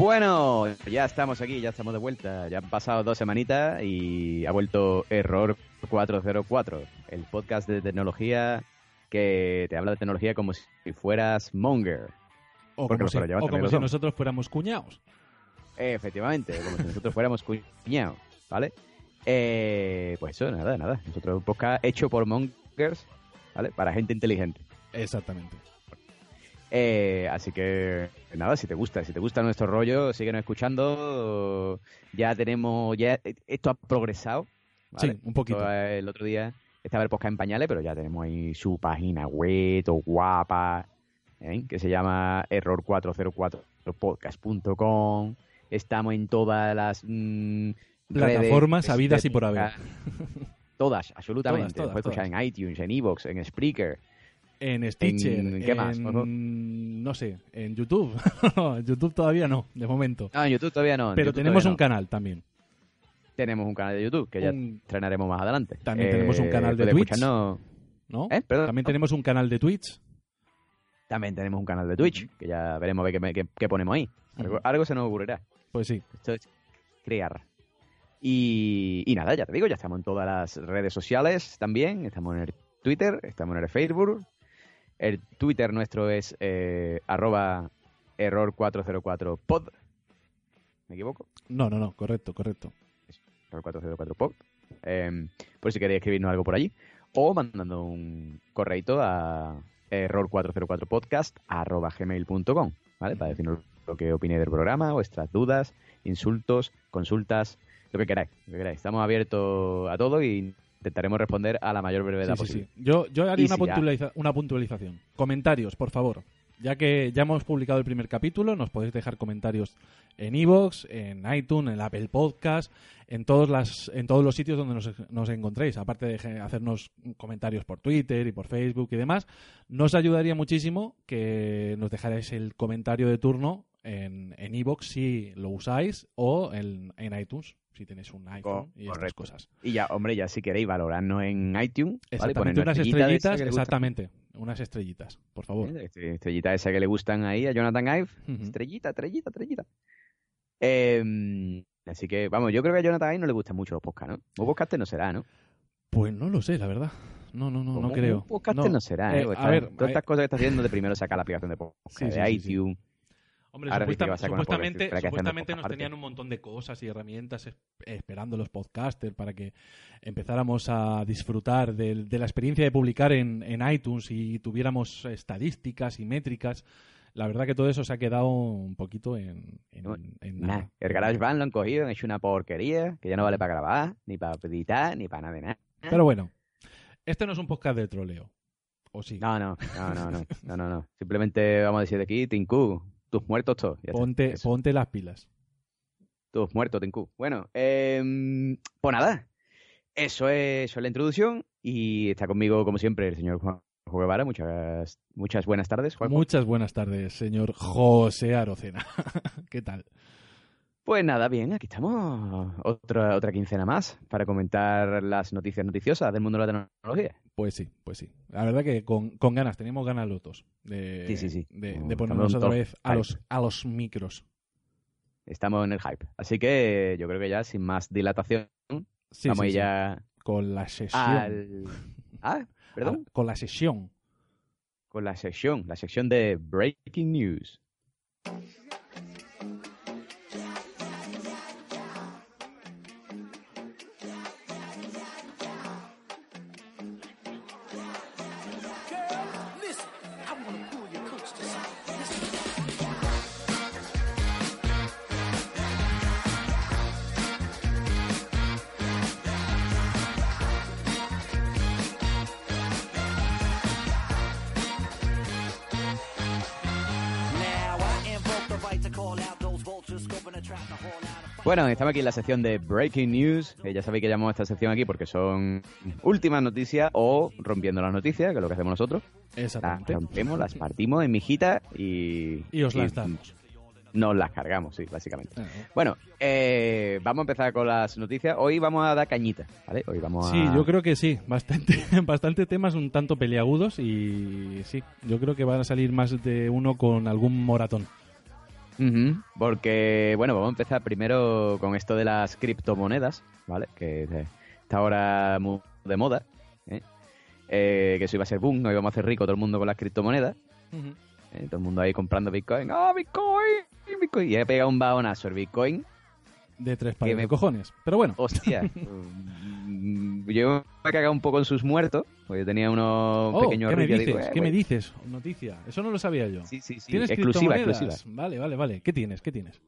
Bueno, ya estamos aquí, ya estamos de vuelta. Ya han pasado dos semanitas y ha vuelto Error 404, el podcast de tecnología que te habla de tecnología como si fueras Monger. O como, si, o como nosotros fuéramos cuñados. Efectivamente, como si nosotros fuéramos cuñados, ¿vale? Eh, pues eso, nada, nada. Nosotros un podcast hecho por Mongers, ¿vale? Para gente inteligente. Exactamente. Eh, así que nada, si te gusta, si te gusta nuestro rollo, síguenos escuchando. Ya tenemos, ya esto ha progresado. ¿vale? Sí, un poquito. Eh, el otro día estaba el podcast en pañales, pero ya tenemos ahí su página web, todo guapa, ¿eh? que se llama error404podcast.com. Estamos en todas las mm, Plataformas redes habidas y por haber. Todas, absolutamente. Todas, todas, Puedes escuchar en iTunes, en Evox, en Spreaker. En Stitcher, En- ¿qué más, en- no sé, en YouTube. en YouTube todavía no, de momento. No, en YouTube todavía no. Pero YouTube tenemos un no. canal también. tenemos un canal de YouTube que ya Un- estrenaremos más adelante. También tenemos un canal de Twitch. escucharnos- ¿no? ¿Eh? Perdón. También tenemos un canal de Twitch. También tenemos un canal de Twitch, que ya veremos a ver qué, qué- qué ponemos ahí. Algo, algo se nos ocurrirá. Pues sí. Esto es crear. Y, y nada, ya te digo, ya estamos en todas las redes sociales también. Estamos en el Twitter, estamos en el Facebook. El Twitter nuestro es eh, arroba error404pod. ¿Me equivoco? No, no, no, correcto, correcto. Error 404 pod. Eh, por si queréis escribirnos algo por allí. O mandando un correito a error404podcast arroba gmail.com, ¿vale? Para decirnos lo que opinéis del programa, vuestras dudas, insultos, consultas, lo que queráis. Lo que queráis. Estamos abiertos a todo y intentaremos responder a la mayor brevedad Sí, posible. sí. Yo, yo haría una, si ya- puntualiza- una puntualización. Comentarios, por favor. Ya que ya hemos publicado el primer capítulo, nos podéis dejar comentarios en iVoox, en iTunes, en Apple Podcast, en todos, las, en todos los sitios donde nos, nos encontréis. Aparte de hacernos comentarios por Twitter y por Facebook y demás, nos ayudaría muchísimo que nos dejarais el comentario de turno en en iVoox si lo usáis o en, en iTunes si tenéis un iPhone y estas correcto. cosas. Y ya, hombre, ya si queréis valorarnos en iTunes, ¿vale? Exactamente, Ponernos unas estrellitas, exactamente, unas estrellitas, por favor. ¿Eh? Este- Estrellita esa que le gustan ahí a Jonathan Ive. Estrellita, estrellita, estrellita. Eh, así que, vamos, yo creo que a Jonathan Ive no le gustan mucho los podcasts, ¿no? Un podcast no será, ¿no? Pues no lo sé, la verdad. No, no, no, no creo. Un podcast No. no, será, ¿eh? Eh, a ver, todas eh, estas cosas que está haciendo de primero sacar la aplicación de podcast, Sí, de sí, sí. Hombre, Ahora supuesta- supuestamente, supuestamente nos tenían un montón de cosas y herramientas es- esperando los podcasters para que empezáramos a disfrutar del- de, la experiencia de publicar en, en iTunes y tuviéramos estadísticas y métricas. La verdad que todo eso se ha quedado un poquito en, en, No, en Nah, nada. el GarageBand lo han cogido, han hecho una porquería que ya no vale para grabar, ni para editar, ni para nada de nada. Pero bueno, este no es un podcast de troleo. ¿O sí? No, no, no, no, no, no, no, no. Simplemente vamos a decir de aquí, Tinku, tus muertos todos. Ponte, ponte las pilas. Tus muertos, Tinku. Bueno, eh, pues nada. Eso es, eso es la introducción y está conmigo, como siempre, el señor Juan Guevara. Muchas, muchas buenas tardes, Juan. Muchas buenas tardes, señor José Arocena. ¿Qué tal? Pues nada, bien, aquí estamos. Otra, otra quincena más para comentar las noticias noticiosas del mundo de la tecnología. Pues sí, pues sí. La verdad que con, con ganas, tenemos ganas los dos de, Sí, sí, sí. de, Como de estamos ponernos otra vez a hype. los, a los micros. Estamos en el hype. Así que yo creo que ya, sin más dilatación, vamos ya Con la sesión. al... Ah, perdón. A- con la sesión. Con la sección, la sección de Breaking News. Bueno, estamos aquí en la sección de Breaking News. Eh, ya sabéis que llamamos a esta sección aquí porque son últimas noticias o rompiendo las noticias, que es lo que hacemos nosotros. Las Exactamente. rompemos, las partimos en mijitas y... Y os las damos. Nos las cargamos, sí, básicamente. Eh, Bueno, eh, vamos a empezar con las noticias. Hoy vamos a dar cañita, ¿vale? Hoy vamos a... Sí, yo creo que sí. Bastante, bastante temas un tanto peliagudos y sí, yo creo que van a salir más de uno con algún moratón. Ujú, Porque, bueno, vamos a empezar primero con esto de las criptomonedas, ¿vale? Que está ahora muy de moda, ¿eh? Eh, que eso iba a ser boom, nos íbamos a hacer rico todo el mundo con las criptomonedas, ¿eh? todo el mundo ahí comprando Bitcoin, ¡ah, Bitcoin! Bitcoin! Y he pegado un bajonazo el Bitcoin, De tres pares me- de cojones. Pero bueno, hostia. yo me he cagado un poco en sus muertos, porque yo tenía unos Oh, pequeños ¿qué me dices? digo, eh, ¿Qué me bueno, dices? Noticia. Eso no lo sabía yo. Sí, sí, sí, ¿Tienes exclusiva, exclusiva. Vale, vale, vale. ¿Qué tienes? ¿Qué tienes?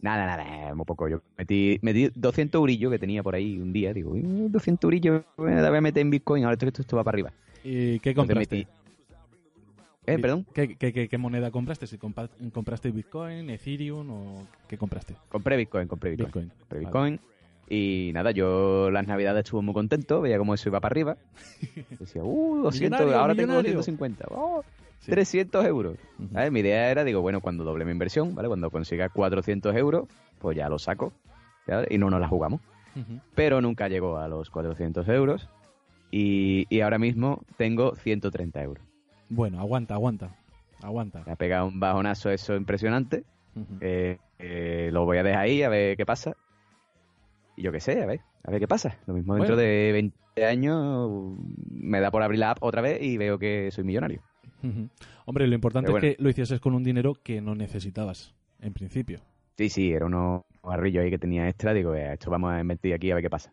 Nada, nada, muy poco. Yo metí, metí 200 eurillos que tenía por ahí un día. Digo, "Mm, 200 eurillos, me la voy a meter en Bitcoin. Ahora esto, esto, esto va para arriba. ¿Y qué compraste? metí- Eh, perdón. ¿Qué, qué, qué- qué moneda compraste? ¿Si compraste Bitcoin, Ethereum o qué compraste? Compré Bitcoin, compré Bitcoin. Bitcoin. Compré Vale. Y nada, yo las navidades estuve muy contento. Veía cómo eso iba para arriba. Decía, uh, 200, Millonario, ahora tengo millonario. 250. Oh, Sí. 300 euros. Mi idea era, digo, bueno, cuando doble mi inversión, ¿vale? Cuando consiga 400 euros, pues ya lo saco. Y no nos la jugamos. Pero nunca llegó a los 400 euros y, y ahora mismo tengo 130 euros. Bueno, aguanta, aguanta. Aguanta. Me ha pegado un bajonazo eso impresionante. Eh, eh, lo voy a dejar ahí a ver qué pasa. Y yo qué sé, a ver, a ver qué pasa. Lo mismo dentro Bueno. de 20 años me da por abrir la app otra vez y veo que soy millonario. Hombre, lo importante bueno. es que lo hicieses con un dinero que no necesitabas, en principio. Sí, sí, era unos barrillos ahí que tenía extra. Digo, "Eh, esto vamos a invertir aquí a ver qué pasa.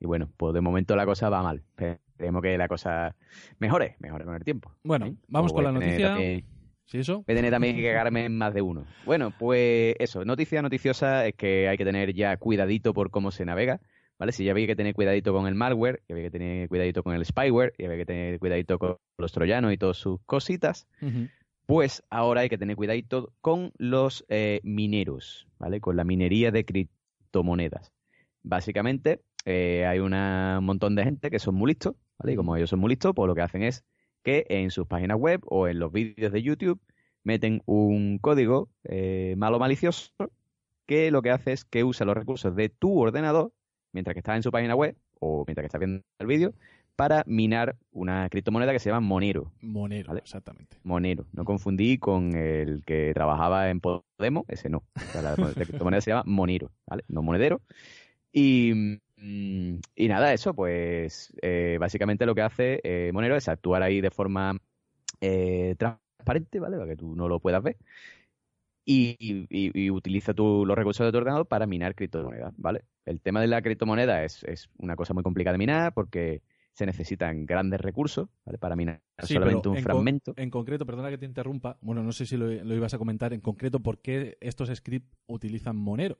Y bueno, pues de momento la cosa va mal. Esperemos que la cosa mejore, mejore con el tiempo. Bueno, ¿eh? vamos con la noticia. también- ¿Sí eso? Voy a tener también que cagarme en más de uno. Bueno, pues eso, noticia noticiosa es que hay que tener ya cuidadito por cómo se navega, ¿vale? Si ya había que tener cuidadito con el malware, que había que tener cuidadito con el spyware, y había que tener cuidadito con los troyanos y todas sus cositas, pues ahora hay que tener cuidadito con los eh, mineros, ¿vale? Con la minería de criptomonedas. Básicamente, eh, hay una- un montón de gente que son muy listos, ¿vale? Y como ellos son muy listos, pues lo que hacen es que en sus páginas web o en los vídeos de YouTube meten un código eh, malo malicioso que lo que hace es que usa los recursos de tu ordenador mientras que estás en su página web o mientras que estás viendo el vídeo para minar una criptomoneda que se llama Monero. Monero, Vale. exactamente. Monero. No confundí con el que trabajaba en Podemos, ese no. O sea, la, la criptomoneda se llama Monero, ¿vale? No monedero. Y, y nada, eso, pues eh, básicamente lo que hace eh, Monero es actuar ahí de forma eh, transparente, ¿vale? Para que tú no lo puedas ver. Y, y- y utiliza tú los recursos de tu ordenador para minar criptomonedas, ¿vale? El tema de la criptomoneda es, es una cosa muy complicada de minar porque se necesitan grandes recursos, ¿vale? Para minar Sí, solamente un en fragmento. En concreto, perdona que te interrumpa, bueno, no sé si lo, lo ibas a comentar en concreto por qué estos scripts utilizan Monero.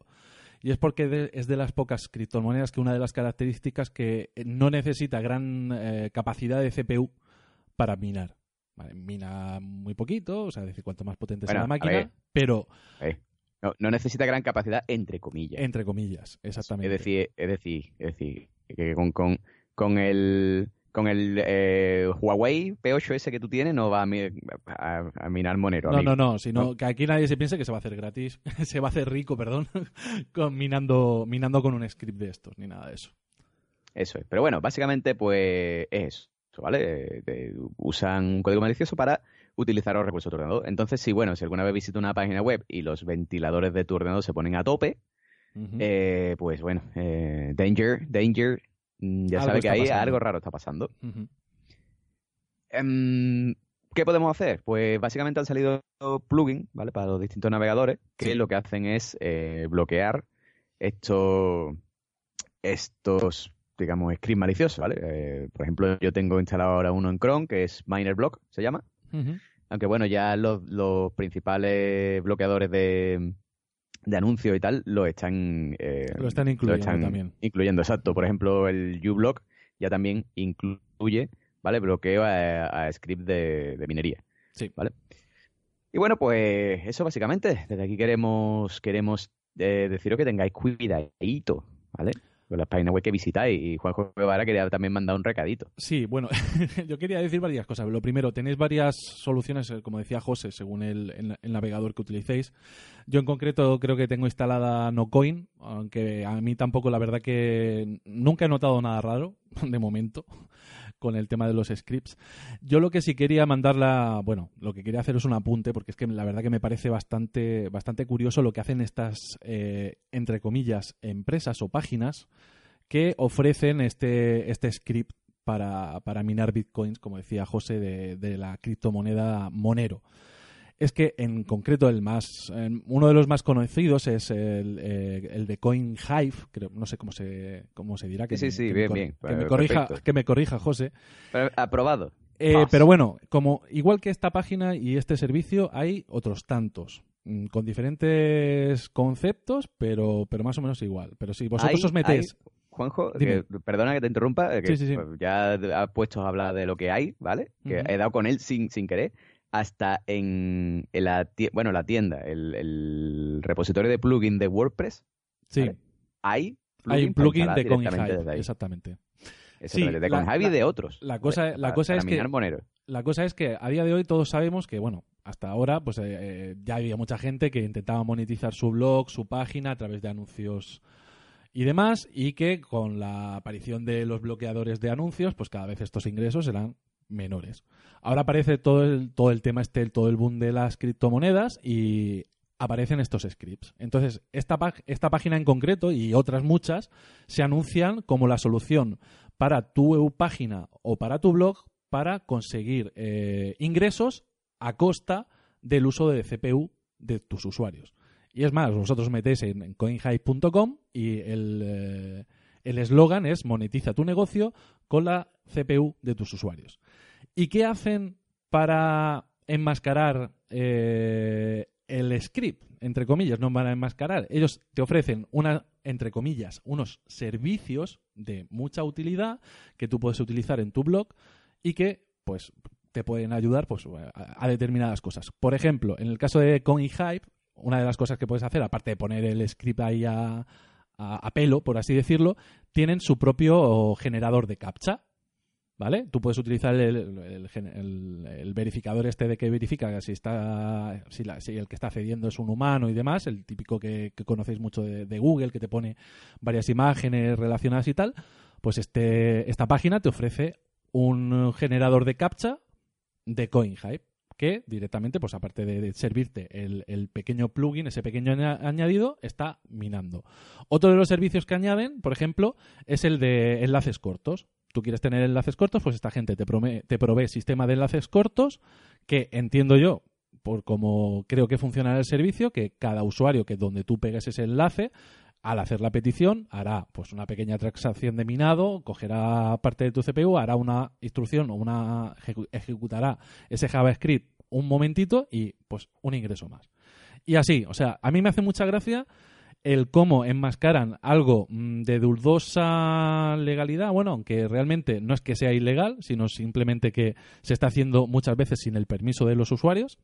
Y es porque de- es de las pocas criptomonedas que una de las características que no necesita gran eh, capacidad de CPU para minar. Vale, mina muy poquito, o sea, es decir, cuanto más potente sea Bueno, la a máquina, pero Eh, no, no necesita gran capacidad, entre comillas. entre comillas, es exactamente. decir, es decir, es decir, que con, con, con el con el eh, Huawei P8 ese que tú tienes no va a, mi- a- a minar Monero. No, amigo. no, no, sino No. que aquí nadie se piense que se va a hacer gratis, se va a hacer rico, perdón, con minando, minando con un script de estos, ni nada de eso. Eso es. Pero bueno, básicamente, pues es eso, ¿vale? Eh, eh, usan un código malicioso para utilizar los recursos de tu ordenador. Entonces, si bueno, si alguna vez visitas una página web y los ventiladores de tu ordenador se ponen a tope, eh, pues bueno, eh, danger, danger, ya Algo sabes que ahí pasando. algo raro está pasando. Em, ¿Qué podemos hacer? Pues básicamente han salido plugins, ¿vale? Para los distintos navegadores que Sí. lo que hacen es eh, bloquear estos, estos, digamos, scripts maliciosos, ¿vale? Eh, por ejemplo, yo tengo instalado ahora uno en Chrome que es MinerBlock, se llama. Aunque bueno, ya los, los principales bloqueadores de, de anuncios y tal lo están, eh, Lo están incluyendo también. incluyendo, exacto. Por ejemplo, el uBlock ya también incluye, ¿vale? Bloqueo a, a script de, de minería. Sí. ¿Vale? Y bueno, pues eso básicamente. Desde aquí queremos, queremos eh, deciros que tengáis cuidadito, ¿vale? Con las páginas web que visitáis. Y Juanjo Guevara quería también mandar un recadito. Sí, bueno, yo quería decir varias cosas. Lo primero, tenéis varias soluciones, eh, como decía José, según el, el- el navegador que utilicéis. Yo en concreto creo que tengo instalada NoCoin, aunque a mí tampoco la verdad que nunca he notado nada raro, de momento, con el tema de los scripts. Yo lo que sí quería mandarla, bueno, lo que quería hacer es un apunte, porque es que la verdad que me parece bastante, bastante curioso lo que hacen estas, eh, entre comillas, empresas o páginas que ofrecen este, este script para, para minar bitcoins, como decía José, de, de la criptomoneda Monero es que en concreto el más uno de los más conocidos es el, eh, el de CoinHive, creo, no sé cómo se cómo se dirá que Sí, me- sí, que bien, me, bien, que me eh, corrija que me corrija José. Pero, aprobado. Eh, pero bueno, como igual que esta página y este servicio hay otros tantos mm, con diferentes conceptos, pero pero más o menos igual. Pero si vosotros Hay- os metéis hay- Juanjo, que- perdona que te interrumpa, que Sí, sí, sí. pues, ya has puesto a hablar de lo que hay, ¿vale? Que he dado con él sin, sin querer, hasta en, en la, bueno, la tienda, el, el repositorio de plugin de WordPress, sí, ¿vale? hay hay un plugin de ahí. exactamente. Exactamente, Sí, de CoinHive y de otros. la cosa- ¿vale? la Para- cosa para es que- minar Monero. La cosa es que a día de hoy todos sabemos que, bueno, hasta ahora pues eh, eh, ya había mucha gente que intentaba monetizar su blog, su página a través de anuncios y demás, y que con la aparición de los bloqueadores de anuncios, pues cada vez estos ingresos eran menores. Ahora aparece todo el, todo el tema este, todo el boom de las criptomonedas y aparecen estos scripts. Entonces, esta, esta página en concreto y otras muchas se anuncian como la solución para tu página o para tu blog para conseguir eh, ingresos a costa del uso de CPU de tus usuarios. Y es más, vosotros metéis en, en coinhype.com y el eh, el eslogan es monetiza tu negocio con la CPU de tus usuarios. ¿Y qué hacen para enmascarar eh, el script? Entre comillas, no van a enmascarar. Ellos te ofrecen una, entre comillas, unos servicios de mucha utilidad que tú puedes utilizar en tu blog y que, pues, te pueden ayudar pues, a, determinadas cosas. Por ejemplo, en el caso de CoinHype, una de las cosas que puedes hacer, aparte de poner el script ahí a- a pelo, por así decirlo, tienen su propio generador de captcha. ¿Vale? Tú puedes utilizar el, verificador este de que verifica si está si, la- si el que está accediendo es un humano y demás, el típico que, que conocéis mucho de, Google, que te pone varias imágenes relacionadas y tal, pues este, esta página te ofrece un generador de captcha de CoinHype que directamente, pues aparte de, servirte el, pequeño plugin, ese pequeño aña- añadido, está minando. Otro de los servicios que añaden, por ejemplo, es el de enlaces cortos. Tú quieres tener enlaces cortos, pues esta gente te, prome- te provee sistema de enlaces cortos que entiendo yo, por como creo que funciona el servicio, que cada usuario que donde tú pegues ese enlace, al hacer la petición, hará pues una pequeña transacción de minado, cogerá parte de tu CPU, hará una instrucción o una ejecu- ejecutará ese JavaScript un momentito y pues un ingreso más. Y así, o sea, a mí me hace mucha gracia el cómo enmascaran algo mm, de dudosa legalidad, bueno, aunque realmente no es que sea ilegal, sino simplemente que se está haciendo muchas veces sin el permiso de los usuarios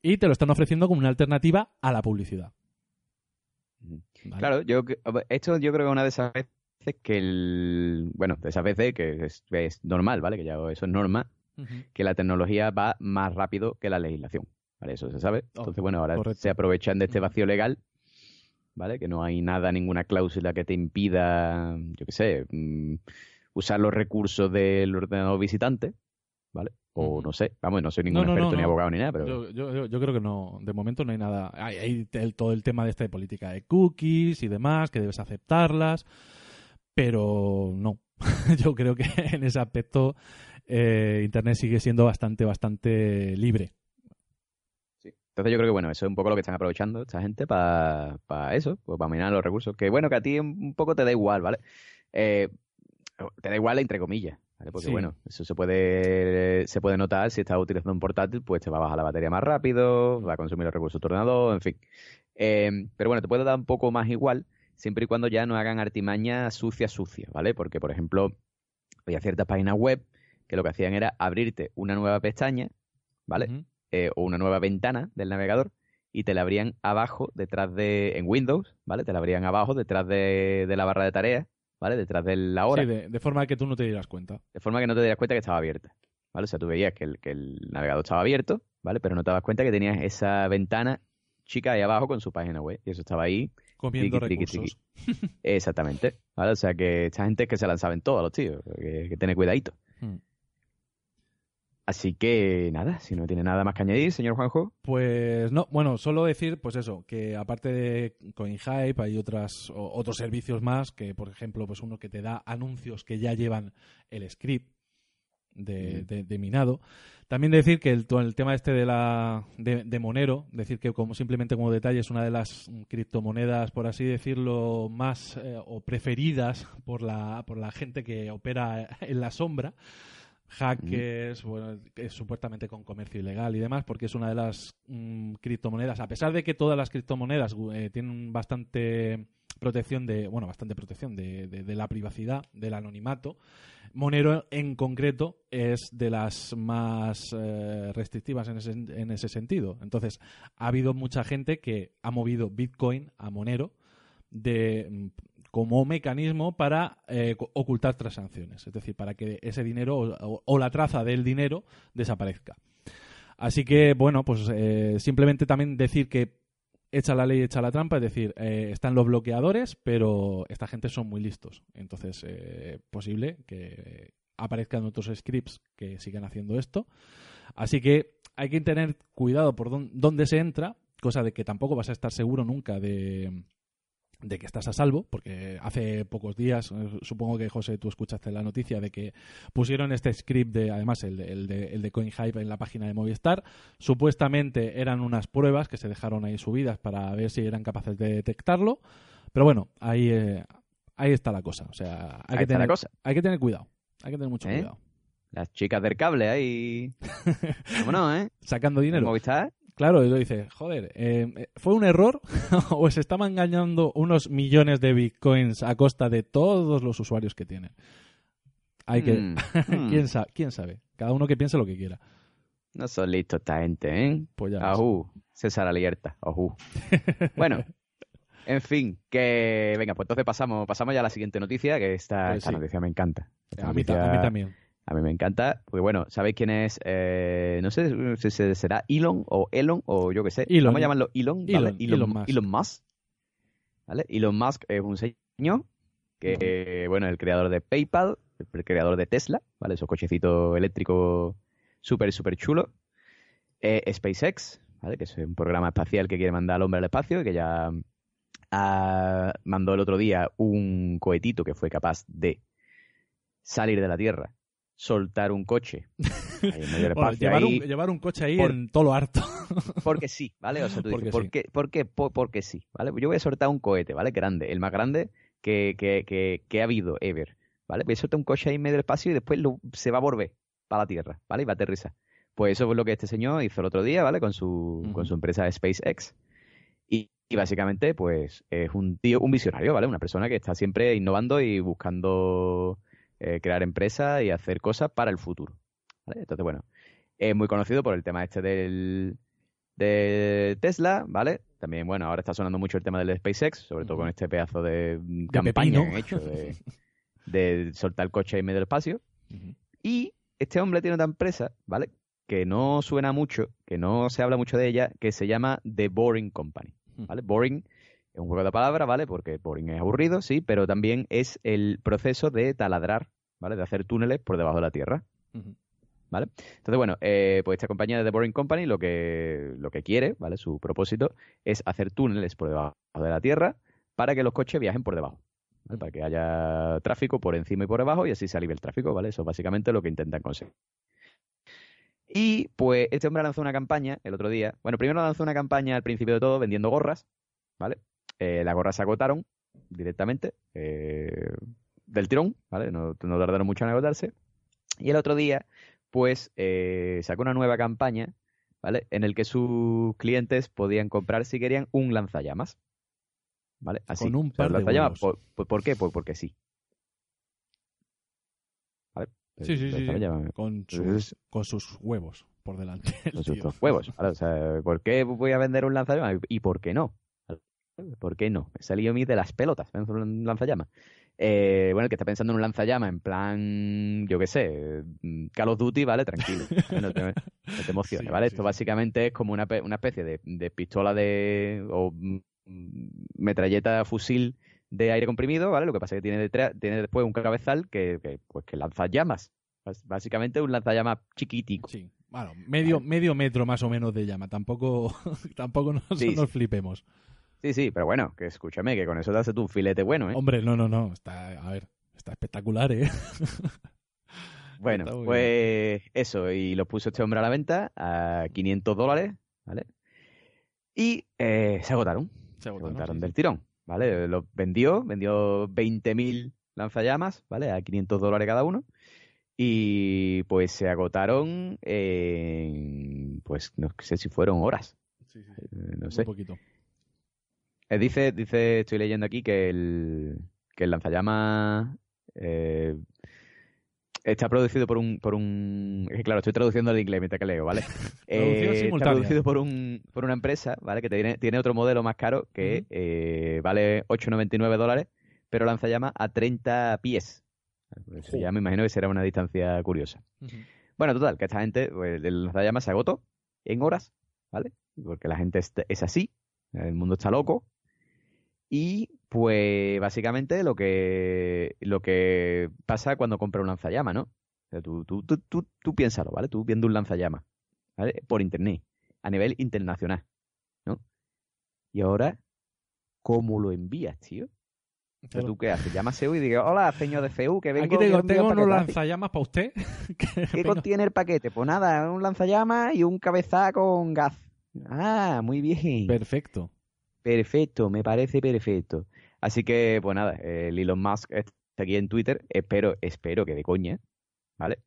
y te lo están ofreciendo como una alternativa a la publicidad. Claro, yo esto yo creo que es una de esas veces que el, bueno, de esas veces que es, es normal, ¿vale? Que ya eso es norma, Ujú. que la tecnología va más rápido que la legislación, ¿vale? Eso se sabe. Oh, Entonces, bueno, ahora correcto. se aprovechan de este vacío legal, ¿vale? Que no hay nada, ninguna cláusula que te impida, yo qué sé, mm, usar los recursos del ordenador visitante, ¿vale? O no sé, vamos, no soy ningún No, no, experto no, ni abogado ni nada, pero Yo, yo- yo- yo creo que no, de momento no hay nada. Hay, hay el- todo el tema de esta de política de cookies y demás, que debes aceptarlas, pero no. yo creo que en ese aspecto eh, Internet sigue siendo bastante, bastante libre. Entonces yo creo que bueno, eso es un poco lo que están aprovechando esta gente para eso, pues para minar los recursos. Que bueno, que a ti un poco te da igual, ¿vale? Eh, te da igual entre comillas, ¿vale? Porque Sí. bueno, eso se puede se puede notar si estás utilizando un portátil, pues te va a bajar la batería más rápido, va a consumir los recursos de tu ordenador, en fin. Eh, pero bueno, te puede dar un poco más igual siempre y cuando ya no hagan artimañas sucias, sucias, ¿vale? Porque, por ejemplo, había ciertas páginas web que lo que hacían era abrirte una nueva pestaña, ¿vale? Eh, o una nueva ventana del navegador y te la abrían abajo, detrás de, en Windows, ¿vale? Te la abrían abajo, detrás de, de la barra de tareas, ¿vale? Detrás de la hora, Sí, de, de forma que tú no te dieras cuenta. de forma que no te dieras cuenta que estaba abierta, ¿vale? O sea, tú veías que el, que el navegador estaba abierto, ¿vale? Pero no te das cuenta que tenías esa ventana chica ahí abajo con su página web y eso estaba ahí Comiendo Triqui, triqui, recursos. Exactamente. ¿Vale? O sea que esta gente es que se la saben todos los tíos. Que, que tiene cuidadito. Hmm. Así que nada, si no tiene nada más que añadir, señor Juanjo. Pues no, bueno, solo decir, pues eso, que aparte de CoinHype hay otras, o- otros servicios más, que por ejemplo, pues uno que te da anuncios que ya llevan el script de, Mm. de- de minado. También decir que el, el tema este de la de, de Monero, decir que como simplemente como detalle es una de las criptomonedas, por así decirlo, más eh, o preferidas por la, por la gente que opera en la sombra hackers, bueno, es supuestamente con comercio ilegal y demás, porque es una de las mm, criptomonedas, a pesar de que todas las criptomonedas eh, tienen bastante protección de, bueno, bastante protección de, de- de la privacidad, del anonimato, Monero en concreto es de las más eh, restrictivas en ese, en ese sentido. Entonces, ha habido mucha gente que ha movido Bitcoin a Monero de mm, como mecanismo para eh, ocultar transacciones, es decir, para que ese dinero o, la traza del dinero desaparezca. Así que, bueno, pues eh, simplemente también decir que echa la ley, echa la trampa, es decir, eh, están los bloqueadores, pero esta gente son muy listos. Entonces, eh, posible que aparezcan otros scripts que sigan haciendo esto. Así que hay que tener cuidado por dón- dónde se entra, cosa de que tampoco vas a estar seguro nunca de, de que estás a salvo, porque hace pocos días, eh, supongo que José, tú escuchaste la noticia de que pusieron este script de, además el de, el de, el de CoinHype en la página de Movistar. Supuestamente eran unas pruebas que se dejaron ahí subidas para ver si eran capaces de detectarlo, pero bueno, ahí, eh, ahí está la cosa. O sea, hay, Ahí que la tener, cosa. hay que tener cuidado, hay que tener mucho ¿Eh? cuidado. Las chicas del cable ahí. Vámonos, ¿eh? Sacando dinero. Movistar. Claro, y lo dice, joder, eh, ¿fue un error o se estaban engañando unos millones de bitcoins a costa de todos los usuarios que tienen? Hay que... Mm, mm. ¿Quién, sabe, ¿Quién sabe? Cada uno que piense lo que quiera. No son listos esta gente, ¿eh? Pues ya. Ajú, César Alerta, ajú. Bueno, en fin, que venga, pues entonces pasamos, pasamos ya a la siguiente noticia, que esta, Pues esta sí. noticia me encanta. A mí, noticia a mí también. A mí me encanta, porque bueno, ¿sabéis quién es? Eh, no sé si se- será Elon o Elon o yo qué sé. Elon. Vamos a llamarlo Elon, ¿vale? Elon, Elon Musk. Elon Musk. ¿Vale? Elon Musk es un señor que, bueno, es el creador de PayPal, el creador de Tesla, ¿vale? Esos cochecitos eléctricos súper, súper chulos. Eh, SpaceX, ¿vale? Que es un programa espacial que quiere mandar al hombre al espacio y que ya ah, mandó el otro día un cohetito que fue capaz de salir de la Tierra, soltar un coche ahí Bueno, llevar, ahí, un, llevar un coche ahí Por- en todo lo harto. porque sí, ¿vale? O sea, tú Porque dices, ¿por sí. qué? ¿Por qué? Po- porque sí, ¿vale? Yo voy a soltar un cohete, ¿vale? Grande, el más grande que, que, que, que ha habido ever, ¿vale? Voy a soltar un coche ahí en medio del espacio y después lo- se va a volver para la Tierra, ¿vale? Y va a aterrizar. Pues eso es lo que este señor hizo el otro día, ¿vale? Con su, con su empresa SpaceX. Y, y básicamente, pues, es un tío, un visionario, ¿vale? Una persona que está siempre innovando y buscando eh, crear empresas y hacer cosas para el futuro. ¿vale? Entonces, bueno, es muy conocido por el tema este del de Tesla, ¿vale? También, bueno, ahora está sonando mucho el tema del SpaceX, sobre todo con este pedazo de, mm, campaña pepino. que han hecho de, de soltar el coche en medio del espacio. Y este hombre tiene otra empresa, ¿vale? Que no suena mucho, que no se habla mucho de ella, que se llama The Boring Company, ¿vale? Boring es un juego de palabras, ¿vale? Porque boring es aburrido, sí, pero también es el proceso de taladrar, ¿vale? De hacer túneles por debajo de la tierra. ¿vale? Entonces, bueno, eh, pues esta compañía de The Boring Company lo que, lo que quiere, ¿vale? Su propósito es hacer túneles por debajo de la tierra para que los coches viajen por debajo, ¿vale? Para que haya tráfico por encima y por debajo y así se alivie el tráfico, ¿vale? Eso es básicamente lo que intentan conseguir. Y pues este hombre lanzó una campaña el otro día. Bueno, primero lanzó una campaña al principio de todo vendiendo gorras, ¿vale? Eh, las gorras se agotaron directamente eh, del tirón, ¿vale? No, no tardaron mucho en agotarse. Y el otro día pues eh, sacó una nueva campaña, ¿vale? En el que sus clientes podían comprar, si querían, un lanzallamas. ¿Vale? Así. Con un O sea, par de lanzallamas. ¿por, por- por qué? Pues porque sí. ¿Vale? Sí, sí, sí, Con, sus, con sus huevos por delante. el con sus huevos. ¿vale? O sea, ¿por qué voy a vender un lanzallamas? ¿Y por qué no? ¿Por qué no? Me salió a mí de las pelotas, un lanzallamas. Eh, bueno, el que está pensando en un lanzallamas en plan, yo qué sé, Call of Duty, ¿vale? Tranquilo. No te, no te emociones, Sí, ¿vale? sí, Esto sí. básicamente es como una, una especie de, de pistola de. o metralleta fusil de aire comprimido, ¿vale? Lo que pasa es que tiene detrás, tiene después un cabezal que, que, pues que lanza llamas, Básicamente un lanzallamas chiquitico. Sí. Bueno, medio, medio metro más o menos de llama. Tampoco, tampoco nos, flipemos. Sí, sí, pero bueno, que escúchame, que con eso te hace tú un filete bueno, ¿eh? Hombre, no, no, no. Está, a ver, está espectacular, ¿eh? Bueno, Está pues eso, y lo puso este hombre a la venta a 500 dólares, ¿vale? Y eh, se agotaron, Se se agotaron, agotaron sí, del sí. tirón, ¿vale? Lo vendió, vendió 20.000 lanzallamas, ¿vale? A 500 dólares cada uno. Y pues se agotaron en, pues no sé si fueron horas, Sí, sí, eh, no Un sé. poquito. Eh, dice, dice, estoy leyendo aquí que el, que el lanzallamas eh, está producido por un, por un, claro, estoy traduciendo al inglés mientras que leo, ¿vale? Eh, está producido por un, por una empresa, ¿vale? Que tiene, tiene otro modelo más caro que Ujú. eh, vale 8,99 dólares, pero lanzallamas a 30 pies. Eso Jo. ya me imagino que será una distancia curiosa. Bueno, total, que esta gente, pues, el lanzallamas se agotó en horas, ¿vale? Porque la gente es, es así, el mundo está loco. Y pues básicamente lo que lo que pasa cuando compras un lanzallamas, ¿no? O sea, tú, tú, tú, tú, tú piénsalo, ¿vale? Tú viendo un lanzallamas, ¿vale? Por internet, a nivel internacional, ¿no? Y ahora, ¿cómo lo envías, tío? O sea, ¿tú qué haces? Llamas a CEU y dices, hola, señor de CEU, que vengo Aquí tengo, tengo un unos paquete". Así. lanzallamas para usted. ¿Qué contiene el paquete? Pues nada, un lanzallamas y un cabezal con gas. Ah, muy bien. Perfecto. Perfecto, me parece perfecto. Así que, pues nada, el Elon Musk está aquí en Twitter, espero, espero que de coña, ¿vale?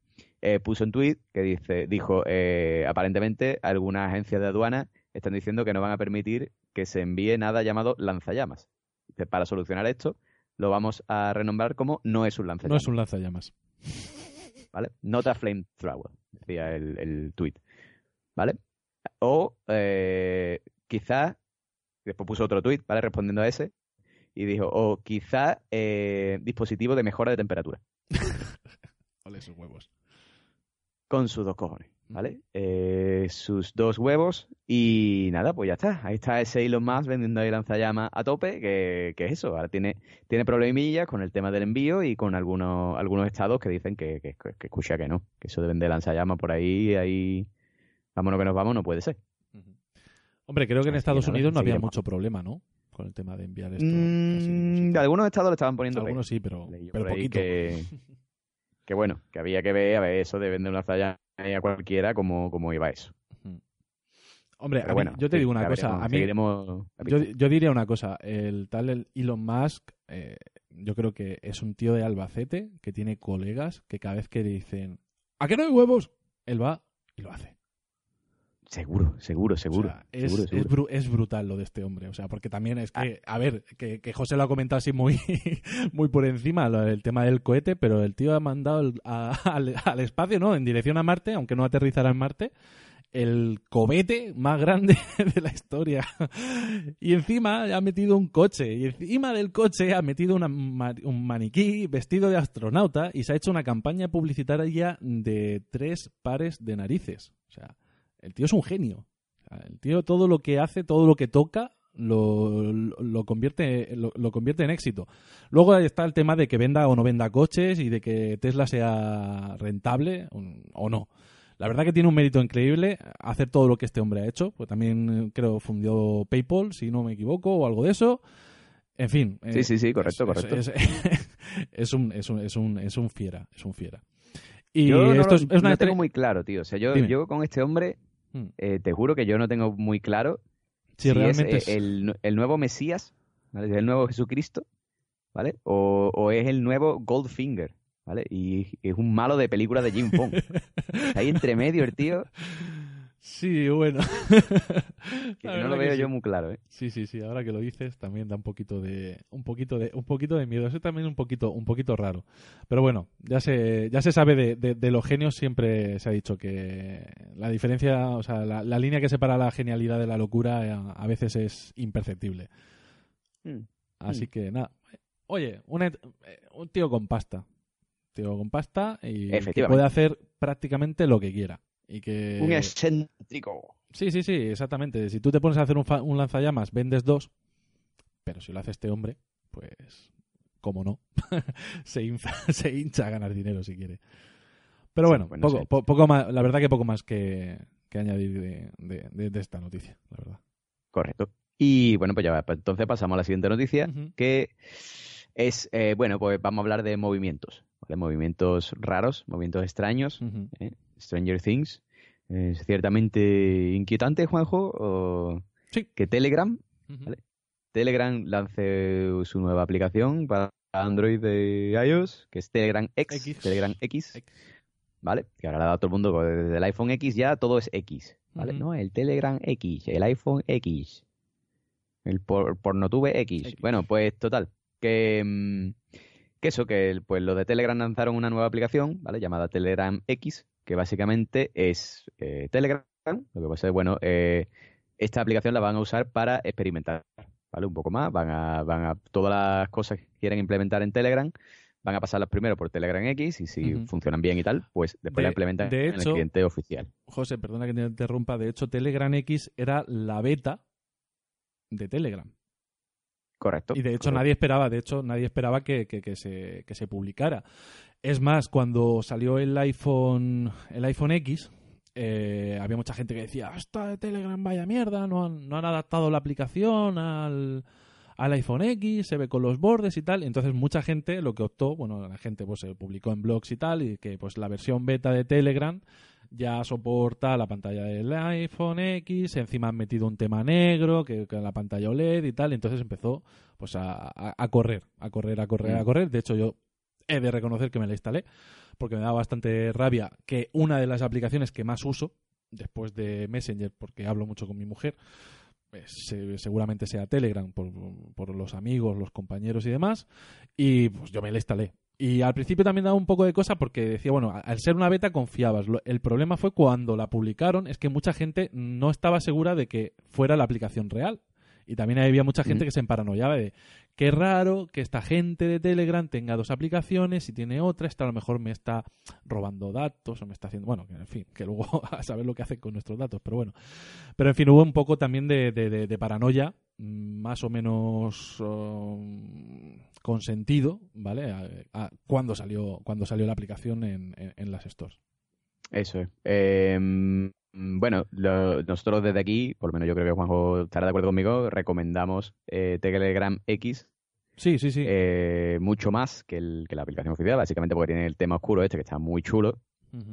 Eh, puso un tweet que dice, dijo, eh, aparentemente algunas agencias de aduana están diciendo que no van a permitir que se envíe nada llamado lanzallamas. Dice, Para solucionar esto, lo vamos a renombrar como no es un No lanzallamas. es un lanzallamas. ¿vale? Not a flamethrower, decía el, el tweet, ¿vale? O eh, quizá, después puso otro tweet, ¿vale? Respondiendo a ese, y dijo, o quizá eh, dispositivo de mejora de temperatura, Ole, esos huevos. con sus dos cojones, ¿vale? Eh, sus dos huevos, y nada, pues ya está. Ahí está ese Elon Musk vendiendo ahí lanzallamas a tope, que, que es eso, ahora tiene, tiene problemillas con el tema del envío y con algunos, algunos estados que dicen que, que, que escucha que no, que eso de vender lanzallamas por ahí, ahí, vámonos que nos vamos, no puede ser. Hombre, creo que en Estados Unidos no había mucho problema, ¿no? Con el tema de enviar esto. Mm, de algunos estados le estaban poniendo. Algunos sí, pero, pero poquito. Que, que bueno, que había que ver, a ver, eso de vender una lanzallamas a cualquiera, cómo, cómo iba eso. Hombre, a mí- bueno, yo te digo una cosa. A mí, yo, yo diría una cosa. El tal el Elon Musk, eh, yo creo que es un tío de Albacete que tiene colegas que cada vez que le dicen ¿A qué no hay huevos? Él va y lo hace. Seguro, seguro, seguro. O sea, es, seguro, es brutal lo de este hombre. O sea, porque también es Ah. que, a ver, que, que José lo ha comentado así muy, muy por encima, lo- el tema del cohete, pero el tío ha mandado el- a- al, al espacio, ¿no? En dirección a Marte, aunque no aterrizará en Marte, el cobete más grande de la historia. Y encima ha metido un coche. Y encima del coche ha metido una un maniquí vestido de astronauta y se ha hecho una campaña publicitaria de tres pares de narices. O sea, el tío es un genio. El tío todo lo que hace, todo lo que toca, lo, lo- lo convierte, lo, lo convierte en éxito. Luego ahí está el tema de que venda o no venda coches y de que Tesla sea rentable o no. La verdad que tiene un mérito increíble hacer todo lo que este hombre ha hecho, pues también eh, creo fundió PayPal, si no me equivoco, o algo de eso. En fin. Sí, eh, sí, sí, correcto, es- correcto. Es, es un, es, un, es, un, es un fiera, es un fiera. Y yo esto es, una no tengo muy claro, tío. O sea, yo, yo con este hombre, Mm. eh, te juro que yo no tengo muy claro Si realmente es, eh, es- el, el nuevo Mesías, ¿vale? El nuevo Jesucristo, ¿vale? O, o es el nuevo Goldfinger, ¿vale? Y es un malo de película de Jim. Está ahí entre medio el tío, Sí, bueno. que no lo veo sí. yo muy claro, ¿eh? Sí, sí, sí. Ahora que lo dices, también da un poquito de, un poquito de, un poquito de miedo. Eso también es un poquito, un poquito raro. Pero bueno, ya se, ya se sabe de, de- de los genios. Siempre se ha dicho que la diferencia, o sea, la, la línea que separa la genialidad de la locura eh, a, a veces es imperceptible. Mm. Así Mm. que nada. Oye, eh, un tío con pasta, tío con pasta y que puede hacer prácticamente lo que quiera. Y que Un excéntrico. Sí, sí, sí, exactamente. Si tú te pones a hacer un, fa- un lanzallamas, vendes dos, pero si lo hace este hombre, pues, cómo no, se, hincha, se hincha a ganar dinero si quiere. Pero bueno, no poco, po- poco más, la verdad que poco más que, que añadir de, de- de- de esta noticia, la verdad. Correcto. Y bueno, pues ya va. Pues entonces pasamos a la siguiente noticia, que es, eh, bueno, pues vamos a hablar de movimientos, ¿vale? Movimientos raros, movimientos extraños. ¿eh? Stranger Things. Es ciertamente inquietante, Juanjo, o Sí. que Telegram. Vale. Telegram lance su nueva aplicación para Android de iOS, que es Telegram X, X. Telegram X, X. ¿vale? Que ahora le ha dado todo el mundo, pues, desde el iPhone X ya todo es X, ¿vale? No, el Telegram X, el iPhone X, el por, Pornotube X. X. Bueno, pues total, que, mm, que eso, que pues los de Telegram lanzaron una nueva aplicación, ¿vale? Llamada Telegram X, que básicamente es eh, Telegram, lo que pasa es, bueno, eh, esta aplicación la van a usar para experimentar, ¿vale? Un poco más, van a, van a, todas las cosas que quieren implementar en Telegram, van a pasarlas primero por Telegram X y si funcionan bien y tal, pues después De- la implementan de en el cliente oficial. José, perdona que te interrumpa. De hecho, Telegram X era la beta de Telegram. Correcto. Y de hecho correcto. nadie esperaba, de hecho nadie esperaba que, que- que se, que se publicara. Es más, cuando salió el iPhone, el iPhone X, eh, había mucha gente que decía, esta de Telegram vaya mierda, no han, no han adaptado la aplicación al, al iPhone X, se ve con los bordes y tal. Entonces mucha gente lo que optó, bueno, la gente pues se publicó en blogs y tal, y que pues la versión beta de Telegram ya soporta la pantalla del iPhone X, encima han metido un tema negro, que, que la pantalla OLED y tal, entonces empezó pues a, a- a correr, a correr, a correr, a Mm. correr. De hecho, yo he de reconocer que me la instalé, porque me da bastante rabia que una de las aplicaciones que más uso, después de Messenger, porque hablo mucho con mi mujer, pues, se- seguramente sea Telegram, por, por los amigos, los compañeros y demás, y pues yo me la instalé. Y al principio también daba un poco de cosa porque decía, bueno, al ser una beta confiabas. El problema fue cuando la publicaron, es que mucha gente no estaba segura de que fuera la aplicación real. Y también había mucha gente que se emparanoiaba de qué raro que esta gente de Telegram tenga dos aplicaciones y tiene otra, esta a lo mejor me está robando datos o me está haciendo, bueno, en fin, que luego a saber lo que hace con nuestros datos, pero bueno. Pero en fin, hubo un poco también de, de- de- paranoia, mm, más o menos um, consentido, ¿vale? A- a- cuando salió cuando salió la aplicación en, en- las stores. Eso es. Mm, bueno, lo- nosotros desde aquí, por lo menos yo creo que Juanjo estará de acuerdo conmigo, recomendamos eh, Telegram X Sí, sí, sí. eh, mucho más que, el- que la aplicación oficial, básicamente porque tiene el tema oscuro este que está muy chulo,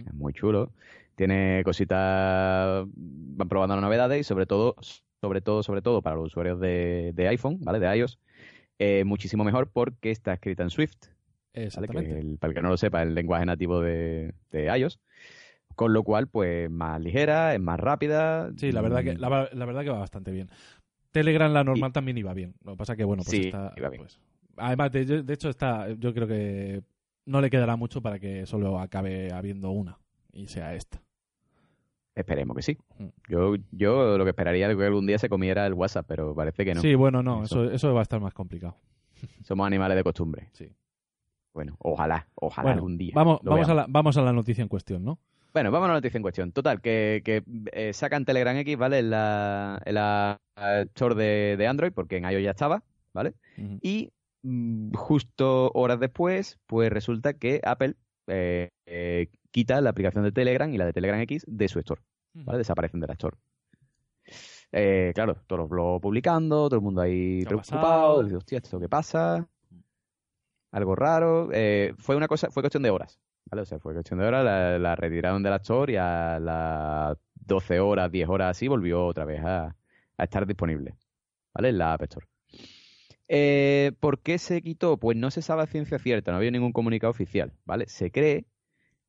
es muy chulo. Tiene cositas, van probando las novedades y sobre todo, sobre todo, sobre todo para los usuarios de, de iPhone, ¿vale? De iOS, eh, muchísimo mejor porque está escrita en Swift, ¿vale? Que Exactamente. el- para el que no lo sepa, el lenguaje nativo de, de iOS. Con lo cual, pues más ligera, es más rápida. Sí, la verdad que mm, la, verdad que va bastante bien. Telegram la normal también iba bien. Lo que pasa que bueno, pues Sí, está iba bien. pues, además de, de hecho está yo creo que no le quedará mucho para que solo acabe habiendo una y sea esta. Esperemos que sí. Mm. Yo, yo lo que esperaría es que algún día se comiera el WhatsApp, pero parece que no. Sí, bueno, no, Eso. eso, va a estar más complicado. Somos animales de costumbre. Sí. Bueno, ojalá, ojalá Bueno, algún día. Vamos, vamos, a veamos. la, vamos a la noticia en cuestión, ¿no? Bueno, vamos a la noticia en cuestión. Total, que, que eh, sacan Telegram X, ¿vale? En la, en la store de, de Android, porque en iOS ya estaba, ¿vale? Y mm, justo horas después, pues resulta que Apple eh, eh, quita la aplicación de Telegram y la de Telegram X de su store, ¿vale? Desaparecen de la store. Claro, todos los blogs publicando, todo el mundo ahí ¿Qué ha preocupado, dice, hostia, ¿esto qué pasa? Algo raro. Eh, fue una cosa, fue cuestión de horas, ¿vale? O sea, fue cuestión de horas, la, la retiraron de la store y a las 12 horas, 10 horas así, volvió otra vez a, a estar disponible, ¿vale? En la App Store. Eh, ¿Por qué se quitó? Pues no se sabe a ciencia cierta, no había ningún comunicado oficial, ¿vale? Se cree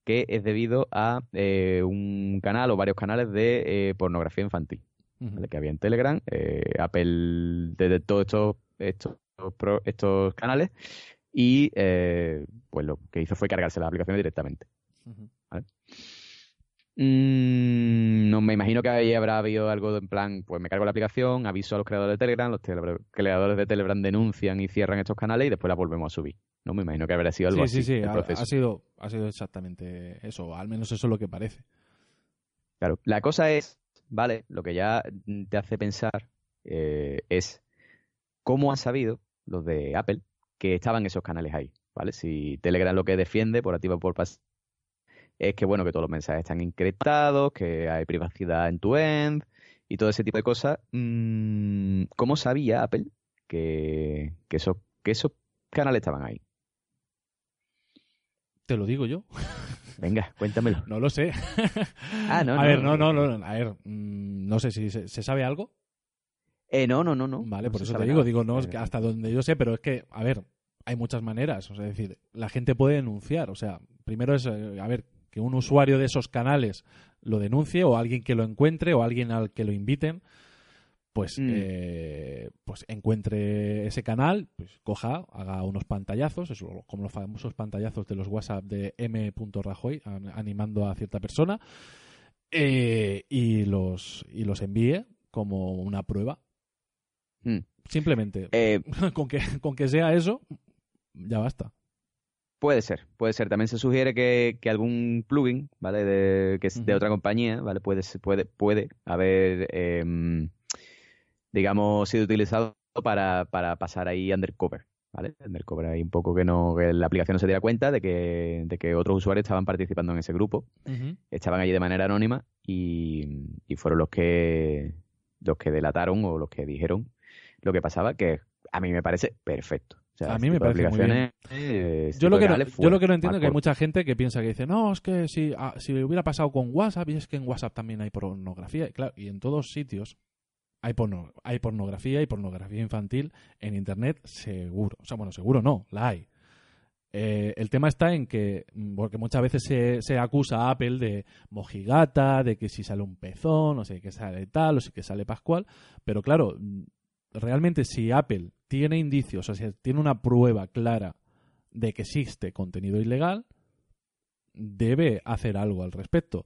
que es debido a eh, un canal o varios canales de eh, pornografía infantil. ¿vale? Que había en Telegram. Eh, Apple detectó estos, estos, pro- estos canales y eh, pues lo que hizo fue cargarse las aplicaciones directamente. Mm, no me imagino que ahí habrá habido algo en plan, pues me cargo la aplicación, aviso a los creadores de Telegram, los tele- creadores de Telegram denuncian y cierran estos canales y después la volvemos a subir. No me imagino que habrá sido algo Sí, así sí, sí, el ha, proceso. ha sido, ha sido exactamente eso, al menos eso es lo que parece. Claro, la cosa es, vale, lo que ya te hace pensar eh, es cómo han sabido los de Apple que estaban esos canales ahí, ¿vale? Si Telegram lo que defiende por activa o por pasiva es que, bueno, que todos los mensajes están encriptados, que hay privacidad en tu end y todo ese tipo de cosas. Mm, ¿Cómo sabía Apple que, que, esos, que esos canales estaban ahí? Te lo digo yo. Venga, cuéntamelo. No lo sé. Ah, no, a no, ver, no, no. no. A ver, mm, no sé si se, ¿se sabe algo. Eh, no, no, no, no. Vale, No por eso te digo, nada. digo, no, es Eh, que hasta donde yo sé, pero es que, a ver, hay muchas maneras. O sea, es decir, la gente puede denunciar. O sea, primero es, eh, a ver, que un usuario de esos canales lo denuncie o alguien que lo encuentre o alguien al que lo inviten, pues, Mm. eh, pues encuentre ese canal, pues coja, haga unos pantallazos, eso, como los famosos pantallazos de los WhatsApp de M. Rajoy an- animando a cierta persona, eh, y los y los envíe como una prueba. Mm. Simplemente, Eh, con que, con que sea eso, ya basta. Puede ser, puede ser. También se sugiere que, que algún plugin, ¿vale? De, que es de otra compañía, ¿vale? Puede, puede, puede haber, em, digamos, sido utilizado para, para pasar ahí undercover, ¿vale? Undercover ahí un poco que no, que la aplicación no se diera cuenta de que, de que otros usuarios estaban participando en ese grupo, estaban allí de manera anónima y, y fueron los que, los que delataron o los que dijeron lo que pasaba, que a mí me parece perfecto. O sea, A mí me parece muy aplicaciones, eh, Yo lo, que no, yo lo que no entiendo es que hay mucha gente que piensa que dice, no, es que si, ah, si hubiera pasado con WhatsApp, y es que en WhatsApp también hay pornografía, y claro, y en todos sitios hay, porno, hay pornografía y pornografía infantil en Internet, seguro. O sea, bueno, seguro no, la hay. Eh, el tema está en que, mm, porque muchas veces se, se acusa a Apple de mojigata, de que si sale un pezón, o sea, que sale tal, o si que sale Pascual, pero claro, mm, realmente si Apple tiene indicios, o sea, tiene una prueba clara de que existe contenido ilegal, debe hacer algo al respecto.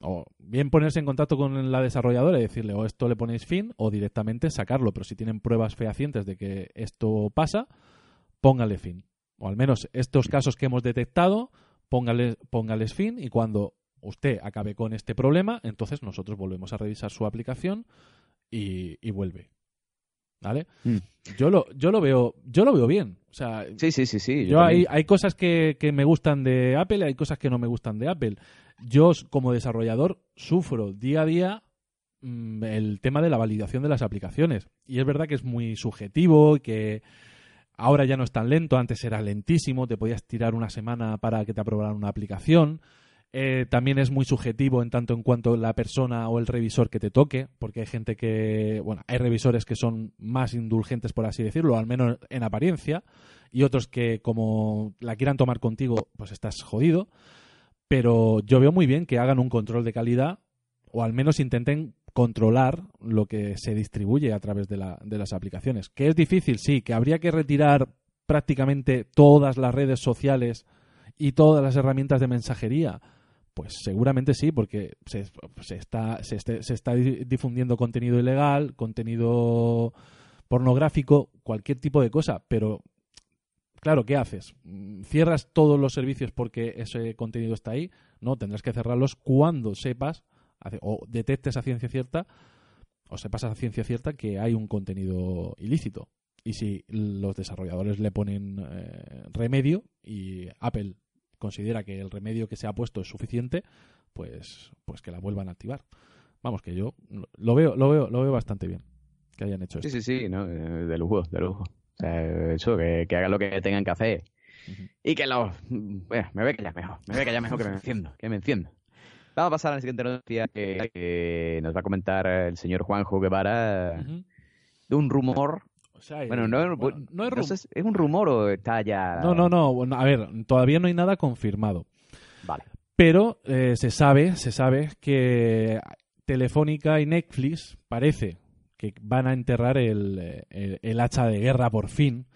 O bien ponerse en contacto con la desarrolladora y decirle o esto le ponéis fin o directamente sacarlo. Pero si tienen pruebas fehacientes de que esto pasa, póngale fin. O al menos estos casos que hemos detectado, póngale, póngales fin y cuando usted acabe con este problema, entonces nosotros volvemos a revisar su aplicación y vuelve. ¿Vale? Mm. Yo lo, yo lo veo, yo lo veo bien. O sea, Sí, sí, sí, sí. yo hay, hay cosas que, que me gustan de Apple y hay cosas que no me gustan de Apple. Yo, como desarrollador, sufro día a día mm, el tema de la validación de las aplicaciones. Y es verdad que es muy subjetivo y que ahora ya no es tan lento, antes era lentísimo, te podías tirar una semana para que te aprobaran una aplicación. Eh, también es muy subjetivo en tanto en cuanto la persona o el revisor que te toque, porque hay gente que, bueno, hay revisores que son más indulgentes, por así decirlo, al menos en apariencia, y otros que como la quieran tomar contigo, pues estás jodido. Pero yo veo muy bien que hagan un control de calidad, o al menos intenten controlar lo que se distribuye a través de, la- de las aplicaciones. ¿Que es difícil? Sí. ¿Que habría que retirar prácticamente todas las redes sociales y todas las herramientas de mensajería? Pues seguramente sí, porque se, está, se, este- está di- difundiendo contenido ilegal, contenido pornográfico, cualquier tipo de cosa, pero claro, ¿qué haces? ¿Cierras todos los servicios porque ese contenido está ahí? No, tendrás que cerrarlos cuando sepas o detectes a ciencia cierta o sepas a ciencia cierta que hay un contenido ilícito. Y si los desarrolladores le ponen eh, remedio y Apple considera que el remedio que se ha puesto es suficiente, pues, pues que la vuelvan a activar. Vamos, que yo lo veo, lo veo, lo veo bastante bien que hayan hecho Sí, esto. sí, sí, ¿no? Eh, de lujo, de lujo. O sea, eso, que, que hagan lo que tengan que hacer. Y que los... Bueno, me voy a callar mejor, me voy a callar mejor que me enciendo, que me enciendo. Vamos a pasar a la siguiente noticia que, que nos va a comentar el señor Juanjo Guevara Ujú. de un rumor. O sea, Bueno, no, bueno, no es no rum- sé si- ¿es un rumor o está ya...? No, no, no. bueno, A ver, todavía no hay nada confirmado. Vale. Pero eh, se sabe, se sabe que Telefónica y Netflix parece que van a enterrar el, el- el hacha de guerra por fin.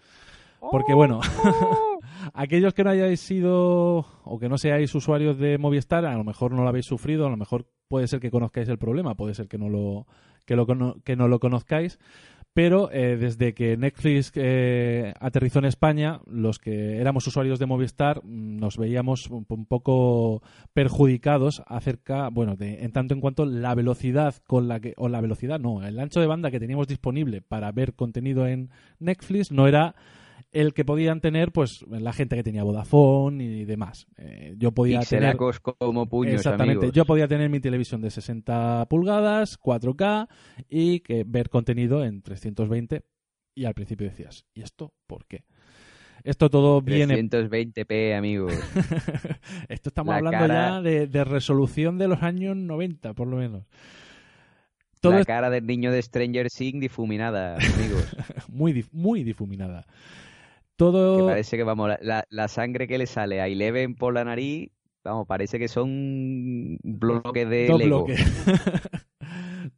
Porque bueno, aquellos que no hayáis sido o que no seáis usuarios de Movistar, a lo mejor no lo habéis sufrido, a lo mejor puede ser que conozcáis el problema, puede ser que no lo, que lo, que no lo conozcáis. Pero eh, desde que Netflix eh, aterrizó en España, los que éramos usuarios de Movistar mm, nos veíamos un, poco perjudicados acerca, bueno, de, en tanto en cuanto la velocidad con la que, o la velocidad no, el ancho de banda que teníamos disponible para ver contenido en Netflix no era el que podían tener pues la gente que tenía Vodafone y demás. Eh, yo podía tener como puños, Exactamente. amigos. Yo podía tener mi televisión de 60 pulgadas, 4K y que ver contenido en 320 y al principio decías, ¿y esto por qué? Esto todo viene 320p, amigos. Esto estamos La hablando cara- ya de, de resolución de los años 90, por lo menos. Todo la cara del niño de Stranger Things difuminada, amigos. muy, dif- muy difuminada. Que Todo... parece que, vamos, la- la, la sangre que le sale a Eleven por la nariz, vamos, parece que son bloques de Dos Lego. bloques.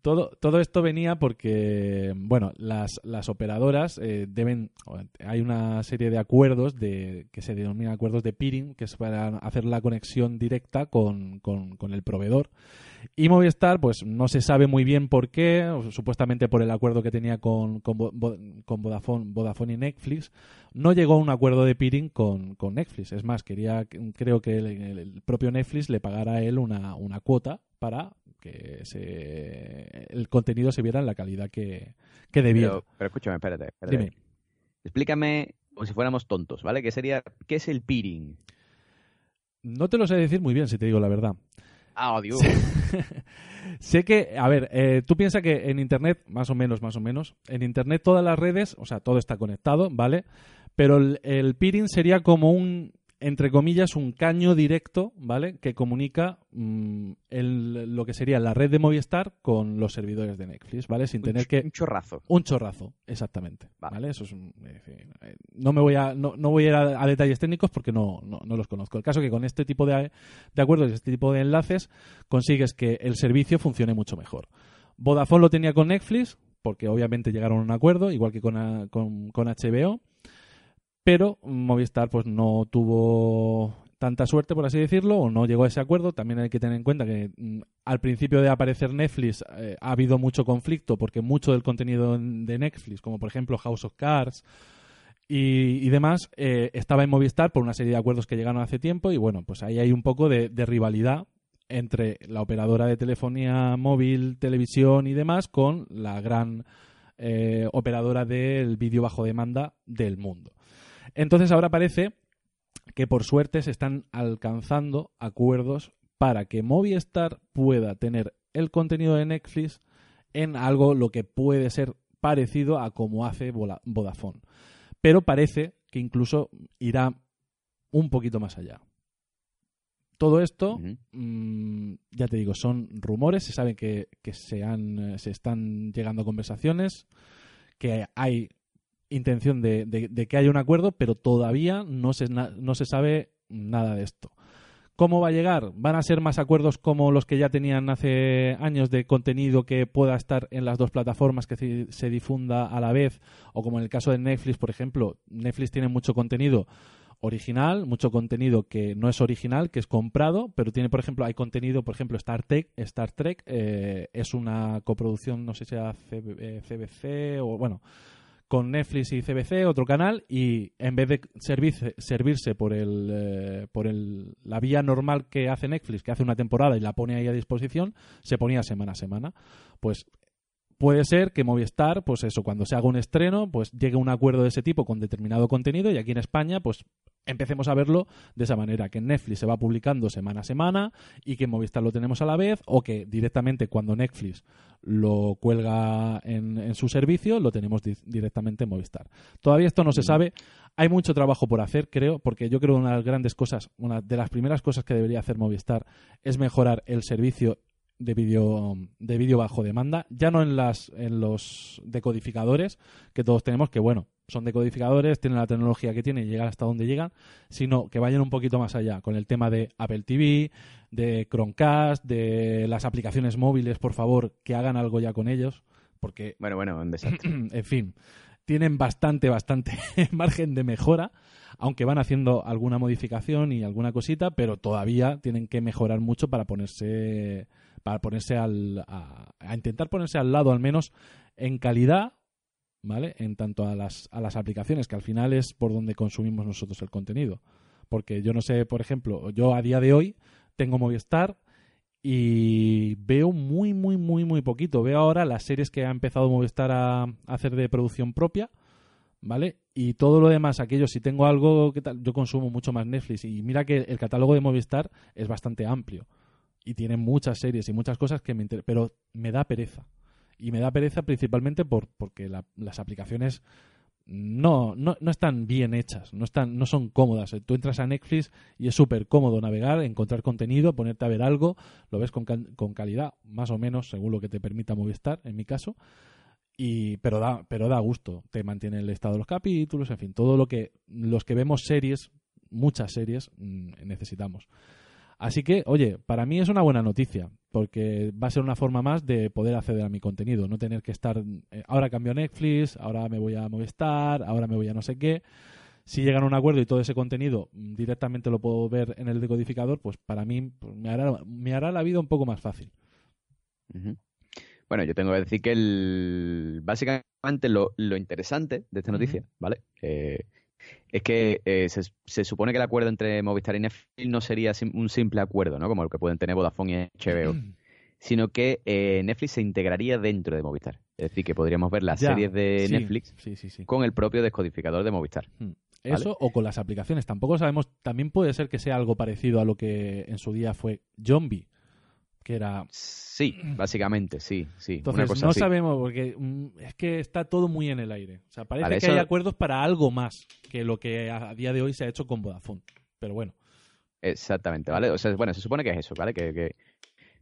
todo, todo esto venía porque, bueno, las, las operadoras eh, deben. Hay una serie de acuerdos de, que se denominan acuerdos de peering, que es para hacer la conexión directa con, el proveedor. Y Movistar, pues no se sabe muy bien por qué, supuestamente por el acuerdo que tenía con, con, Vo- Vo- con Vodafone, y Netflix, no llegó a un acuerdo de peering con, con Netflix. Es más, quería, creo que el, propio Netflix le pagara a él una cuota para que se, el contenido se viera en la calidad que, que debía. Pero, pero escúchame, espérate, espérate. Dime. Explícame, como si fuéramos tontos, ¿vale? ¿Qué sería, qué es el peering? No te lo sé decir muy bien, si te digo la verdad. Ah, Dios. sé que, a ver, eh, tú piensas que en Internet, más o menos, más o menos, en Internet todas las redes, o sea, todo está conectado, ¿vale? Pero el, el peering sería como un, entre comillas, un caño directo, ¿vale? Que comunica mm, el- lo que sería la red de Movistar con los servidores de Netflix, ¿vale? Sin tener que... Un chorrazo. Un chorrazo, exactamente. Vale. ¿Vale? Eso es un- en fin, no me voy a no, no voy a ir a, a detalles técnicos porque no, no, no los conozco. El caso es que con este tipo de, de acuerdos y este tipo de enlaces consigues que el servicio funcione mucho mejor. Vodafone lo tenía con Netflix porque obviamente llegaron a un acuerdo, igual que con, a- con, con HBO, pero Movistar pues no tuvo tanta suerte, por así decirlo, o no llegó a ese acuerdo. También hay que tener en cuenta que mm, al principio de aparecer Netflix eh, ha habido mucho conflicto porque mucho del contenido en- de Netflix, como por ejemplo House of Cards y, demás, eh, estaba en Movistar por una serie de acuerdos que llegaron hace tiempo y bueno, pues ahí hay un poco de, de rivalidad entre la operadora de telefonía móvil, televisión y demás con la gran eh, operadora del vídeo bajo demanda del mundo. Entonces ahora parece que por suerte se están alcanzando acuerdos para que Movistar pueda tener el contenido de Netflix en algo lo que puede ser parecido a como hace Vodafone. Pero parece que incluso irá un poquito más allá. Todo esto, mm, ya te digo, son rumores, se sabe que, que se, han, eh, se están llegando a conversaciones, que hay intención de, de- que haya un acuerdo, pero todavía no se, no se sabe nada de esto. ¿Cómo va a llegar? ¿Van a ser más acuerdos como los que ya tenían hace años de contenido que pueda estar en las dos plataformas, que se- difunda a la vez? O como en el caso de Netflix, por ejemplo, Netflix tiene mucho contenido original, mucho contenido que no es original, que es comprado, pero tiene, por ejemplo, hay contenido, por ejemplo, Star Trek, Star Trek eh, es una coproducción, no sé si sea CB eh, CBC o bueno, con Netflix y CBC, otro canal, y en vez de servirse, servirse por el eh, por el, la vía normal que hace Netflix, que hace una temporada y la pone ahí a disposición, se ponía semana a semana. Pues puede ser que Movistar, pues eso, cuando se haga un estreno, pues llegue a un acuerdo de ese tipo con determinado contenido y aquí en España, pues empecemos a verlo de esa manera, que Netflix se va publicando semana a semana y que en Movistar lo tenemos a la vez o que directamente cuando Netflix lo cuelga en, en su servicio, lo tenemos di- directamente en Movistar. Todavía esto no se Mm. sabe, hay mucho trabajo por hacer, creo, porque yo creo que una de las grandes cosas, una de las primeras cosas que debería hacer Movistar es mejorar el servicio de vídeo de vídeo bajo demanda, ya no en las en los decodificadores que todos tenemos que bueno, son decodificadores, tienen la tecnología que tienen y llegan hasta donde llegan, sino que vayan un poquito más allá con el tema de Apple TV, de Chromecast, de las aplicaciones móviles, por favor, que hagan algo ya con ellos, porque Bueno, bueno, un desastre. en fin, tienen bastante, bastante margen de mejora, aunque van haciendo alguna modificación y alguna cosita, pero todavía tienen que mejorar mucho para ponerse, para ponerse al, a, intentar ponerse al lado al menos en calidad, ¿vale? En tanto a las, a las aplicaciones, que al final es por donde consumimos nosotros el contenido. Porque yo no sé, por ejemplo, yo a día de hoy tengo Movistar y veo muy, muy, muy, muy poquito. Veo ahora las series que ha empezado Movistar a, a hacer de producción propia, ¿vale? Y todo lo demás, aquello, si tengo algo que tal, yo consumo mucho más Netflix. Y mira que el catálogo de Movistar es bastante amplio. Y tiene muchas series y muchas cosas que me inter- Pero me da pereza. Y me da pereza principalmente por, porque la- las aplicaciones no, no, no están bien hechas, no, están, no son cómodas. Tú entras a Netflix y es súper cómodo navegar, encontrar contenido, ponerte a ver algo, lo ves con, con calidad, más o menos, según lo que te permita Movistar, en mi caso. Y, pero da, pero da gusto, te mantiene el estado de los capítulos, en fin, todo lo que los que vemos series, muchas series, mm, necesitamos. Así que, oye, para mí es una buena noticia, porque va a ser una forma más de poder acceder a mi contenido, no tener que estar, eh, ahora cambio a Netflix, ahora me voy a Movistar, ahora me voy a no sé qué. Si llegan a un acuerdo y todo ese contenido mm, directamente lo puedo ver en el decodificador, pues para mí pues, me, hará, me hará la vida un poco más fácil. Bueno, yo tengo que decir que el, básicamente lo, lo interesante de esta noticia, ¿vale? Eh, es que eh, se, se supone que el acuerdo entre Movistar y Netflix no sería sim- un simple acuerdo, ¿no? Como el que pueden tener Vodafone y HBO, sino que eh, Netflix se integraría dentro de Movistar. Es decir, que podríamos ver las Ya, series de sí, Netflix Sí, sí, sí. con el propio descodificador de Movistar. Eso o con las aplicaciones. Tampoco sabemos, también puede ser que sea algo parecido a lo que en su día fue Zombie, que era... Sí, básicamente, sí, sí. una Entonces, cosa no así. sabemos, porque mm, es que está todo muy en el aire. O sea, parece Vale, que eso- hay acuerdos para algo más que lo que a, a día de hoy se ha hecho con Vodafone. Pero bueno, Exactamente, ¿vale? O sea, bueno, se supone que es eso, ¿vale? Que, que,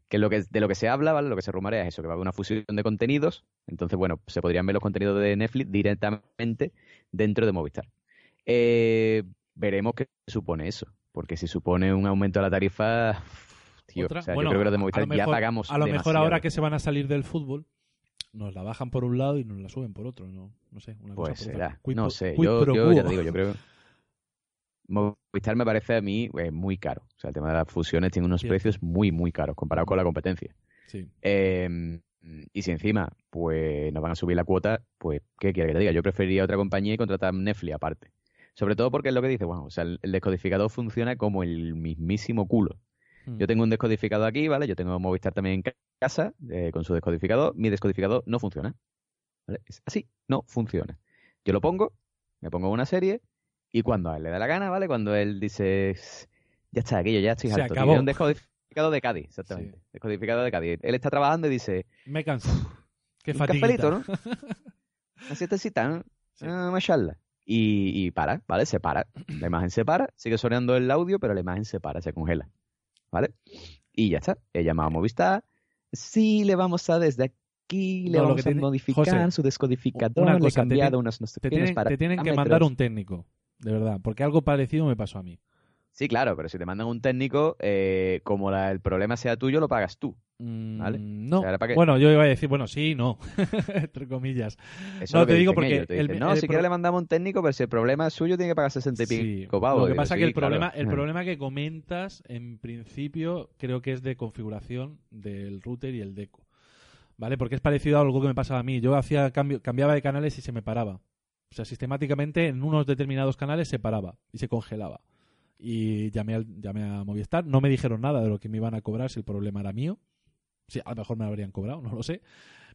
que lo que de lo que se habla, ¿vale? Lo que se rumorea es eso, que va a haber una fusión de contenidos. Entonces, bueno, se podrían ver los contenidos de Netflix directamente dentro de Movistar. Eh, veremos qué supone eso, porque si supone un aumento de la tarifa, tío, otra- o sea, bueno, yo creo que los de Movistar ya pagamos A lo mejor demasiado. ahora que se van a salir del fútbol, nos la bajan por un lado y nos la suben por otro. No, no sé, una Pues cosa por será, otra. Quid no sé, yo, yo ya quo. te digo, yo creo Movistar me parece a mí eh, muy caro. O sea, el tema de las fusiones tiene unos precios muy, muy caros comparado con la competencia. Sí. Eh, y si encima, pues nos van a subir la cuota, pues, ¿qué quiere que te diga? Yo preferiría otra compañía y contratar Netflix aparte. Sobre todo porque es lo que dice, bueno, o sea, el, el descodificador funciona como el mismísimo culo. Mm. Yo tengo un descodificador aquí, ¿vale? Yo tengo Movistar también en ca- casa eh, con su descodificador. Mi descodificador no funciona. ¿Vale? Es así, no funciona. Yo lo pongo, me pongo una serie y cuando a él le da la gana, ¿vale? Cuando él dice, ya está, aquello, ya estoy Se harto. acabó. Un descodificador de Cádiz, exactamente. Descodificador de Cádiz. Él está trabajando y dice, Me he cansado. Qué un fatiguita. cafelito, ¿no? Una siestecita, ¿no? Sí. Ah, mashallah. Y, y para, ¿vale? Se para. La imagen se para, sigue sonando el audio, pero la imagen se para, se congela. ¿Vale? Y ya está. He llamado a Movistar. Sí, le vamos a desde aquí, le No, vamos a tiene- modificar José, su descodificador, le he te cambiado tiene- unos, unos Te pequeños tienen, te tienen que mandar un técnico, de verdad, porque algo parecido me pasó a mí. Sí, claro, pero si te mandan un técnico, eh, como la- el problema sea tuyo, lo pagas tú. Mm, Vale. No. O. Bueno, yo iba a decir, bueno, sí, no, entre comillas. Eso No, te digo porque ellos, te el- dicen, no, el si quiere le mandamos un técnico, pero si el problema es suyo, tiene que pagar 60 y Sí. pico pavos. Lo que pasa es que el claro. problema, el problema que comentas, en principio, creo que es de configuración del router y el deco. ¿Vale? Porque es parecido a algo que me pasaba a mí. Yo hacía cambio, cambiaba de canales y se me paraba. O sea, sistemáticamente en unos determinados canales se paraba y se congelaba. Y llamé, al- llamé a Movistar. No me dijeron nada de lo que me iban a cobrar si el problema era mío. Sí, a lo mejor me lo habrían cobrado, no lo sé.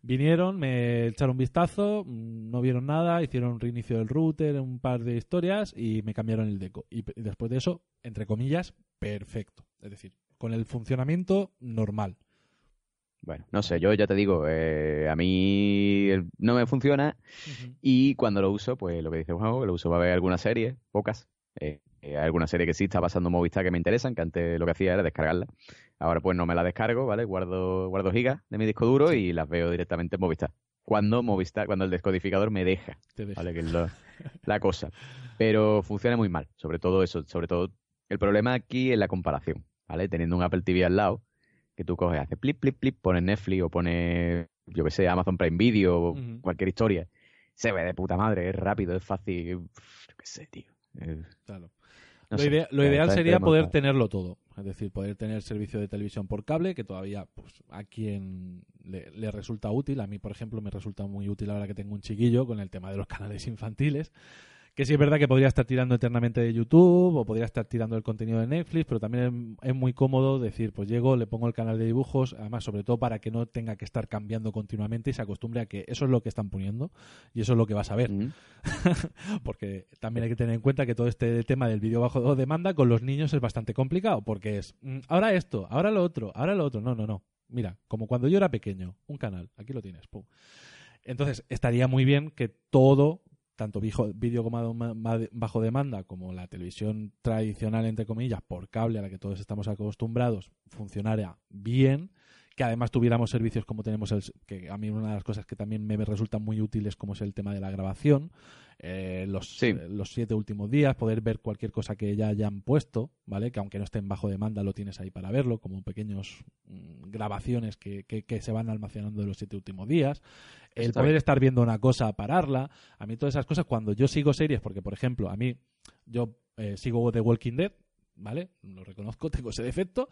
Vinieron, me echaron un vistazo, mm, no vieron nada, hicieron un reinicio del router, un par de historias y me cambiaron el deco. Y, después de eso, entre comillas, perfecto. Es decir, con el funcionamiento normal. Bueno, no sé, yo ya te digo, eh, a mí no me funciona y cuando lo uso, pues lo que dice Juanjo, lo uso para ver algunas series, pocas. Eh, eh, hay alguna serie que sí está pasando en Movistar que me interesan, que antes lo que hacía era descargarla. Ahora pues no me la descargo, ¿vale? Guardo, guardo gigas de mi disco duro y las veo directamente en Movistar. Cuando Movistar, cuando el descodificador me deja, Te deja. ¿vale? Que es lo- la cosa. Pero funciona muy mal, sobre todo eso, sobre todo el problema aquí es la comparación, ¿vale? Teniendo un Apple TV al lado, que tú coges, haces plip, plip, plip, pones Netflix o pones, yo que sé, Amazon Prime Video o cualquier historia. Se ve de puta madre, es rápido, es fácil, yo qué sé, tío. Eh, Claro. no lo, sé, idea- lo está- ideal sería poder tenerlo todo. Es decir, poder tener servicio de televisión por cable, que todavía pues, a quien le, le resulta útil. A mí, por ejemplo, me resulta muy útil ahora que tengo un chiquillo con el tema de los canales infantiles, que sí es verdad que podría estar tirando eternamente de YouTube o podría estar tirando el contenido de Netflix, pero también es, muy cómodo decir, pues llego, le pongo el canal de dibujos, además sobre todo para que no tenga que estar cambiando continuamente y se acostumbre a que eso es lo que están poniendo y eso es lo que vas a ver. Mm. porque también hay que tener en cuenta que todo este tema del vídeo bajo demanda con los niños es bastante complicado, porque es mm, ahora esto, ahora lo otro, ahora lo otro. No, no, no. Mira, como cuando yo era pequeño, un canal, aquí lo tienes. pum. Entonces, estaría muy bien que todo, tanto vídeo como bajo demanda, como la televisión tradicional, entre comillas, por cable, a la que todos estamos acostumbrados, funcionara bien que además tuviéramos servicios como tenemos el que a mí una de las cosas que también me resultan muy útiles como es el tema de la grabación eh, los, Sí. eh, los siete últimos días poder ver cualquier cosa que ya hayan puesto vale que aunque no esté en bajo demanda lo tienes ahí para verlo como pequeños mm, grabaciones que, que, que se van almacenando de los siete últimos días. El está poder bien. estar viendo una cosa pararla. A mí todas esas cosas cuando yo sigo series porque por ejemplo a mí yo eh, sigo The Walking Dead vale lo reconozco tengo ese defecto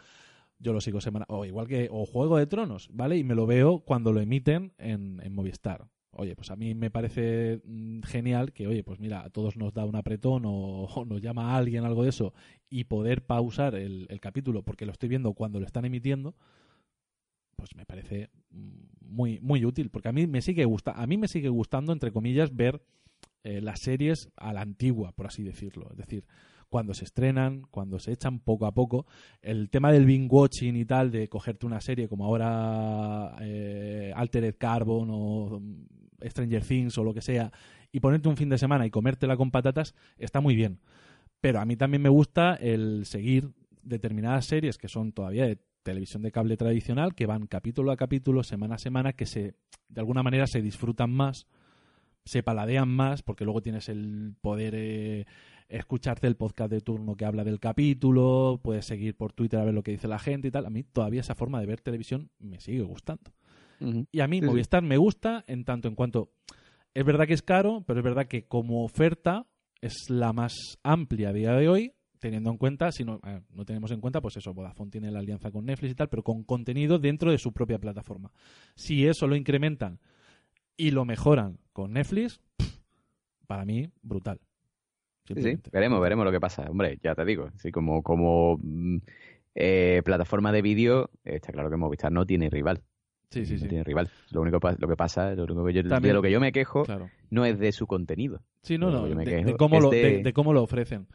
yo lo sigo semana o igual que o Juego de Tronos, ¿vale? Y me lo veo cuando lo emiten en, en Movistar. Oye, pues a mí me parece mm, genial que, oye, pues mira, a todos nos da un apretón o, nos llama a alguien algo de eso y poder pausar el, el capítulo porque lo estoy viendo cuando lo están emitiendo, pues me parece mm, muy muy útil porque a mí me sigue gusta a mí me sigue gustando entre comillas ver eh, las series a la antigua por así decirlo es decir cuando se estrenan cuando se echan poco a poco. El tema del binge watching y tal de cogerte una serie como ahora eh, Altered Carbon o mm, Stranger Things o lo que sea y ponerte un fin de semana y comértela con patatas está muy bien. Pero a mí también me gusta el seguir determinadas series que son todavía de televisión de cable tradicional, que van capítulo a capítulo, semana a semana, que se de alguna manera se disfrutan más, se paladean más, porque luego tienes el poder eh, escucharte el podcast de turno que habla del capítulo, puedes seguir por Twitter a ver lo que dice la gente y tal. A mí todavía esa forma de ver televisión me sigue gustando. Y a mí Sí, sí. Movistar me gusta en tanto en cuanto es verdad que es caro, pero es verdad que como oferta es la más amplia a día de hoy, teniendo en cuenta, si no, eh, no tenemos en cuenta, pues eso, Vodafone tiene la alianza con Netflix y tal, pero con contenido dentro de su propia plataforma. Si eso lo incrementan y lo mejoran con Netflix, para mí, brutal. Sí, veremos, veremos lo que pasa. Hombre, ya te digo, sí, como, como mm, eh, plataforma de vídeo, está claro que Movistar no tiene rival. Sí, sí, no sí. tiene rival. Lo único lo que pasa, lo único que yo, También- de lo que yo me quejo Claro. no es de su contenido. Sí, no, no, de, quejo de cómo lo, de- cómo lo ofrecen.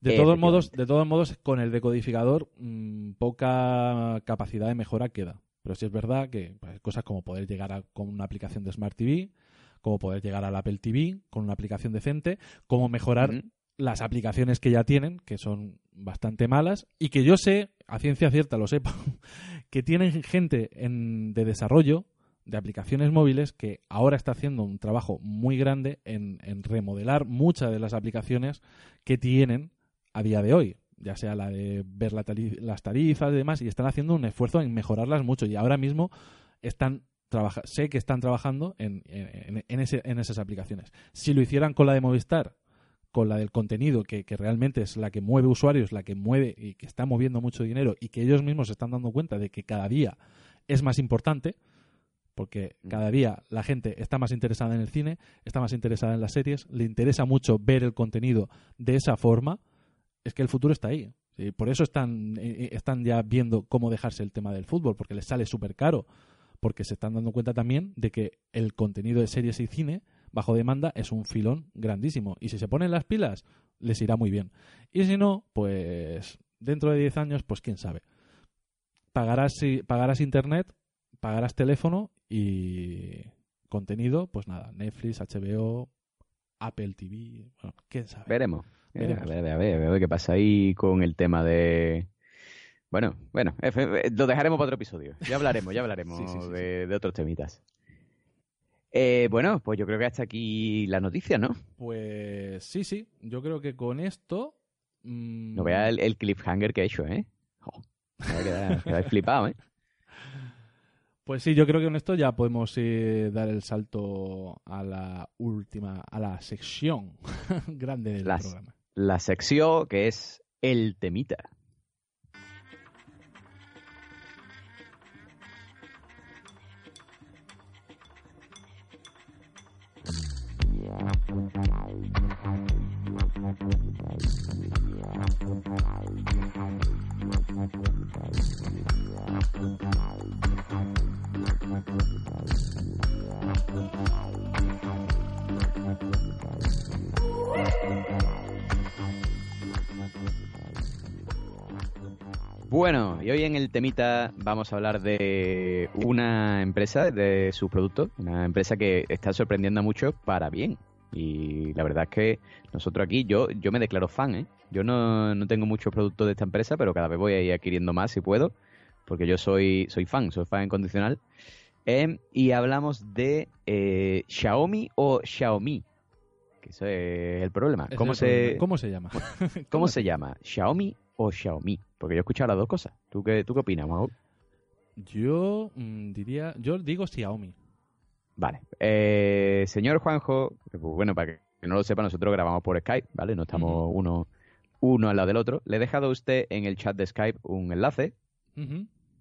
De todos modos, de todos modos, con el decodificador mm, poca capacidad de mejora queda. Pero sí es verdad que pues, cosas como poder llegar a, con una aplicación de Smart TV, como poder llegar al Apple TV con una aplicación decente, como mejorar. Las aplicaciones que ya tienen, que son bastante malas, y que yo sé, a ciencia cierta lo sepa, que tienen gente en, de desarrollo de aplicaciones móviles que ahora está haciendo un trabajo muy grande en, remodelar muchas de las aplicaciones que tienen a día de hoy, ya sea la de ver la las tarifas y demás, y están haciendo un esfuerzo en mejorarlas mucho, y ahora mismo están sé que están trabajando en, en- en ese- en esas aplicaciones. Si lo hicieran con la de Movistar, con la del contenido, que, que realmente es la que mueve usuarios, la que mueve y que está moviendo mucho dinero y que ellos mismos se están dando cuenta de que cada día es más importante, porque Mm. cada día la gente está más interesada en el cine, está más interesada en las series, le interesa mucho ver el contenido de esa forma, es que el futuro está ahí. Sí, Por eso están, eh, eh, están ya viendo cómo dejarse el tema del fútbol, porque les sale súper caro, porque se están dando cuenta también de que el contenido de series y cine bajo demanda es un filón grandísimo. Y si se ponen las pilas, les irá muy bien. Y si no, pues dentro de 10 años, pues quién sabe. Pagarás, si- pagarás internet, pagarás teléfono y contenido, pues nada, Netflix, HBO, Apple TV, bueno, quién sabe. Veremos. Eh, Veremos. A ver, a ver, a ver qué pasa ahí con el tema de... Bueno, bueno, eh, eh, lo dejaremos para otro episodio. Ya hablaremos, ya hablaremos Sí, sí, sí, de, de otros temitas. Eh, bueno, pues yo creo que hasta aquí la noticia, ¿no? Pues sí, sí, yo creo que con esto... mm, No vea el, el cliffhanger que he hecho, ¿eh? Jo, me voy a quedar- flipado, ¿eh? Pues sí, yo creo que con esto ya podemos eh, dar el salto a la última, a la sección grande del programa. La sección que es el temita. Bueno, y hoy en el temita vamos a hablar de una empresa, de sus productos, una empresa que está sorprendiendo mucho para bien. Y la verdad es que nosotros aquí, yo, yo me declaro fan, ¿eh? Yo no, no tengo muchos productos de esta empresa, pero cada vez voy a ir adquiriendo más si puedo, porque yo soy, soy fan, soy fan incondicional. Em, y hablamos de eh, Xiaomi o Xiaomi, que eso es el problema. ¿Cómo problema. se, ¿Cómo se llama? ¿Cómo se llama? ¿Xiaomi o Xiaomi? Porque yo he escuchado las dos cosas. ¿Tú qué, tú qué opinas, Mau? Yo mm, diría, yo digo Xiaomi. Vale. Eh, señor Juanjo, pues bueno, para que no lo sepa, nosotros grabamos por Skype, ¿vale? No estamos uno, uno al lado del otro. Le he dejado a usted en el chat de Skype un enlace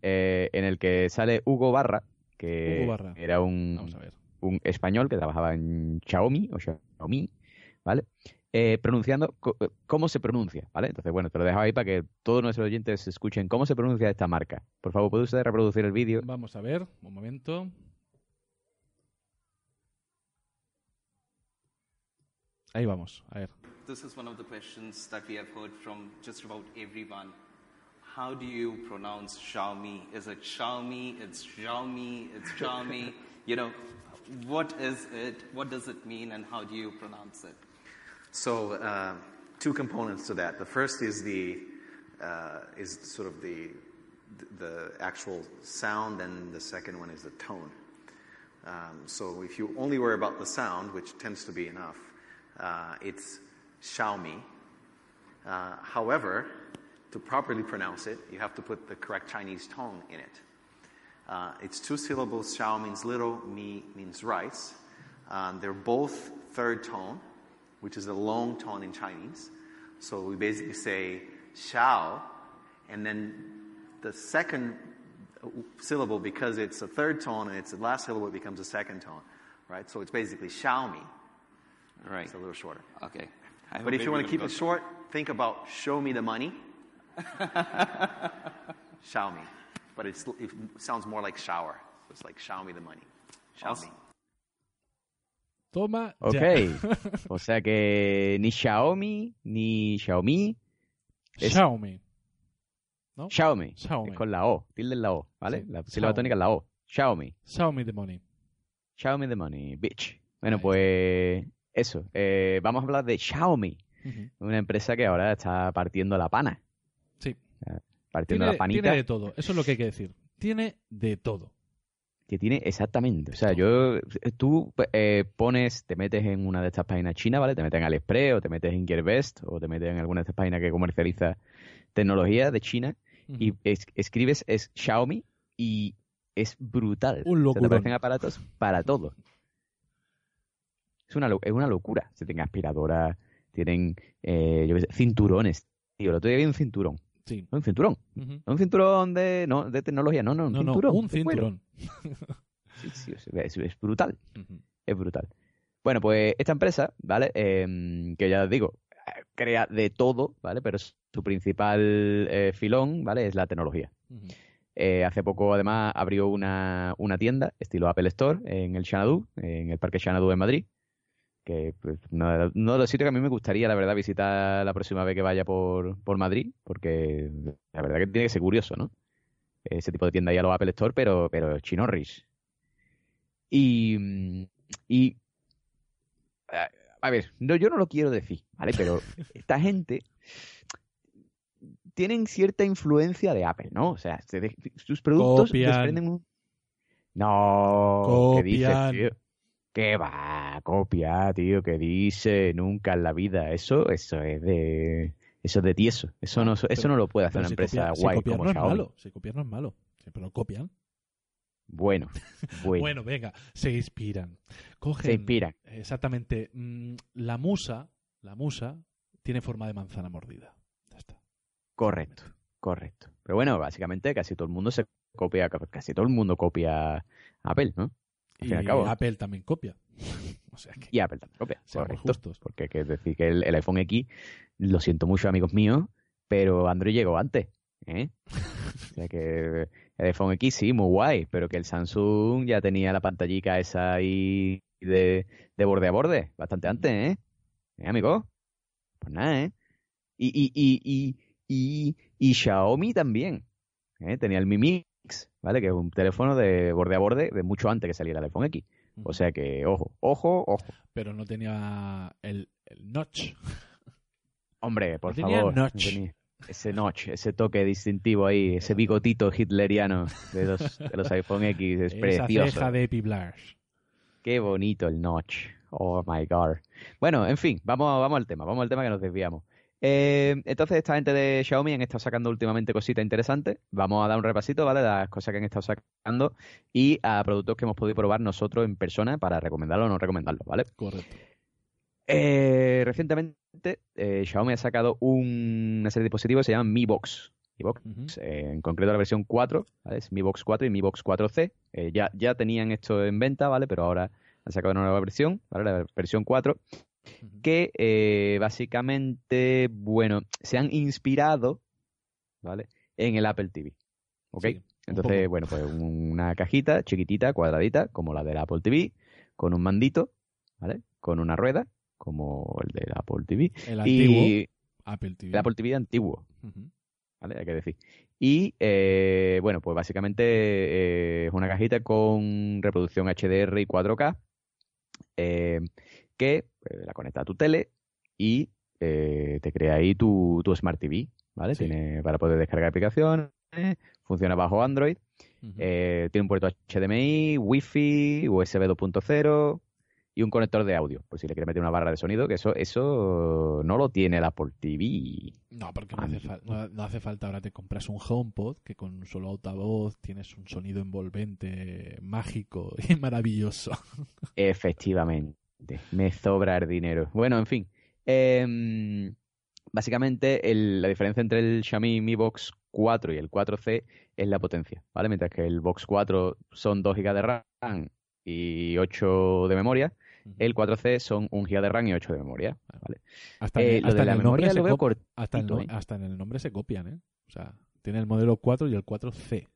eh, en el que sale Hugo Barra, que Hugo era un, Vamos a ver. un español que trabajaba en Xiaomi o Xiaomi, ¿vale? Eh, pronunciando eh, cómo se pronuncia, ¿vale? Entonces, bueno, te lo dejo ahí para que todos nuestros oyentes escuchen cómo se pronuncia esta marca. Por favor, ¿puede usted reproducir el vídeo? Vamos a ver, un momento. Ahí vamos, a ver. This is one of the questions that we have heard from just about everyone. How do you pronounce Xiaomi? Is it Xiaomi? It's Xiaomi? It's Xiaomi? you know, what is it? What does it mean? And how do you pronounce it? So, uh, two components to that. The first is the uh, is sort of the the actual sound, and the second one is the tone. Um, so, if you only worry about the sound, which tends to be enough, uh, it's Xiaomi. Uh, however, to properly pronounce it, you have to put the correct Chinese tone in it. Uh, it's two syllables. Xiao means little, mi means rice. Um, they're both third tone, which is a long tone in Chinese. So we basically say xiao, and then the second syllable, because it's a third tone and it's the last syllable, it becomes a second tone, right? So it's basically Xiaomi. Right. It's a little shorter. Okay. But if you want to keep it short, think about show me the money. Xiaomi. But it's, it sounds more like shower. So it's like show me the money. Xiaomi. Toma Ok. ya. o sea que ni Xiaomi, ni Xiaomi, es- Xiaomi. ¿No? Xiaomi. Xiaomi. Es con la O, tilde en la O, ¿vale? Sí, La sílaba Xiaomi. tónica es la O. Xiaomi. Xiaomi the money. Xiaomi the money, bitch. Bueno, Ahí pues eso. Eh, vamos a hablar de Xiaomi, una empresa que ahora está partiendo la pana. Partiendo Tiene, la panita. tiene de todo, eso es lo que hay que decir. Tiene de todo. Que tiene exactamente. O sea, yo. Tú eh, pones, te metes en una de estas páginas chinas, ¿vale? Te metes en AliExpress o te metes en GearBest o te metes en alguna de estas páginas que comercializa tecnología de China y es- escribes es Xiaomi y es brutal. Un Se te locurón. aparecen aparatos para todo. Es una, es una locura. Se tienen aspiradoras, tienen eh, yo qué sé, cinturones. Tío, el otro día vi un cinturón. Sí. Un cinturón. No un cinturón de, no, de tecnología, no, no, un No, no, cinturón. un cinturón. Sí, sí, es, brutal. Es brutal. Bueno, pues esta empresa, ¿vale? Em, que ya os digo, crea de todo, ¿vale? Pero su principal eh, filón, ¿vale? Es la tecnología. Eh, hace poco, además, abrió una, una tienda estilo Apple Store en el Xanadu, en el Parque Xanadu en Madrid. Que pues, uno, de los, uno de los sitios que a mí me gustaría, la verdad, visitar la próxima vez que vaya por, por Madrid, porque la verdad que tiene que ser curioso, ¿no? Ese tipo de tienda ya lo Apple Store, pero, pero chinorris. Y, mm, y a- a ver, no, yo no lo quiero decir, ¿vale? Pero esta gente tienen cierta influencia de Apple, ¿no? O sea, sus productos Copian. desprenden un... No, ¿qué dices, tío? ¿Qué va? Copia, tío, ¿qué dice? Nunca en la vida. Eso, eso es de... Eso es de tieso. Eso no, eso Pero- no lo puede hacer una si empresa si guay copiar como no es malo. Si copiar no es malo. Sí, pero copian. Bueno, bueno, Bueno, venga, se inspiran. Cogen, se inspiran. Exactamente. mm, La musa, la musa, tiene forma de manzana mordida. Ya está. Correcto, correcto. Pero bueno, básicamente casi todo el mundo se copia, casi todo el mundo copia Apple, ¿no? Y cabo. Apple también copia. O sea que... Y Apple también copia. Correcto. justos. Porque hay que decir que el, el iPhone X, lo siento mucho, amigos míos, pero Android llegó antes. ¿eh? O sea que el iPhone X sí, muy guay, pero que el Samsung ya tenía la pantallica esa ahí de, de borde a borde, bastante antes, ¿eh? ¿Eh, amigo? Pues nada, ¿eh? Y, y, y, y, y, y Xiaomi también. ¿eh? Tenía el Mi ¿vale? Que es un teléfono de borde a borde de mucho antes que saliera el iPhone X. O sea que, ojo, ojo, ojo. Pero no tenía el, el notch. Hombre, por No tenía favor. notch. no tenía ese notch, ese toque distintivo ahí, ese bigotito hitleriano de los, de los iPhone X, es Esa precioso. ceja de Piblash. Qué bonito el notch. Oh my god. Bueno, en fin, vamos, vamos al tema, vamos al tema que nos desviamos. Eh, entonces, esta gente de Xiaomi han estado sacando últimamente cositas interesantes. Vamos a dar un repasito, ¿vale? De las cosas que han estado sacando y a productos que hemos podido probar nosotros en persona para recomendarlo o no recomendarlo, ¿vale? Correcto. Eh, recientemente, eh, Xiaomi ha sacado un- una serie de dispositivos que se llaman Mi Box. Mi Box, en concreto la versión 4, ¿vale? Es Mi Box 4 y Mi Box 4C. Eh, ya, ya tenían esto en venta, ¿vale? Pero ahora han sacado una nueva versión, ¿vale? La versión 4, Que eh, básicamente, bueno, se han inspirado, ¿vale? En el Apple TV, ¿ok? Sí, Entonces, bueno, pues una cajita chiquitita, cuadradita, como la del Apple TV, con un mandito, ¿vale? Con una rueda, como el del Apple TV. El antiguo Y Apple TV. el Apple TV antiguo. ¿vale? Hay que decir. Y, eh, bueno, pues básicamente eh, es una cajita con reproducción HDR y 4K, eh, que eh, la conecta a tu tele y eh, te crea ahí tu, tu Smart TV, ¿vale? Sí. Tiene para poder descargar aplicaciones, funciona bajo Android, eh, tiene un puerto HDMI, Wi-Fi, USB 2.0 y un conector de audio, por si le quieres meter una barra de sonido, que eso, eso no lo tiene el Apple TV. No, porque no hace, fal- no, no hace falta. Ahora te compras un HomePod que con un solo altavoz tienes un sonido envolvente, mágico y maravilloso. Efectivamente, me sobra el dinero. Bueno, en fin. em, básicamente, el- la diferencia entre el Xiaomi Mi Box 4 y el 4C es la potencia, ¿vale? Mientras que el Box 4 son 2 GB de RAM y 8 de memoria, el 4C son 1 GB de RAM y 8 de memoria, ¿vale? Hasta, Eh, hasta en el nombre memoria lo hasta, en ¿eh? hasta en el nombre se copian, ¿eh? O sea, tiene el modelo 4 y el 4C.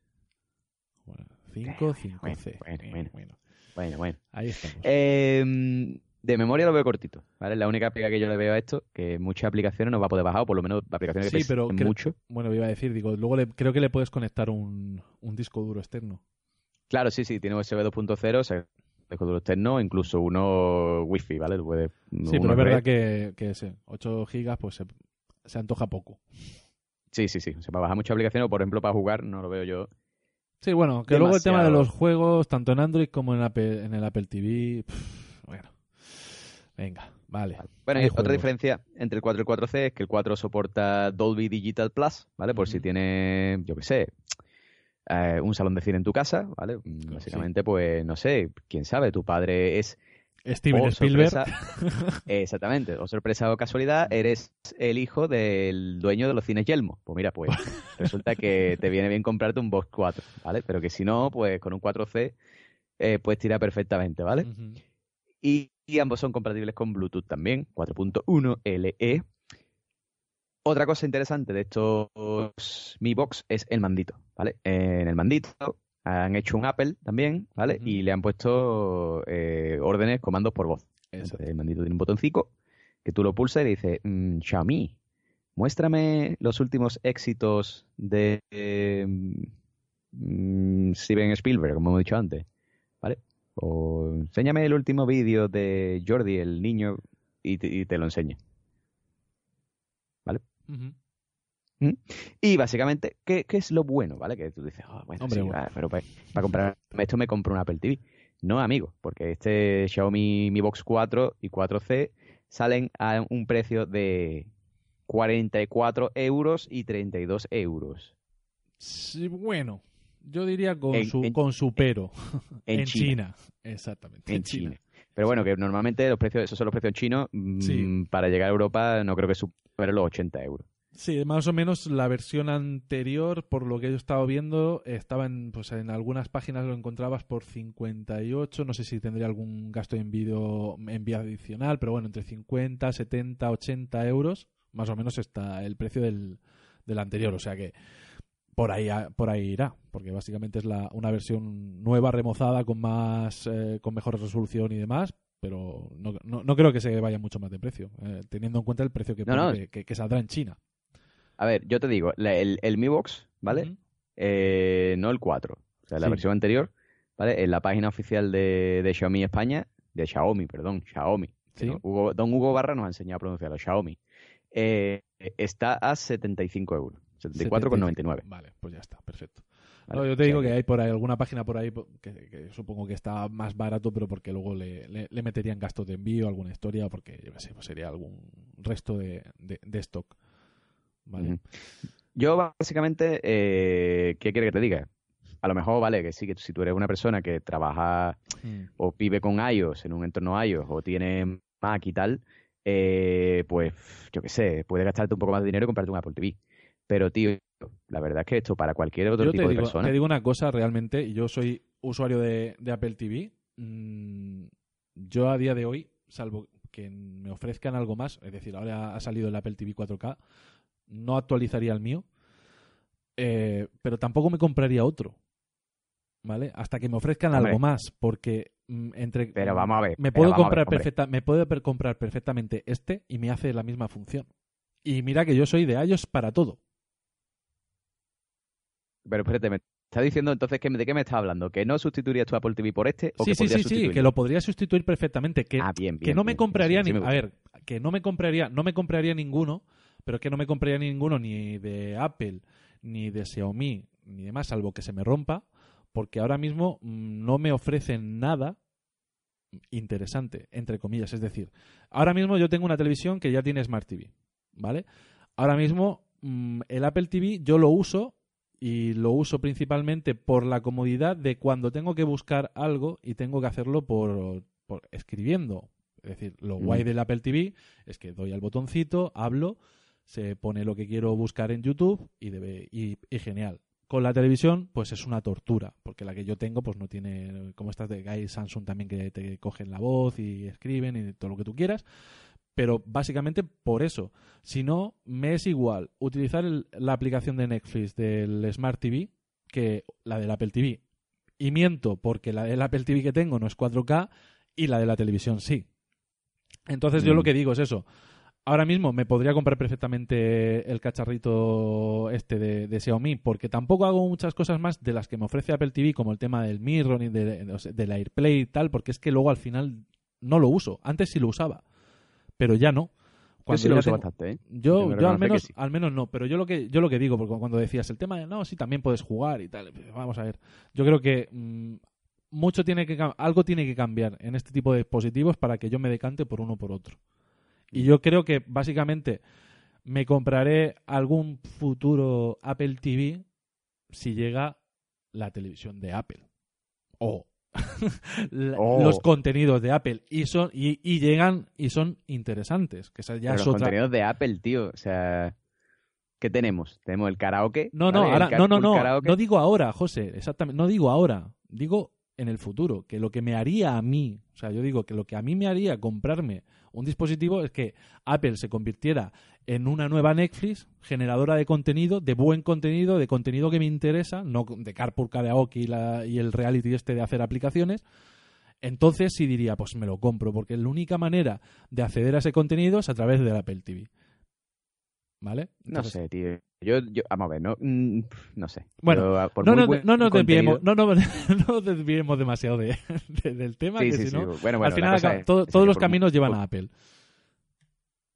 Bueno, 5, 5C. bueno, Eh, bueno. bueno, Bueno, bueno. ahí estamos. Em, de memoria lo veo cortito, ¿vale? La única pega que yo le veo a esto, que muchas aplicaciones no va a poder bajar, o por lo menos aplicaciones que Sí, pero pesen creo- mucho. Bueno, iba a decir, digo, luego le- creo que le puedes conectar un, un disco duro externo. Claro, sí, sí, tiene USB 2.0, o sea, disco duro externo, incluso uno Wi-Fi, ¿vale? Puede, Sí, pero es verdad que, que ese, 8 gigas pues se, se antoja poco. Sí, sí, sí. O sea, para bajar muchas aplicaciones, o por ejemplo, para jugar, no lo veo yo. Sí, bueno, que luego el tema de los juegos, tanto en Android como en, Apple- en el Apple TV, pff, bueno, venga, vale. Bueno, y otra diferencia entre el 4 y el 4C es que el 4 soporta Dolby Digital Plus, ¿vale? Por si tiene, yo qué sé, eh, un salón de cine en tu casa, ¿vale? Básicamente, pues, no sé, quién sabe, tu padre es Steven o Spielberg. sorpresa- exactamente, o sorpresa o casualidad, eres el hijo del dueño de los cines Yelmo. Pues mira, pues resulta que te viene bien comprarte un Box 4, ¿vale? Pero que si no, pues con un 4C eh, puedes tirar perfectamente, ¿vale? Y, y ambos son compatibles con Bluetooth también, 4.1 LE. Otra cosa interesante de estos Mi Box es el mandito, ¿vale? En el mandito han hecho un Apple también, ¿vale? Y le han puesto eh, órdenes, comandos por voz. Entonces, el mandito tiene un botoncito que tú lo pulsas y le dices, mm, Xiaomi, muéstrame los últimos éxitos de eh, mm, Steven Spielberg, como hemos dicho antes, ¿vale? O enséñame el último vídeo de Jordi, el niño, y te, y te lo enseña. Ujú. Y básicamente, ¿qué, qué es lo bueno? ¿Vale? Que tú dices, "Oh, bueno, Hombre, sí, bueno. pero para, comprarme esto me compro un Apple TV. No, amigo, porque este Xiaomi Mi Box 4 y 4C salen a un precio de 44 euros y 32 euros Sí, bueno, yo diría con, En- su, en- con su pero. en, China. Exactamente. En China. Pero bueno, que normalmente los precios, esos son los precios chinos. mm, Sí. Para llegar a Europa no creo que superen los 80 euros. Sí, más o menos la versión anterior, por lo que yo he estado viendo, estaba en, pues en algunas páginas lo encontrabas por 58, no sé si tendría algún gasto en envío, envío adicional, pero bueno, entre 50, 70, 80 euros, más o menos está el precio del, del anterior, o sea que por ahí por ahí irá, porque básicamente es la, una versión nueva, remozada, con más eh, con mejor resolución y demás, pero no, no, no creo que se vaya mucho más de precio, eh, teniendo en cuenta el precio que, No, pone no. que- que- que saldrá en China. A ver, yo te digo, la- el, el Mi Box, ¿vale? Eh, no el 4, o sea, la Sí. versión anterior, ¿vale? En la página oficial de, de Xiaomi España, de Xiaomi, perdón, Xiaomi. Sí. ¿no? Hugo- don Hugo Barra nos ha enseñado a pronunciarlo, Xiaomi. Eh, está a 75 euros, 74,99. Vale, pues ya está, perfecto. ¿vale? No, yo te digo que hay por ahí alguna página por ahí que, que supongo que está más barato, pero porque luego le, le- le meterían gastos de envío, alguna historia, o porque yo qué sé, pues sería algún resto de, de, de stock. Vale. Yo básicamente, eh, ¿qué quiere que te diga? A lo mejor, vale, que sí, que si tú eres una persona que trabaja Mm. o vive con iOS en un entorno iOS o tiene Mac y tal, eh, pues yo qué sé, puedes gastarte un poco más de dinero y comprarte un Apple TV. Pero, tío, la verdad es que esto para cualquier otro Yo tipo te de persona. te digo una cosa realmente, y yo soy usuario de, de Apple TV. mm, yo a día de hoy, salvo que me ofrezcan algo más, es decir, ahora ha salido el Apple TV 4K, no actualizaría el mío, eh, pero tampoco me compraría otro. ¿Vale? Hasta que me ofrezcan Hombre. algo más, porque mm, entre Pero vamos a ver. me puedo ver, comprar perfecta, me puedo comprar perfectamente este y me hace la misma función. Y mira que yo soy de iOS para todo. Pero espérate, me estás diciendo entonces que, de qué me estás hablando, que no sustituirías tu Apple TV por este o Sí, que sí, sí, sí, que lo podría sustituir perfectamente. Que, Ah, bien, que bien, no me compraría sí, sí ni- me a ver, que no me compraría, no me compraría ninguno, pero es que no me compraría ninguno ni de Apple, ni de Xiaomi, ni demás, salvo que se me rompa, porque ahora mismo mm, no me ofrecen nada interesante, entre comillas. Es decir, ahora mismo yo tengo una televisión que ya tiene Smart TV, ¿vale? Ahora mismo mm, el Apple TV yo lo uso y lo uso principalmente por la comodidad de cuando tengo que buscar algo y tengo que hacerlo por, por escribiendo. Es decir, lo guay del Apple TV es que doy al botoncito, hablo, se pone lo que quiero buscar en YouTube y, debe, y, y genial. Con la televisión, pues es una tortura, porque la que yo tengo, pues no tiene, como estas de hay Samsung también que te cogen la voz y escriben y todo lo que tú quieras, pero básicamente por eso. Si no, me es igual utilizar el- la aplicación de Netflix del Smart TV que la del Apple TV. Y miento, porque la del Apple TV que tengo no es 4K y la de la televisión sí. Entonces yo Mm. lo que digo es eso. Ahora mismo me podría comprar perfectamente el cacharrito este de, de Xiaomi, porque tampoco hago muchas cosas más de las que me ofrece Apple TV, como el tema del Mirror y de, de- del AirPlay y tal, porque es que luego al final no lo uso. Antes sí lo usaba, pero ya no. Yo sí lo uso tengo- bastante, ¿eh? yo, al menos, sí. al menos no, pero yo lo que yo lo que digo, porque cuando decías el tema de no, sí también puedes jugar y tal, vamos a ver. Yo creo que mm, mucho tiene que algo tiene que cambiar en este tipo de dispositivos para que yo me decante por uno o por otro. Y yo creo que básicamente me compraré algún futuro Apple TV si llega la televisión de Apple. O la- Oh. los contenidos de Apple y son y, y llegan y son interesantes que esa ya es los otra contenidos de Apple, tío, o sea, ¿qué tenemos? Tenemos el karaoke. No, no, ¿vale? Ahora, no, no, no, no digo ahora, José, exactamente, no digo ahora, digo en el futuro, que lo que me haría a mí, o sea, yo digo que lo que a mí me haría comprarme un dispositivo es que Apple se convirtiera en una nueva Netflix generadora de contenido, de buen contenido, de contenido que me interesa, no de Carpool Karaoke y, la- y el reality este de hacer aplicaciones. Entonces sí diría, pues me lo compro, porque la única manera de acceder a ese contenido es a través del Apple TV. ¿Vale? No sé, tío. Yo, yo, vamos a ver, no, mm, no sé. Bueno, ah, por no, no, no nos contenido- desviemos, no, no, no nos desviemos demasiado de, de- del tema, Sí, que sí, si sí. no, Bueno, bueno, al final todo- que todos los caminos llevan a Apple.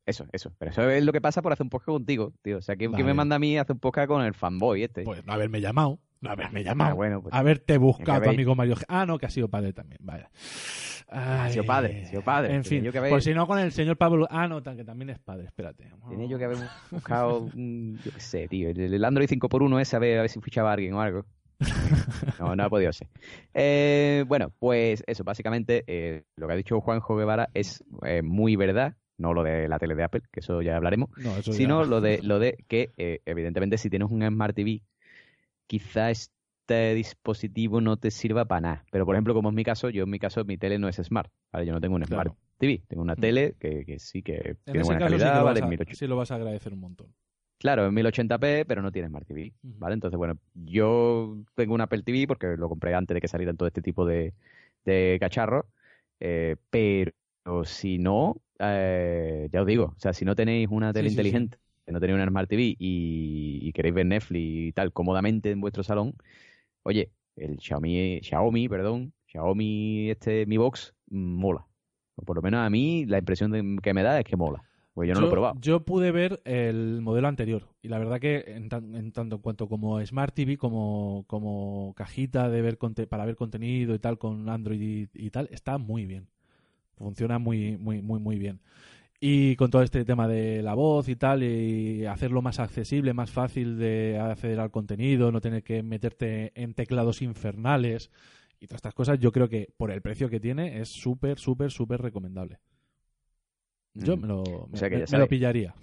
Eso, eso. Pero eso es lo que pasa por hacer un podcast contigo, tío. O sea, ¿quién, quién Vale. me manda a mí hacer un podcast con el fanboy este? Pues no haberme llamado, no haberme llamado, Ah, bueno, pues, haberte buscado a tu amigo Mario. Ah, no, que ha sido padre también, vaya. ha sido padre, ha sido padre. En fin, haber- pues si no con el señor Pablo. Ah, no, que también es padre, espérate. Tenía yo que haber buscado, yo qué sé, tío, el, Android 5x1 ese, a ver, a ver si fichaba a alguien o algo. No, no ha podido ser. Eh, bueno, pues eso, básicamente, eh, lo que ha dicho Juanjo Guevara es eh, muy verdad, no lo de la tele de Apple, que eso ya hablaremos, No, eso ya- sino lo de lo de que eh, evidentemente si tienes un Smart TV, quizá este dispositivo no te sirva para nada. Pero por ejemplo, como es mi caso, yo en mi caso mi tele no es Smart, ¿vale? Yo no tengo un Claro. Smart TV, tengo una Mm. tele que, que sí que En tiene buena sí, calidad, lo ¿vale? a, 1080. sí lo vas a agradecer un montón. Claro, en 1080p, pero no tiene Smart TV, Ujú. ¿vale? Entonces, bueno, yo tengo un Apple TV porque lo compré antes de que salieran todo este tipo de, de cacharros, eh, pero si no, eh, ya os digo, o sea, si no tenéis una tele Sí, sí, inteligente, no tenéis una Smart TV y, y queréis ver Netflix y tal cómodamente en vuestro salón, oye, el Xiaomi, Xiaomi, perdón, Xiaomi este Mi Box mm, mola. O por lo menos a mí la impresión de- que me da es que mola. Pues yo no lo he probado. yo pude ver el modelo anterior y la verdad que en, tan- en tanto en cuanto como Smart TV como, como cajita de ver conte- para ver contenido y tal con Android y, y tal está muy bien. Funciona muy muy muy muy bien. Y con todo este tema de la voz y tal, y hacerlo más accesible, más fácil de acceder al contenido, no tener que meterte en teclados infernales y todas estas cosas, yo creo que por el precio que tiene es súper, súper, súper recomendable. Yo Mm. me lo, me, sea lo pillaría.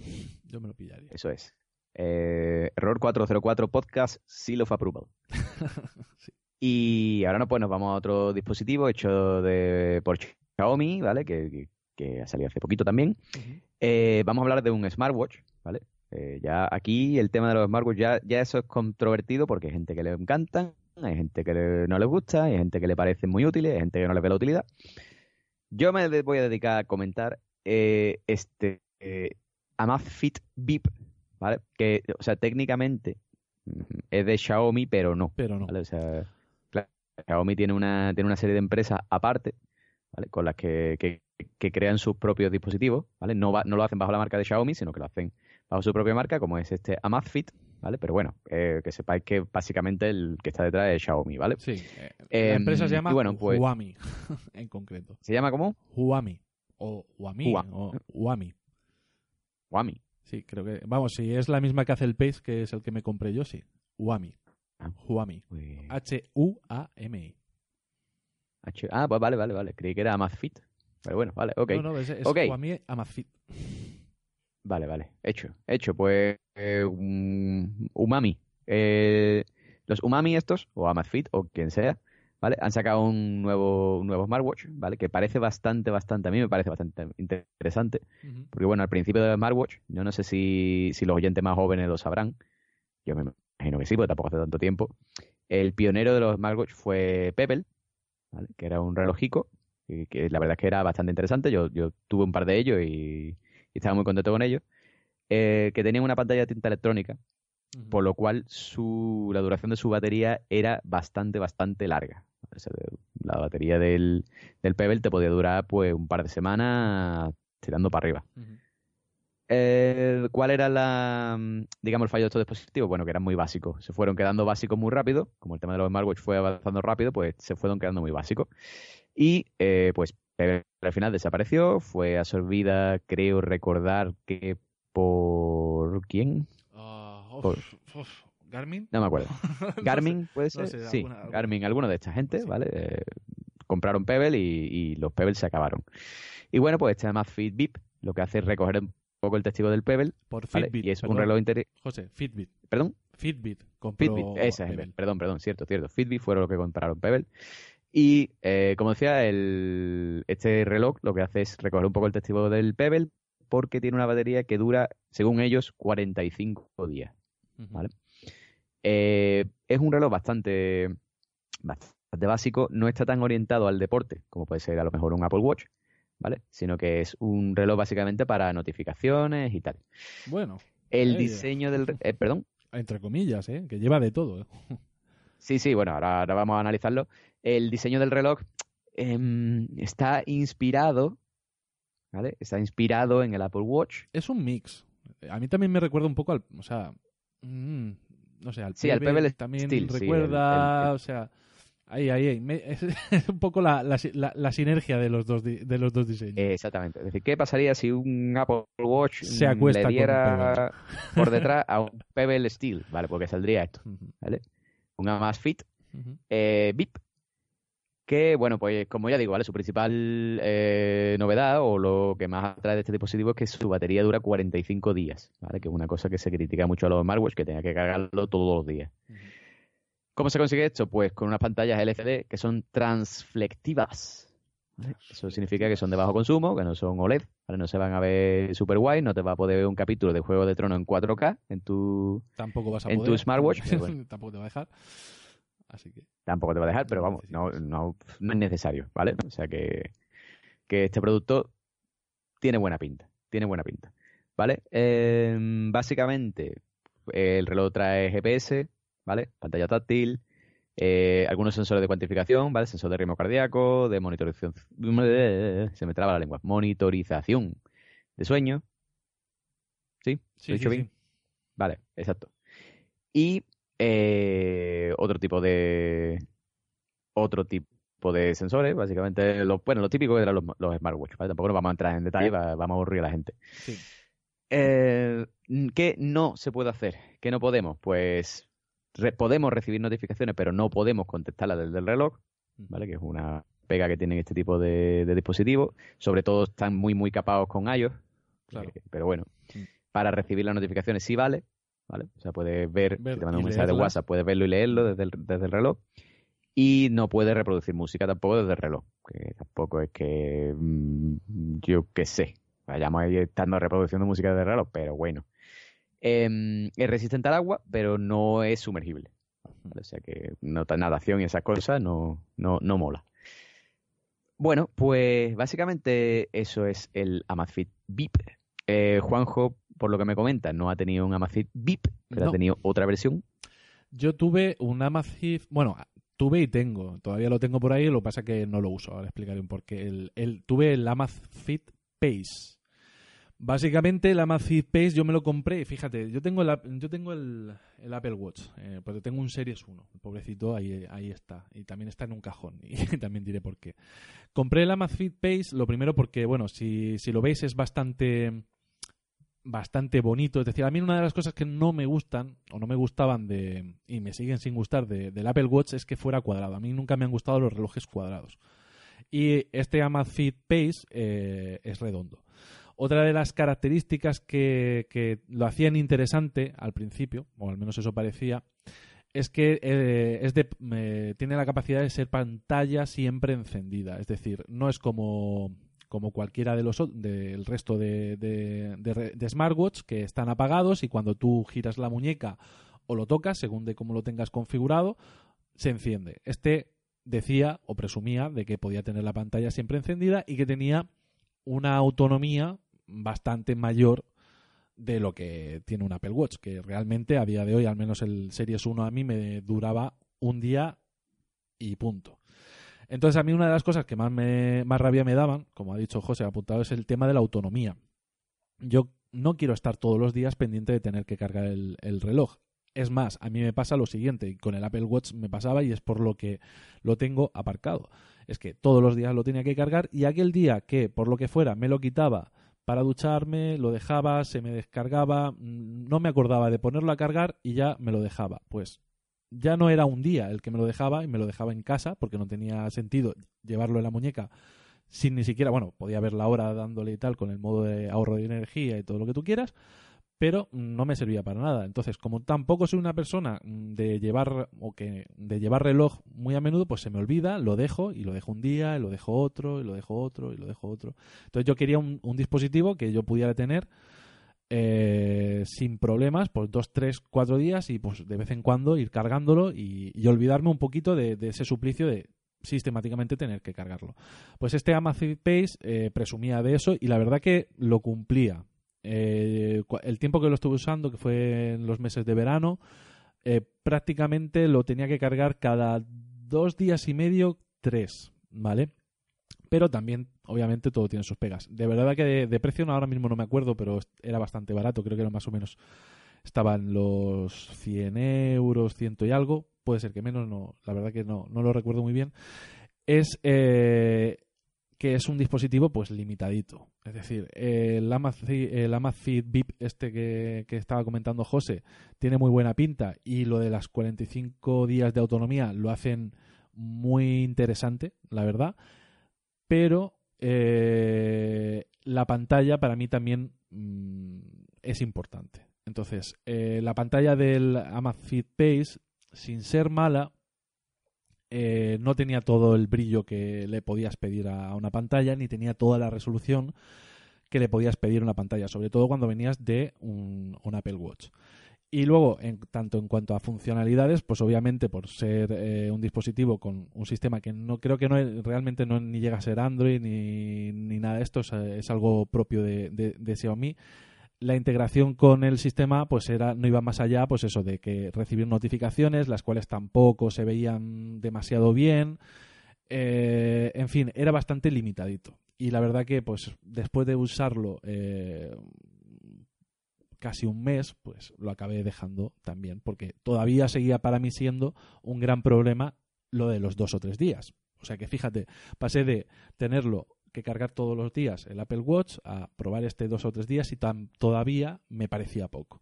Yo me lo pillaría. Eso es. Eh, error 404 podcast, seal of approval. Sí. Y ahora no, pues nos vamos a otro dispositivo hecho de por Xiaomi, ¿vale? Que, que- que ha salido hace poquito también. Eh, vamos a hablar de un smartwatch, ¿vale? Eh, ya aquí el tema de los smartwatch ya, ya eso es controvertido porque hay gente que le encantan, hay gente que le- no les gusta, hay gente que le parecen muy útiles, hay gente que no les ve la utilidad. Yo me voy a dedicar a comentar eh, este eh, Amazfit VIP, ¿vale? Que, o sea, técnicamente es de Xiaomi, pero no. Pero no. ¿vale? O sea, claro, Xiaomi tiene una, tiene una serie de empresas aparte, ¿vale? Con las que, que- que crean sus propios dispositivos, ¿vale? No, va- no lo hacen bajo la marca de Xiaomi, sino que lo hacen bajo su propia marca, como es este Amazfit, ¿vale? Pero bueno, eh, que sepáis que básicamente el que está detrás es Xiaomi, ¿vale? Sí. eh, Em, la empresa se llama bueno, pues- Huami, en concreto. ¿Se llama como? Huami. O Huami. Hua- O Huami. Huami. Sí, creo que. Vamos, si es la misma que hace el Pace, que es el que me compré yo, sí. Huami. Ah. Huami. Pues- H-U-A-M-I. H- Ah, pues vale, vale, vale. Creí que era Amazfit. Pero bueno, vale, ok. No, no, es, es Ok. Huami Amazfit. Vale, vale. Hecho. Hecho, pues eh, um, Umami. Eh, los Umami estos, o Amazfit, o quien sea, ¿vale? Han sacado un nuevo, un nuevo smartwatch, ¿vale? Que parece bastante, bastante, a mí me parece bastante interesante. Porque bueno, al principio del smartwatch, yo no sé si, si los oyentes más jóvenes lo sabrán. Yo me imagino que sí, porque tampoco hace tanto tiempo. El pionero de los smartwatch fue Pebble, ¿vale? Que era un relojico, y que la verdad es que era bastante interesante. Yo, yo tuve un par de ellos y, y estaba muy contento con ellos. Eh, que tenía una pantalla de tinta electrónica, por lo cual su, la duración de su batería era bastante, bastante larga. O sea, la batería del, del Pebble te podía durar pues un par de semanas tirando para arriba. Eh, ¿Cuál era la, mm, digamos, el fallo de estos dispositivos? Bueno, que eran muy básicos. Se fueron quedando básicos muy rápido. Como el tema de los smartwatch fue avanzando rápido, pues se fueron quedando muy básicos. Y eh, pues al final desapareció. Fue absorbida, creo recordar que por quién? Ah, Por- ¿Garmin? No me acuerdo. Garmin, puede ser. no sé, sí, alguna- alguna. Garmin, alguno de esta gente, Sí. ¿vale? Eh, compraron Pebble y, y los Pebble se acabaron. Y bueno, pues este además Fitbit lo que hace es recoger poco el testigo del Pebble, Por ¿vale? Fitbit. Y es un reloj inter... José, Fitbit. ¿Perdón? Fitbit. Compró Fitbit, esa es, Pebble. perdón, perdón, cierto, cierto. Fitbit fueron los que compraron Pebble. Y eh, como decía, el, este reloj lo que hace es recoger un poco el testigo del Pebble porque tiene una batería que dura, según ellos, 45 días. Vale. Eh, es un reloj bastante, bastante básico, no está tan orientado al deporte como puede ser a lo mejor un Apple Watch, ¿vale? Sino que es un reloj básicamente para notificaciones y tal. Bueno, El Ella. diseño del... eh, perdón. entre comillas, ¿eh? Que lleva de todo. ¿eh? Sí, sí, bueno, ahora, ahora vamos a analizarlo. El diseño del reloj em, está inspirado, ¿vale? Está inspirado en el Apple Watch. Es un mix. A mí también me recuerda un poco al... O sea... mm, no sé, al Sí, al Pebble también Steel, sí, recuerda... el- el- O sea... Ahí, ahí, ahí. Me- es, es un poco la, la, la- la sinergia de los dos, de los dos diseños. Eh, exactamente. Es decir, ¿qué pasaría si un Apple Watch Se acuesta le diera por detrás a un Pebble Steel? Vale, porque saldría esto, ¿vale? Un Amazfit ujú. eh, VIP. Que, bueno, pues como ya digo, ¿vale? Su principal eh, novedad o lo que más atrae de este dispositivo es que su batería dura 45 días, ¿vale? Que es una cosa que se critica mucho a los smartwatch, que tenga que cargarlo todos los días. ¿Cómo se consigue esto? Pues con unas pantallas LCD que son transflectivas. ¿vale? Eso significa que son de bajo consumo, que no son OLED, ¿vale? No se van a ver super guay, no te va a poder ver un capítulo de Juego de Tronos en 4K en tu... Tampoco vas a En tu poder. smartwatch, bueno. Tampoco te va a dejar. Así que. Tampoco te va a dejar, pero vamos, no, necesitas. no, no es necesario, ¿vale? O sea que, que este producto tiene buena pinta, tiene buena pinta, ¿vale? Eh, básicamente, el reloj trae GPS, ¿vale? Pantalla táctil, eh, algunos sensores de cuantificación, ¿vale? Sensor de ritmo cardíaco, de monitorización, se me traba la lengua, monitorización de sueño, ¿sí? Sí, ¿Lo he dicho sí, bien? sí. Vale, exacto. Y eh, otro tipo de otro tipo de sensores, básicamente, lo, bueno, lo típico eran los, los smartwatch, ¿vale? Tampoco nos vamos a entrar en detalle, va- vamos a aburrir a la gente. Sí. Eh, ¿Qué no se puede hacer? ¿Qué no podemos? Pues re- podemos recibir notificaciones, pero no podemos contestarlas desde el reloj, ¿vale? Que es una pega que tienen este tipo de, de dispositivos. Sobre todo están muy, muy capados con iOS. Claro. eh, pero bueno, Mm. para recibir las notificaciones sí vale, ¿vale? O sea, puedes ver, Ver si te manda y un mensaje de. WhatsApp, puedes verlo y leerlo desde el, desde el reloj. Y no puedes reproducir música tampoco desde el reloj. Que tampoco es que mm, yo qué sé. Vayamos ahí estando reproduciendo música desde el reloj, pero bueno. Em, es resistente al agua, pero no es sumergible. O sea que nota nadación y esas cosas no, no, no mola. Bueno, pues básicamente eso es el Amazfit VIP. Eh, Juanjo, por lo que me comenta, no ha tenido un Amazfit VIP, pero No. ha tenido otra versión. Yo tuve un Amazfit, bueno, tuve y tengo, todavía lo tengo por ahí, lo que pasa que no lo uso, ahora explicaré un porqué. El, el- tuve el Amazfit Pace. Básicamente el Amazfit Pace yo me lo compré, fíjate, yo tengo el, yo tengo el, Apple Watch, eh, pero tengo un Series 1, el pobrecito ahí, está, y también está en un cajón, y también diré por qué. Compré el Amazfit Pace, lo primero porque, bueno, si, si lo veis es bastante bastante bonito. Es decir, a mí una de las cosas que no me gustan o no me gustaban de y me siguen sin gustar de- del Apple Watch es que fuera cuadrado. A mí nunca me han gustado los relojes cuadrados. Y este Amazfit Pace eh, es redondo. Otra de las características que, lo hacían interesante al principio, o al menos eso parecía, es que eh, eh, tiene la capacidad de ser pantalla siempre encendida. Es decir, no es como, como cualquiera de los del resto de, de smartwatch que están apagados y cuando tú giras la muñeca o lo tocas, según de cómo lo tengas configurado, se enciende. Este decía o presumía de que podía tener la pantalla siempre encendida y que tenía una autonomía bastante mayor de lo que tiene un Apple Watch, que realmente a día de hoy, al menos el Series 1 a mí me duraba un día y punto. Entonces a mí una de las cosas que más, me, más rabia me daban, como ha dicho José, apuntado, es el tema de la autonomía. Yo no quiero estar todos los días pendiente de tener que cargar el, el reloj. Es más, a mí me pasa lo siguiente, y con el Apple Watch me pasaba y es por lo que lo tengo aparcado. Es que todos los días lo tenía que cargar y aquel día que, por lo que fuera, me lo quitaba para ducharme, lo dejaba, se me descargaba, mm, no me acordaba de ponerlo a cargar y ya me lo dejaba. Pues ya no era un día el que me lo dejaba y me lo dejaba en casa porque no tenía sentido llevarlo en la muñeca sin ni siquiera, bueno, podía ver la hora dándole y tal con el modo de ahorro de energía y todo lo que tú quieras, pero no me servía para nada. Entonces, como tampoco soy una persona mm, de llevar o que de llevar reloj muy a menudo, pues se me olvida, lo dejo y lo dejo un día, y lo dejo otro, y lo dejo otro, y lo dejo otro. Entonces, yo quería un, dispositivo que yo pudiera tener eh, sin problemas, pues dos, tres, cuatro días y pues de vez en cuando ir cargándolo y, y olvidarme un poquito de, de ese suplicio de sistemáticamente tener que cargarlo. Pues este Amazfit Pace eh, presumía de eso y la verdad que lo cumplía. Eh, el tiempo que lo estuve usando, que fue en los meses de verano, eh, prácticamente lo tenía que cargar cada dos días y medio, tres, ¿vale? Pero también, obviamente, todo tiene sus pegas. De verdad que de, de precio ahora mismo no me acuerdo, pero era bastante barato. Creo que era más o menos. Estaban los 100 euros, ciento y algo. Puede ser que menos, no, la verdad que no, no lo recuerdo muy bien. Es eh, que es un dispositivo pues limitadito. Es decir, el Amazfit, VIP este que, que estaba comentando José tiene muy buena pinta y lo de las 45 días de autonomía lo hacen muy interesante, la verdad, pero eh, la pantalla para mí también mm, es importante. Entonces, eh, la pantalla del Amazfit Pace, sin ser mala, eh, no tenía todo el brillo que le podías pedir a una pantalla, ni tenía toda la resolución que le podías pedir a una pantalla, sobre todo cuando venías de un, Apple Watch. Y luego, en, tanto en cuanto a funcionalidades, pues obviamente por ser eh, un dispositivo con un sistema que no creo que no realmente no ni llega a ser Android ni, ni nada de esto, es, es algo propio de, de- de Xiaomi. La integración con el sistema pues era no iba más allá pues eso de que recibir notificaciones, las cuales tampoco se veían demasiado bien. Eh, en fin, era bastante limitadito. Y la verdad que pues después de usarlo eh, casi un mes, pues lo acabé dejando también, porque todavía seguía para mí siendo un gran problema lo de los dos o tres días. O sea que fíjate, pasé de tenerlo que cargar todos los días el Apple Watch a probar este dos o tres días y tan, todavía me parecía poco.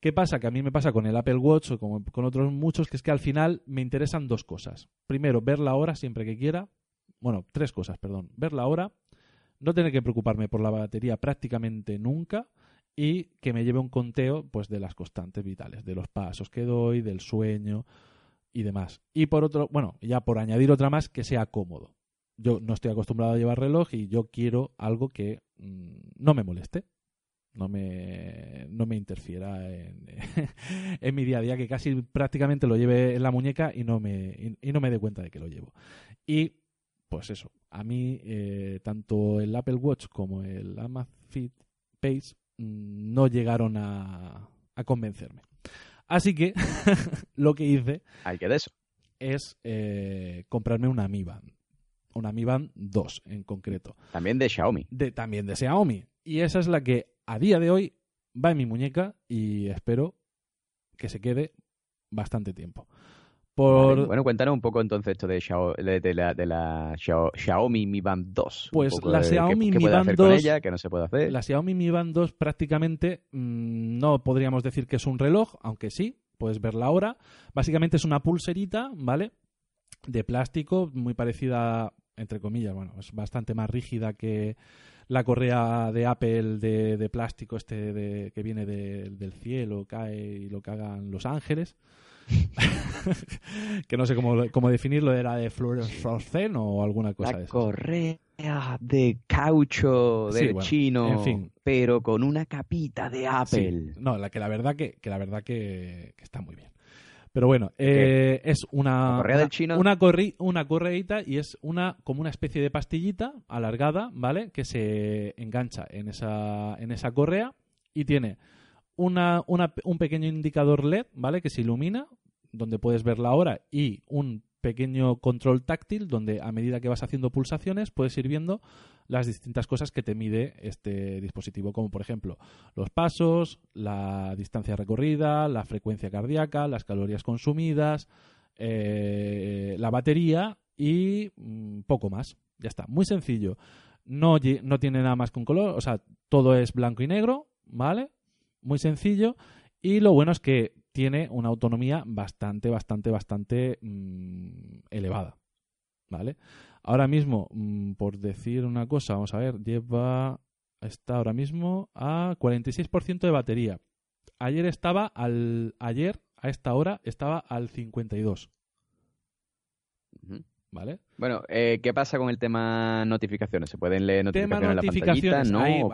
¿Qué pasa? Que a mí me pasa con el Apple Watch o como con otros muchos, que es que al final me interesan dos cosas. Primero, ver la hora siempre que quiera. Bueno, tres cosas, perdón. Ver la hora, no tener que preocuparme por la batería prácticamente nunca y que me lleve un conteo pues de las constantes vitales, de los pasos que doy, del sueño y demás. Y por otro, bueno, ya por añadir otra más, que sea cómodo. Yo no estoy acostumbrado a llevar reloj y yo quiero algo que mm, no me moleste, no me, no me interfiera en, en mi día a día, que casi prácticamente lo lleve en la muñeca y no me, y, y no me dé cuenta de que lo llevo. Y pues eso, a mí eh, tanto el Apple Watch como el Amazfit Pace mm, no llegaron a, a convencerme. Así que lo que hice Hay que de eso. es eh, comprarme una Mi Band. Una Mi Band 2 en concreto. También de Xiaomi. De, también de Xiaomi. Y esa es la que a día de hoy va en mi muñeca y espero que se quede bastante tiempo. Por, Vale, Bueno, cuéntanos un poco entonces esto de, Xiao- de, de la, de la Xiao- Xiaomi Mi Band 2. Un Pues la Xiaomi qué, Mi Band hacer con 2 ella, qué no se puede hacer. La Xiaomi Mi Band 2 prácticamente mm, no podríamos decir que es un reloj, aunque sí, puedes ver la hora. Básicamente es una pulserita, ¿vale? De plástico, muy parecida, entre comillas, bueno, es bastante más rígida que la correa de Apple de, de plástico este de, que viene de- del cielo, cae y lo cagan los ángeles. que no sé cómo, cómo definirlo, era de fluoresceno o alguna cosa de la esas. correa de caucho Sí, del bueno, chino, en fin. pero con una capita de Sí. Apple. No, la que la verdad que, que la verdad que, que está muy bien. Pero bueno, eh, es una ¿La correa del chino? una corri- una correíta y es una como una especie de pastillita alargada, ¿vale? Que se engancha en esa en esa correa y tiene una, una- un pequeño indicador LED, ¿vale? Que se ilumina, donde puedes ver la hora y un pequeño control táctil donde a medida que vas haciendo pulsaciones puedes ir viendo las distintas cosas que te mide este dispositivo, como por ejemplo los pasos, la distancia recorrida, la frecuencia cardíaca, las calorías consumidas, eh, la batería y mm, poco más. Ya está, muy sencillo. No, no tiene nada más un color, o sea, todo es blanco y negro, ¿vale? Muy sencillo. Y lo bueno es que tiene una autonomía bastante, bastante, bastante mm, elevada, ¿vale? Ahora mismo, mm, por decir una cosa, vamos a ver, lleva, está ahora mismo a 46% de batería. Ayer estaba al, ayer a esta hora estaba al 52, Ujú. ¿Vale? Bueno, eh, ¿qué pasa con el tema notificaciones? ¿Se pueden leer Tema notificaciones en la pantallita? notificaciones, ¿No?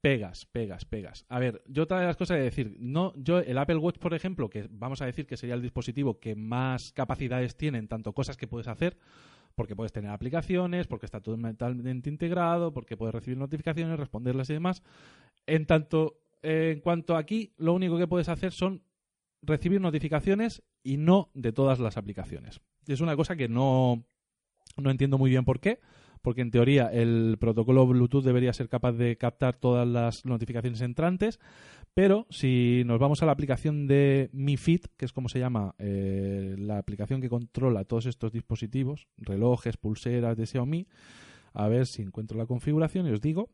pegas, pegas, pegas. A ver, yo otra de las cosas de decir, no, yo el Apple Watch, por ejemplo, que vamos a decir que sería el dispositivo que más capacidades tiene en tanto cosas que puedes hacer, porque puedes tener aplicaciones, porque está todo totalmente integrado, porque puedes recibir notificaciones, responderlas y demás. En tanto, eh, en cuanto aquí, lo único que puedes hacer son recibir notificaciones y no de todas las aplicaciones. Es una cosa que no, no entiendo muy bien por qué, porque en teoría el protocolo Bluetooth debería ser capaz de captar todas las notificaciones entrantes, pero si nos vamos a la aplicación de Mi Fit, que es como se llama eh, la aplicación que controla todos estos dispositivos, relojes, pulseras de Xiaomi, a ver si encuentro la configuración y os digo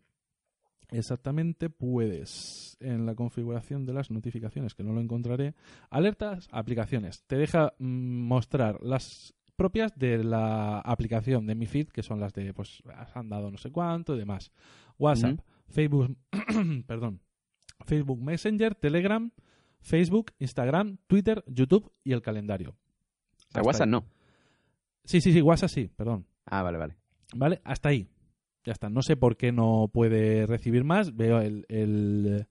exactamente, puedes en la configuración de las notificaciones, que no lo encontraré, alertas, aplicaciones, te deja mm, mostrar las propias de la aplicación de mi feed, que son las de, pues, han dado no sé cuánto y demás. WhatsApp. Facebook, perdón, Facebook Messenger, Telegram, Facebook, Instagram, Twitter, YouTube y el calendario. O sea, WhatsApp ahí. no. Sí, sí, sí, WhatsApp sí, perdón. Ah, vale, vale. ¿Vale? Hasta ahí. Ya está. No sé por qué no puede recibir más. Veo el, el,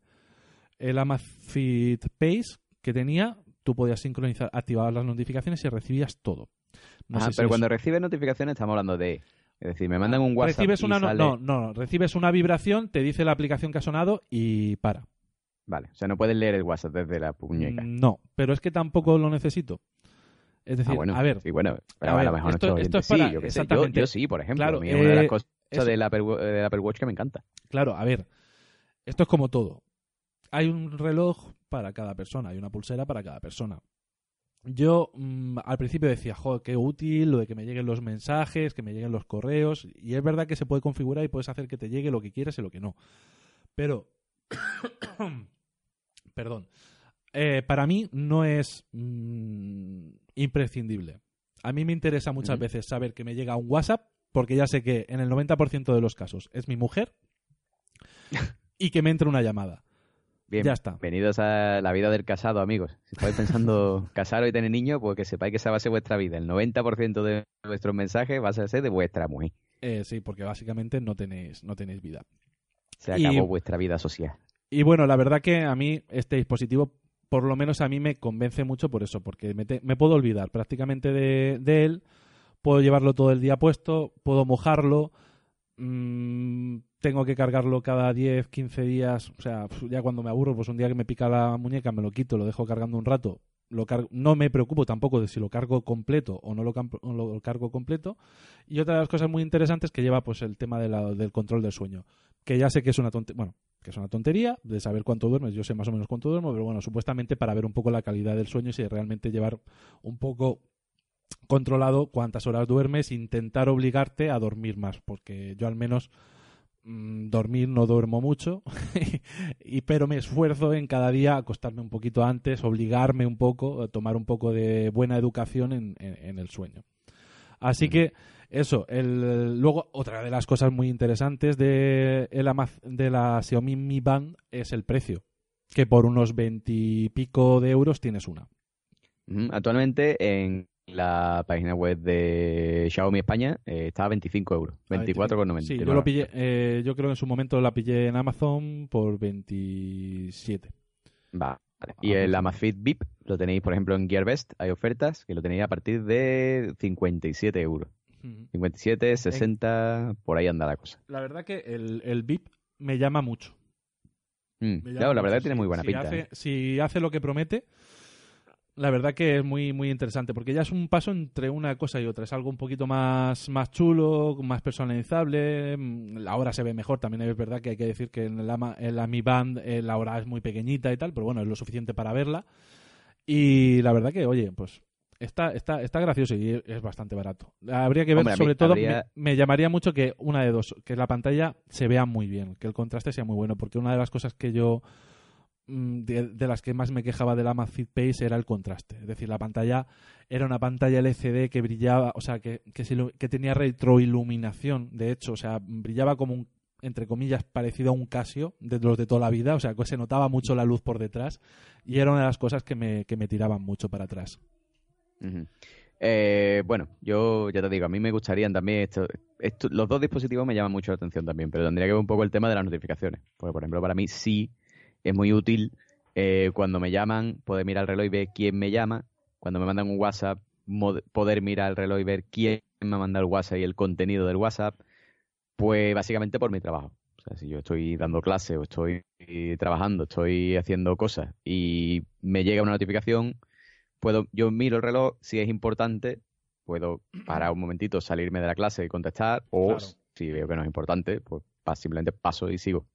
el Amazfit Pace que tenía. Tú podías sincronizar, activar las notificaciones y recibías todo. No Ah, sé si pero es- cuando recibes notificaciones estamos hablando de... Es decir, me mandan un WhatsApp recibes una no, sale- no, no, recibes una vibración, te dice la aplicación que ha sonado y para. Vale, o sea, no puedes leer el WhatsApp desde la muñeca. Mm, No, pero es que tampoco lo necesito. Es decir, ah, bueno, a ver, sí, bueno, pero a a, ver, lo mejor esto- es para- sí, yo qué sé. Yo, sí, por ejemplo. Claro, a mí es una de las cosas del Apple, del Apple Watch que me encanta. Claro, a ver, esto es como todo. Hay un reloj para cada persona, hay una pulsera para cada persona. Yo mm, al principio decía, joder, qué útil lo de que me lleguen los mensajes, que me lleguen los correos. Y es verdad que se puede configurar y puedes hacer que te llegue lo que quieras y lo que no. Pero, perdón, Eh, para mí no es mm, imprescindible. A mí me interesa muchas veces saber que me llega un WhatsApp, porque ya sé que en el 90% de los casos es mi mujer y que me entre una llamada. Bien, Ya está. Bienvenidos a la vida del casado, amigos. Si estáis pensando casaros y tener niños, pues que sepáis que esa va a ser vuestra vida. El 90% de vuestros mensajes va a ser de vuestra mujer. Eh, sí, porque básicamente no tenéis, no tenéis vida. Se Y- acabó vuestra vida social. Y bueno, la verdad que a mí este dispositivo, por lo menos a mí me convence mucho por eso, porque me, te- me puedo olvidar prácticamente de, de él, puedo llevarlo todo el día puesto, puedo mojarlo, mm, tengo que cargarlo cada 10, 15 días, o sea, ya cuando me aburro, pues un día que me pica la muñeca me lo quito, lo dejo cargando un rato, lo no me preocupo tampoco de si lo cargo completo o no lo, cargo completo. Y otra de las cosas muy interesantes que lleva pues el tema del control del sueño, que ya sé que es una tontería, que es una tontería de saber cuánto duermes, yo sé más o menos cuánto duermo, pero bueno, supuestamente para ver un poco la calidad del sueño y si realmente llevar un poco controlado cuántas horas duermes, intentar obligarte a dormir más, porque yo al menos mm, dormir no duermo mucho, y, pero me esfuerzo en cada día acostarme un poquito antes, obligarme un poco, a tomar un poco de buena educación en, en- en el sueño. Así que eso, el, luego otra de las cosas muy interesantes de, el de la Xiaomi Mi Band es el precio, que por unos veintipico de euros tienes una. Actualmente en la página web de Xiaomi España eh, está a 25 euros. 24,99. Sí, yo lo pillé, eh, yo creo que en su momento la pillé en Amazon por 27. Va, vale. Y el Amazfit VIP lo tenéis, por ejemplo, en GearBest. Hay ofertas que lo tenéis a partir de 57 euros. 57, 60, por ahí anda la cosa. La verdad que el, el VIP me llama mucho. Mm, Me llama claro, la verdad que tiene muy buena si pinta. Hace, ¿eh? Si hace lo que promete, la verdad que es muy, muy interesante, porque ya es un paso entre una cosa y otra. Es algo un poquito más, más chulo, más personalizable. mm, La hora se ve mejor. También es verdad que hay que decir que en la, en la Mi Band eh, la hora es muy pequeñita y tal, pero bueno, es lo suficiente para verla. Y la verdad que, oye, pues está, está, está gracioso y es bastante barato. Habría que ver, Hombre, a mí sobre todo, habría- me, me llamaría mucho que una de dos, que la pantalla se vea muy bien, que el contraste sea muy bueno, porque una de las cosas que yo de, de las que más me quejaba del Amazfit Pace era el contraste. Es decir, la pantalla era una pantalla LCD que brillaba, o sea, que, que, tenía retroiluminación, de hecho, o sea, brillaba como un, entre comillas, parecido a un Casio de los de toda la vida, o sea, que se notaba mucho la luz por detrás y era una de las cosas que me, que me tiraban mucho para atrás. Eh, bueno, yo ya te digo, a mí me gustarían también esto, esto- los dos dispositivos me llaman mucho la atención también, pero tendría que ver un poco el tema de las notificaciones. Porque, por ejemplo, para mí sí es muy útil eh, cuando me llaman poder mirar el reloj y ver quién me llama. Cuando me mandan un WhatsApp, poder mirar el reloj y ver quién me ha mandado el WhatsApp y el contenido del WhatsApp. Pues básicamente por mi trabajo. O sea, si yo estoy dando clase o estoy trabajando, estoy haciendo cosas y me llega una notificación, puedo, yo miro el reloj, si es importante, puedo parar un momentito, salirme de la clase y contestar, o Claro. si veo que no es importante, pues simplemente paso y sigo.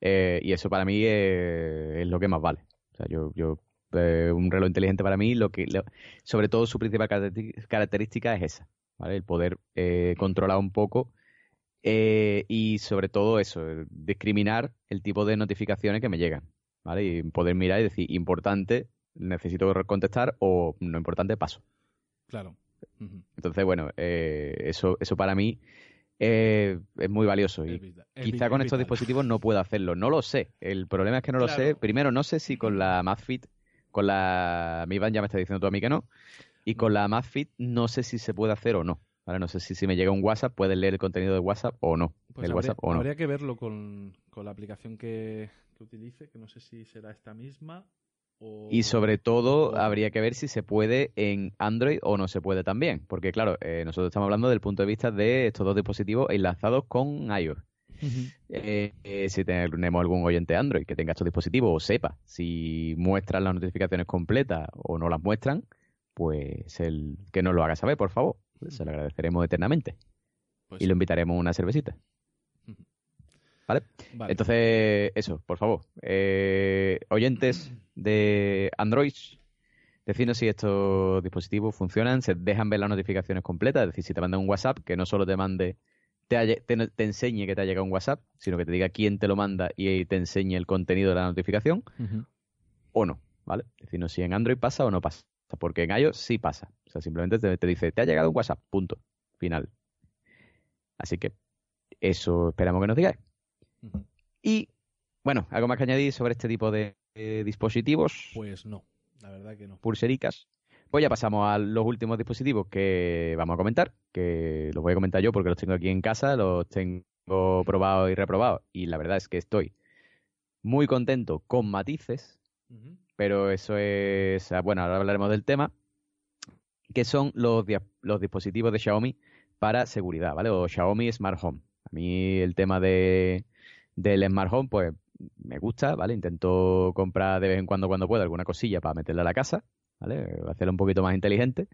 Eh, y eso para mí eh, es lo que más vale. O sea, yo, yo eh, un reloj inteligente para mí, lo que, lo- sobre todo su principal característica es esa, ¿vale? El poder eh, controlar un poco eh, y sobre todo eso, discriminar el tipo de notificaciones que me llegan, ¿vale? Y poder mirar y decir, importante, necesito contestar o no importante, paso. Claro. Entonces, bueno, eh, eso, eso para mí eh, es muy valioso. Y quizá con es estos vital. dispositivos no pueda hacerlo. No lo sé. El problema es que no lo sé. Primero, no sé si con la Madfit, con la Mi Band ya me está diciendo tú a mí que no. Y con la Madfit no sé si se puede hacer o no. ¿vale? No sé si, si me llega un WhatsApp, puedes leer el contenido de WhatsApp o no. Pues del habría, WhatsApp o no. habría que verlo con, con la aplicación que, que utilice, que no sé si será esta misma. Y sobre todo habría que ver si se puede en Android o no se puede también. Porque claro, eh, nosotros estamos hablando del punto de vista de estos dos dispositivos enlazados con iOS. Eh, eh, si tenemos algún oyente Android que tenga estos dispositivos o sepa si muestran las notificaciones completas o no las muestran, pues el que nos lo haga saber, por favor. Se lo agradeceremos eternamente. Pues Y lo invitaremos a una cervecita. ¿Vale? Vale. Entonces, eso, por favor. Eh, oyentes de Android, decidnos si estos dispositivos funcionan, se dejan ver las notificaciones completas, es decir, si te mandan un WhatsApp, que no solo te mande, te, haya- te, te enseñe que te ha llegado un WhatsApp, sino que te diga quién te lo manda y te enseñe el contenido de la notificación, o no, ¿vale? Decirnos si en Android pasa o no pasa, porque en iOS sí pasa. O sea, simplemente te, te dice, te ha llegado un WhatsApp, punto, final. Así que eso esperamos que nos digáis. Y, bueno, algo más que añadir sobre este tipo de eh, dispositivos, Pues no, la verdad que no. pulsericas. Pues ya pasamos a los últimos dispositivos que vamos a comentar, que los voy a comentar yo porque los tengo aquí en casa, los tengo probados y reprobados, y la verdad es que estoy muy contento con matices, pero eso es, ah, bueno, ahora hablaremos del tema, que son los, los dispositivos de Xiaomi para seguridad, ¿vale? O Xiaomi Smart Home. A mí el tema de, del Smart Home, pues me gusta, ¿vale? Intento comprar de vez en cuando, cuando puedo, alguna cosilla para meterla a la casa, ¿vale? Hacerlo un poquito más inteligente.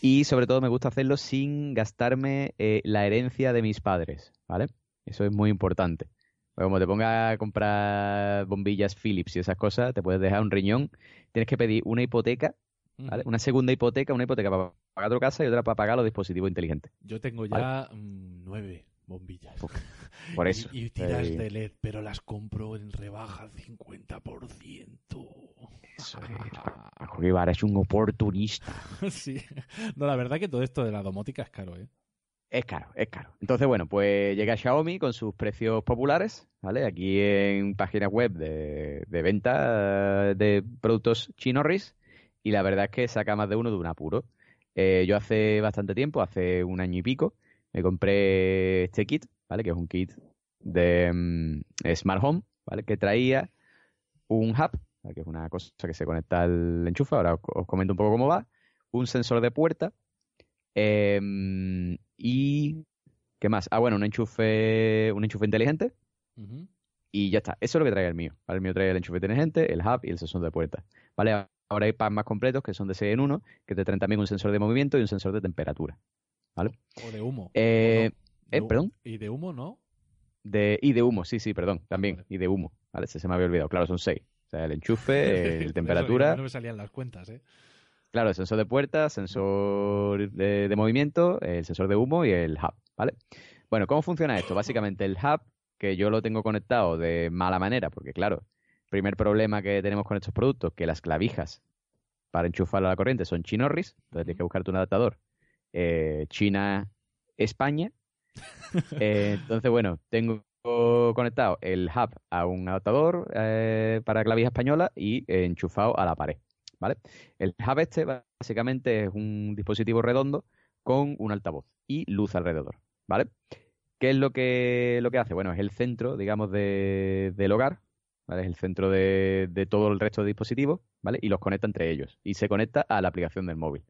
Y sobre todo me gusta hacerlo sin gastarme eh, la herencia de mis padres, ¿vale? Eso es muy importante. Pues como te pongas a comprar bombillas Philips y esas cosas, te puedes dejar un riñón. Tienes que pedir una hipoteca, ¿vale? Una segunda hipoteca, una hipoteca para pagar tu casa y otra para pagar los dispositivos inteligentes. Yo tengo ya mm, nueve bombillas. Por Y- eso. Y, tiras de LED, pero las compro en rebaja al 50%. Eso es, es un oportunista. sí. No, la verdad que todo esto de la domótica es caro, ¿eh? Es caro, es caro. Entonces, bueno, pues llega Xiaomi con sus precios populares, ¿vale? Aquí en páginas web de, de venta de productos chinorris y la verdad es que saca más de uno de un apuro. Eh, yo hace bastante tiempo, hace un año y pico, me compré este kit, ¿vale? Que es un kit de mm, Smart Home, ¿vale? Que traía un hub, ¿vale? que es una cosa que se conecta al enchufe, ahora os, os comento un poco cómo va, un sensor de puerta, Em, y ¿qué más? Ah, bueno, un enchufe, un enchufe inteligente y ya está. Eso es lo que trae el mío. ¿vale? El mío trae el enchufe inteligente, el hub y el sensor de puerta. ¿Vale? Ahora hay packs más completos que son de 6 en 1, que te traen también un sensor de movimiento y un sensor de temperatura. O de humo. Eh, ¿o no? De eh, perdón. ¿Y de humo no? De, y de humo, sí, sí, perdón, también. Vale. Y de humo. ¿Vale? Ese se me había olvidado. Claro, son 6. O sea, el enchufe, el eso temperatura, No me salían las cuentas, ¿eh? Claro, el sensor de puerta, sensor de, de movimiento, el sensor de humo y el hub, ¿vale? Bueno, ¿cómo funciona esto? Básicamente el hub, que yo lo tengo conectado de mala manera, porque claro, primer problema que tenemos con estos productos, que las clavijas para enchufarlo a la corriente son chinorris, entonces tienes que buscarte un adaptador eh, China-España. Eh, entonces, bueno, tengo conectado el hub a un adaptador eh, para clavija española y enchufado a la pared. ¿vale? El hub este básicamente es un dispositivo redondo con un altavoz y luz alrededor, ¿vale? ¿Qué es lo que, lo que hace? Bueno, es el centro, digamos, de- del hogar, ¿vale? Es el centro de, de todo el resto de dispositivos, ¿vale? Y los conecta entre ellos y se conecta a la aplicación del móvil.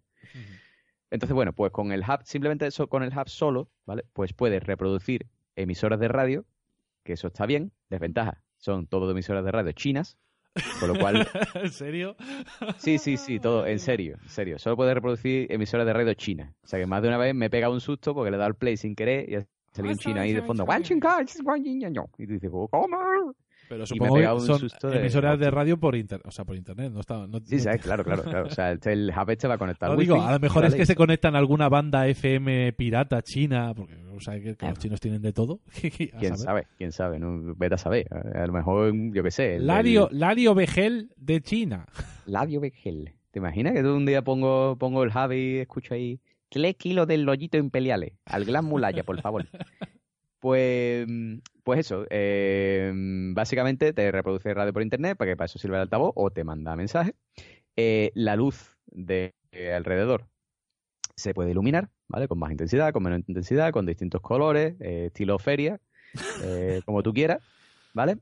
Entonces, bueno, pues con el hub, simplemente eso, con el hub solo, ¿vale? Pues puedes reproducir emisoras de radio, que eso está bien. Desventaja, son todo emisoras de radio chinas, con lo cual ¿En serio? Sí, sí, sí, todo, en serio, en serio. Solo puede reproducir emisoras de radio china. O sea que más de una vez me he pegado un susto porque le he dado al play sin querer y ha salido un chino ahí de fondo. Y tú dices, ¿cómo? Pero supongo que son de- emisoras de radio por internet, o sea, por internet, no está... No, Sí, no- ¿sabes? Claro, claro, claro. O sea, el, el hub este va conectado No al digo, a lo mejor es que se conectan a alguna banda FM pirata china, porque o sea, que, los Claro. chinos tienen de todo. A ¿Quién saber. sabe? ¿Quién sabe? No, vete a saber. A lo mejor, yo qué sé. el- Lario, el- Lario Vegel de China. Labio Vegel. ¿Te imaginas que tú un día pongo, pongo el hub y escucho ahí 3 kilos del lollito imperiales al Gran Mulaya, por favor? Pues, pues eso, eh, básicamente te reproduce radio por internet, para que para eso sirve el altavoz, o te manda mensajes. Eh, la luz de eh, alrededor se puede iluminar, ¿vale? Con más intensidad, con menos intensidad, con distintos colores, eh, estilo feria, como tú quieras, ¿vale?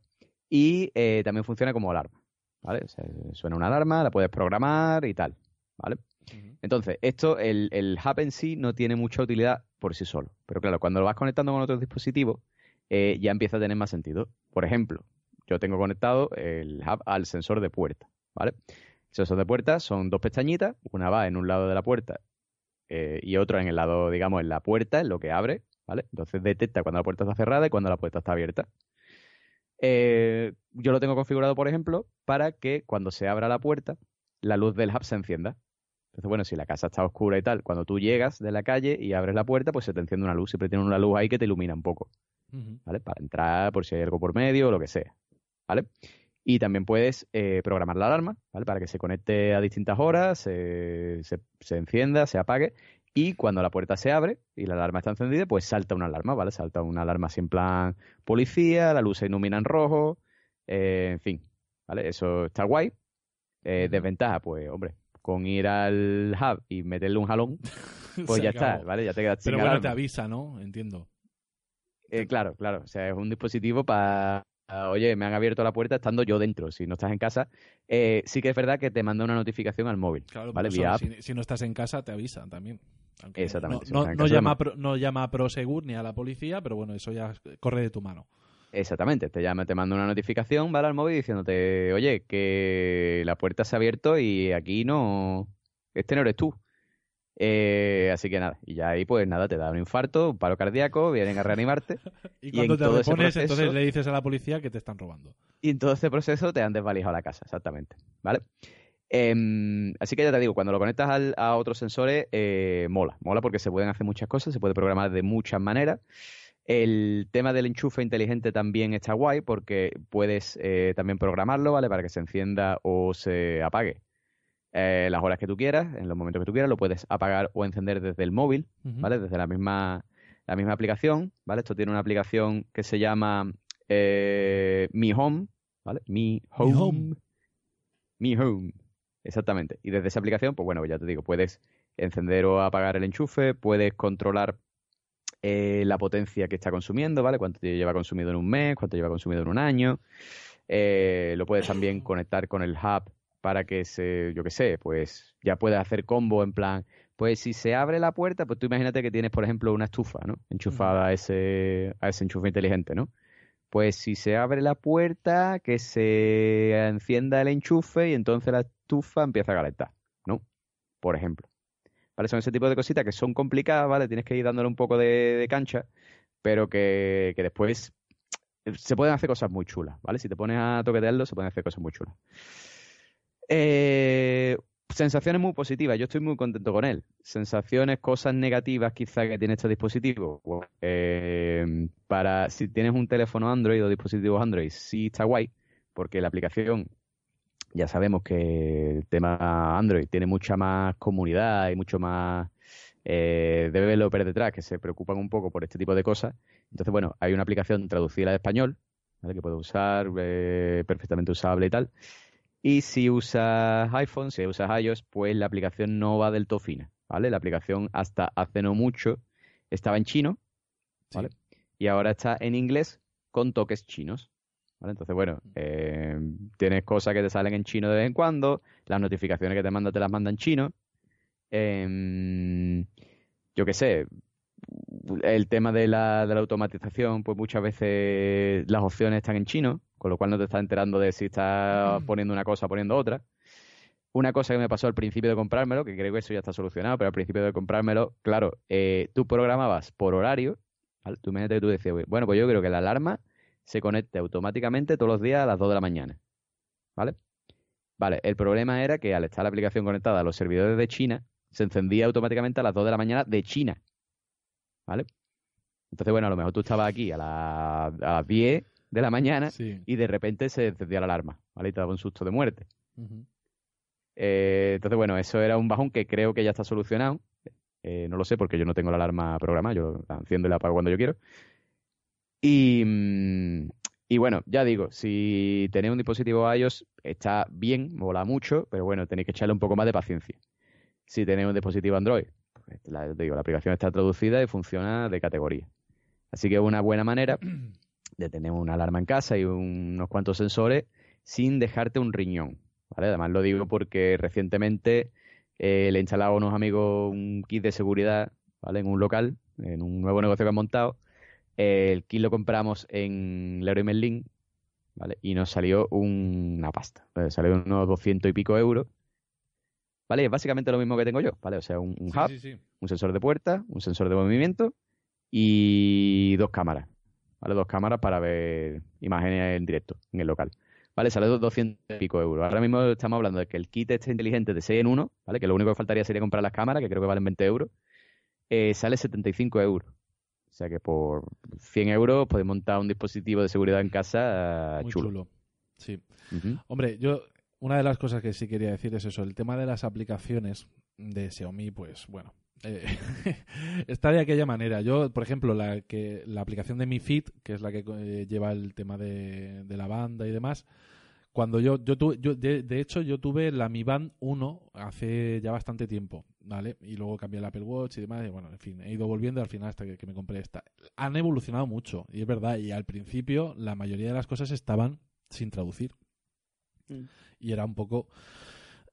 Y también funciona como alarma, ¿vale? O sea, suena una alarma, la puedes programar y tal, ¿vale? Entonces, esto, el, el hub en sí no tiene mucha utilidad por sí solo. Pero claro, cuando lo vas conectando con otros dispositivos, eh, ya empieza a tener más sentido. Por ejemplo, yo tengo conectado el hub al sensor de puerta, ¿vale? El sensor de puerta son dos pestañitas, una va en un lado de la puerta eh, y otra en el lado, digamos, en la puerta, en lo que abre, ¿vale? Entonces detecta cuando la puerta está cerrada y cuando la puerta está abierta. Eh, yo lo tengo configurado, por ejemplo, para que cuando se abra la puerta, la luz del hub se encienda. Entonces, bueno, si la casa está oscura y tal, cuando tú llegas de la calle y abres la puerta, pues se te enciende una luz. Siempre tiene una luz ahí que te ilumina un poco. ¿vale? Para entrar, por si hay algo por medio o lo que sea, ¿vale? Y también puedes eh, programar la alarma, ¿vale? Para que se conecte a distintas horas, se, se- se encienda, se apague. Y cuando la puerta se abre y la alarma está encendida, pues salta una alarma, ¿vale? Salta una alarma en plan policía, la luz se ilumina en rojo, eh, en fin, ¿vale? Eso está guay. Eh, desventaja, pues, hombre, con ir al hub y meterle un jalón, pues ya acabó. está, ¿vale? Ya te quedas sin Pero bueno, alarma. te avisa, ¿no? Entiendo. Eh, claro, claro. O sea, es un dispositivo para. Oye, me han abierto la puerta estando yo dentro. Si no estás en casa, eh, sí que es verdad que te manda una notificación al móvil. Claro, ¿vale? Vía si, si no estás en casa, te avisan también. Aunque Exactamente, No, no llama, Pro- no llama a Prosegur ni a la policía, pero bueno, eso ya corre de tu mano. Exactamente. Te llama, te manda una notificación, ¿vale? Al móvil diciéndote, oye, que la puerta se ha abierto y aquí no. Este no eres tú. Eh, así que nada. Y ya ahí, pues nada, te da un infarto, un paro cardíaco, vienen a reanimarte. Y Y cuando en te todo ese repones, proceso- entonces le dices a la policía que te están robando. Y en todo ese proceso te han desvalijado la casa, exactamente. ¿Vale? Em, así que ya te digo, cuando lo conectas al- a otros sensores, eh, mola. Mola porque se pueden hacer muchas cosas, se puede programar de muchas maneras. El tema del enchufe inteligente también está guay porque puedes eh, también programarlo, ¿vale? Para que se encienda o se apague. eh, las horas que tú quieras, en los momentos que tú quieras, lo puedes apagar o encender desde el móvil. ¿vale? Desde la misma, la misma aplicación, ¿vale? Esto tiene una aplicación que se llama eh, Mi Home, ¿vale? Mi Home. Home. Mi Home. Exactamente. Y desde esa aplicación, pues bueno, ya te digo, puedes encender o apagar el enchufe, puedes controlar eh, la potencia que está consumiendo, ¿vale? Cuánto lleva consumido en un mes, cuánto lleva consumido en un año. Eh, lo puedes también conectar con el hub para que se, yo qué sé, pues ya puedes hacer combo en plan, pues si se abre la puerta, pues tú imagínate que tienes, por ejemplo, una estufa, ¿no? Enchufada a ese, a ese enchufe inteligente, ¿no? Pues si se abre la puerta, que se encienda el enchufe y entonces la estufa empieza a calentar, ¿no? Por ejemplo. ¿Vale? Son ese tipo de cositas que son complicadas, ¿vale? Tienes que ir dándole un poco de, de cancha, pero que, que después se pueden hacer cosas muy chulas, ¿vale? Si te pones a toquetearlo, se pueden hacer cosas muy chulas. Eh, sensaciones muy positivas, yo estoy muy contento con él. Sensaciones, cosas negativas quizá que tiene este dispositivo. Pues, eh, para si tienes un teléfono Android o dispositivos Android, sí está guay, porque la aplicación, ya sabemos que el tema Android tiene mucha más comunidad y mucho más eh, developers detrás que se preocupan un poco por este tipo de cosas. Entonces, bueno, hay una aplicación traducida al español, ¿vale? que puedo usar, eh, perfectamente usable y tal. Y si usas iPhone, si usas iOS, pues la aplicación no va del todo fina, ¿vale? La aplicación hasta hace no mucho estaba en chino, ¿vale? Y ahora está en inglés con toques chinos, ¿vale? Entonces, bueno, eh, tienes cosas que te salen en chino de vez en cuando, las notificaciones que te manda te las manda en chino. Em, yo qué sé, el tema de la, de la automatización, pues muchas veces las opciones están en chino, con lo cual no te estás enterando de si estás poniendo una cosa o poniendo otra. Una cosa que me pasó al principio de comprármelo, que creo que eso ya está solucionado, pero al principio de comprármelo, claro, eh, tú programabas por horario, ¿vale? Tú imagínate que tú decías, bueno, pues yo creo que la alarma se conecte automáticamente todos los días a las 2 de la mañana, ¿vale? Vale, el problema era que al estar la aplicación conectada a los servidores de China, se encendía automáticamente a las 2 de la mañana de China, ¿vale? Entonces, bueno, a lo mejor tú estabas aquí a, la- a las 10 de la mañana Sí. y de repente se encendía la alarma, ¿vale? Y te daba un susto de muerte. Eh, entonces, bueno, eso era un bajón que creo que ya está solucionado. Eh, no lo sé porque yo no tengo la alarma programada, yo la enciendo y la apago cuando yo quiero. Y, mm, y bueno, ya digo, si tenéis un dispositivo iOS, está bien, mola mucho, pero bueno, tenéis que echarle un poco más de paciencia. Si tenéis un dispositivo Android, pues, la, digo, la aplicación está traducida y funciona de categoría. Así que es una buena manera de tener una alarma en casa y unos cuantos sensores sin dejarte un riñón. ¿vale? Además lo digo porque recientemente eh, le he instalado a unos amigos un kit de seguridad ¿vale? en un local, en un nuevo negocio que han montado. Eh, el kit lo compramos en Leroy Merlin ¿vale? y nos salió una pasta. ¿vale? Salió unos 200 y pico euros. ¿Vale? Es básicamente lo mismo que tengo yo, ¿vale? O sea, un, un Sí, hub, sí, sí. un sensor de puerta, un sensor de movimiento y dos cámaras. ¿Vale? Dos cámaras para ver imágenes en directo en el local. ¿Vale? Sale 200 y pico euros. Ahora mismo estamos hablando de que el kit este inteligente de 6 en 1, ¿vale? Que lo único que faltaría sería comprar las cámaras, que creo que valen 20 euros. eh, sale 75 euros. O sea que por 100 euros podéis montar un dispositivo de seguridad en casa Muy chulo. chulo. Sí. Hombre, yo una de las cosas que sí quería decir es eso, el tema de las aplicaciones de Xiaomi, pues bueno, eh, está de aquella manera. Yo, por ejemplo, la que la aplicación de Mi Fit, que es la que eh, lleva el tema de, de la banda y demás, cuando yo, yo, tuve, yo de, de hecho, yo tuve la Mi Band 1 hace ya bastante tiempo, ¿vale? Y luego cambié el Apple Watch y demás, y bueno, en fin, he ido volviendo al final hasta que, que me compré esta. Han evolucionado mucho, y es verdad, y al principio la mayoría de las cosas estaban sin traducir. Y era un poco...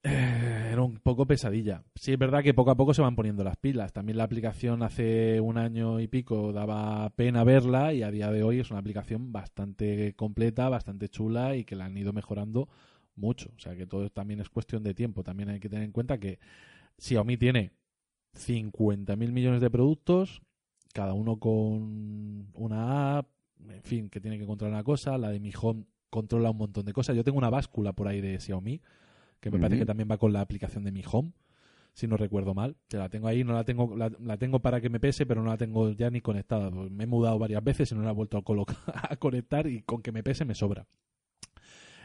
eh, era un poco pesadilla. Sí, es verdad que poco a poco se van poniendo las pilas. También la aplicación hace un año y pico daba pena verla y a día de hoy es una aplicación bastante completa, bastante chula y que la han ido mejorando mucho. O sea que todo también es cuestión de tiempo. También hay que tener en cuenta que Xiaomi tiene 50.000 millones de productos, cada uno con una app, en fin, que tiene que controlar una cosa. La de Mi Home controla un montón de cosas. Yo tengo una báscula por ahí de Xiaomi que me parece que también va con la aplicación de Mi Home, si no recuerdo mal. Que la tengo ahí, no la tengo, la, la tengo para que me pese, pero no la tengo ya ni conectada. Me he mudado varias veces y no la he vuelto a, colocar, a conectar y con que me pese me sobra.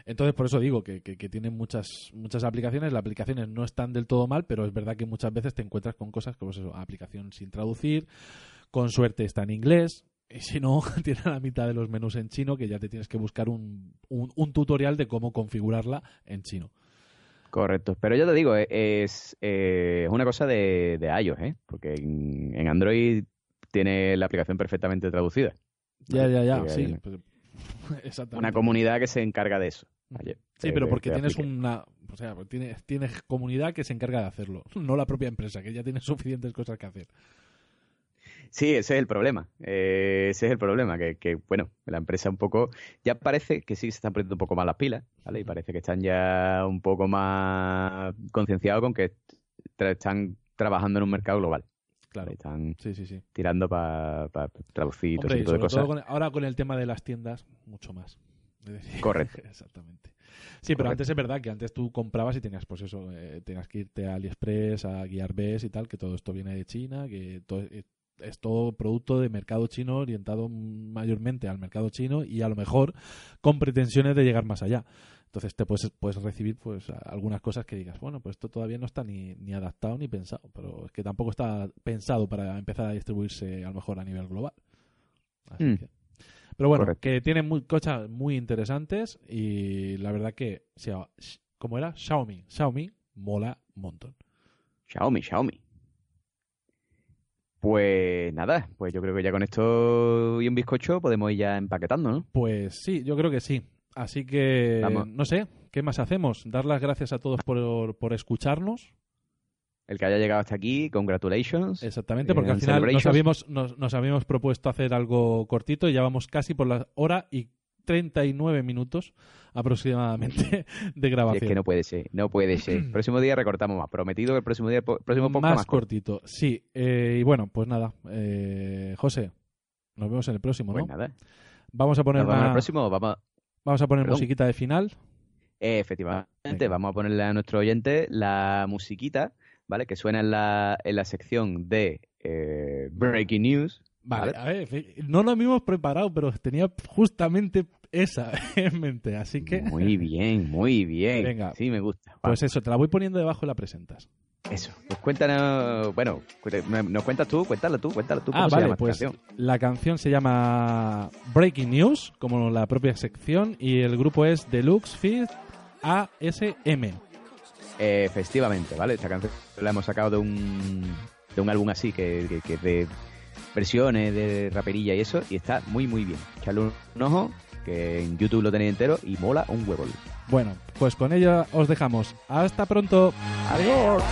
Entonces, por eso digo que, que, que tiene muchas, muchas aplicaciones. Las aplicaciones no están del todo mal, pero es verdad que muchas veces te encuentras con cosas como eso, aplicación sin traducir, con suerte está en inglés, y si no, tiene la mitad de los menús en chino, que ya te tienes que buscar un, un, un tutorial de cómo configurarla en chino. Correcto. Pero ya te digo, eh, es, eh, es una cosa de, de iOS, ¿eh? Porque en, en Android tiene la aplicación perfectamente traducida. Ya, ya, ya, sí. pues-. Una comunidad que se encarga de eso. Oye, Sí, pero porque que tienes aplique. una. O sea, tienes, tienes comunidad que se encarga de hacerlo, no la propia empresa, que ya tiene suficientes cosas que hacer. Sí, ese es el problema. Eh, ese es el problema, que, que, bueno, la empresa un poco, ya parece que sí se están poniendo un poco más las pilas, ¿vale? Y parece que están ya un poco más concienciados con que tra- están trabajando en un mercado global. Claro. Están Sí, sí, sí. tirando para traducir todo Hombre, y tipo de sobre cosas. todo con- ahora con el tema de las tiendas, mucho más. Correcto. Exactamente. Sí, pero antes es verdad que antes tú comprabas y tenías, pues eso, eh, tenías que irte a AliExpress, a Gearbest y tal, que todo esto viene de China, que todo, eh, es todo producto de mercado chino orientado mayormente al mercado chino y a lo mejor con pretensiones de llegar más allá. Entonces te puedes, puedes recibir pues algunas cosas que digas, bueno, pues esto todavía no está ni, ni adaptado ni pensado, pero es que tampoco está pensado para empezar a distribuirse a lo mejor a nivel global. Así Mm. que- Pero bueno, Correcto. que tiene muy, cosas muy interesantes y la verdad que, ¿cómo era? Xiaomi. Xiaomi mola un montón. Xiaomi, Xiaomi. Pues nada, pues yo creo que ya con esto y un bizcocho podemos ir ya empaquetando, ¿no? Pues sí, yo creo que sí. Así que, Vamos. no sé, ¿qué más hacemos? Dar las gracias a todos por, por escucharnos. El que haya llegado hasta aquí, congratulations. Exactamente, porque Eh, al final nos habíamos, nos, nos habíamos propuesto hacer algo cortito y ya vamos casi por la hora y 39 minutos aproximadamente de Y es grabación. que no puede ser, no puede ser. próximo día recortamos más. Prometido que el próximo día, el próximo podcast más, más, cortito. Sí, eh, y bueno, pues nada. eh, José, nos vemos en el próximo, Pues ¿no? nada. Vamos a poner, Nos vemos en una- el próximo. Vamos, vamos a poner Perdón. musiquita de final. eh, efectivamente, Venga. vamos a ponerle a nuestro oyente la musiquita, ¿vale? Que suena en la, en la sección de eh, Breaking News. Vale, a ver, no lo habíamos preparado, pero tenía justamente esa en mente. Así que, Muy bien, muy bien. Venga. Sí, me gusta. pues eso, te la voy poniendo debajo y la presentas. Eso. Pues cuéntanos. Bueno, cuént- ¿no- ¿nos cuentas tú? Cuéntala tú, cuéntala tú. ¿Cómo Ah, se vale, llama pues canción? la canción se llama Breaking News, como la propia sección, y el grupo es Deluxe Fit ASM. Eh, efectivamente, ¿vale? Esta canción la hemos sacado de un, de un álbum así, que, que, que de versiones de raperilla y eso, y está muy, muy bien. Echadle un ojo, que en YouTube lo tenéis entero y mola un huevo. Bueno, pues con ello os dejamos. Hasta pronto. ¡Adiós!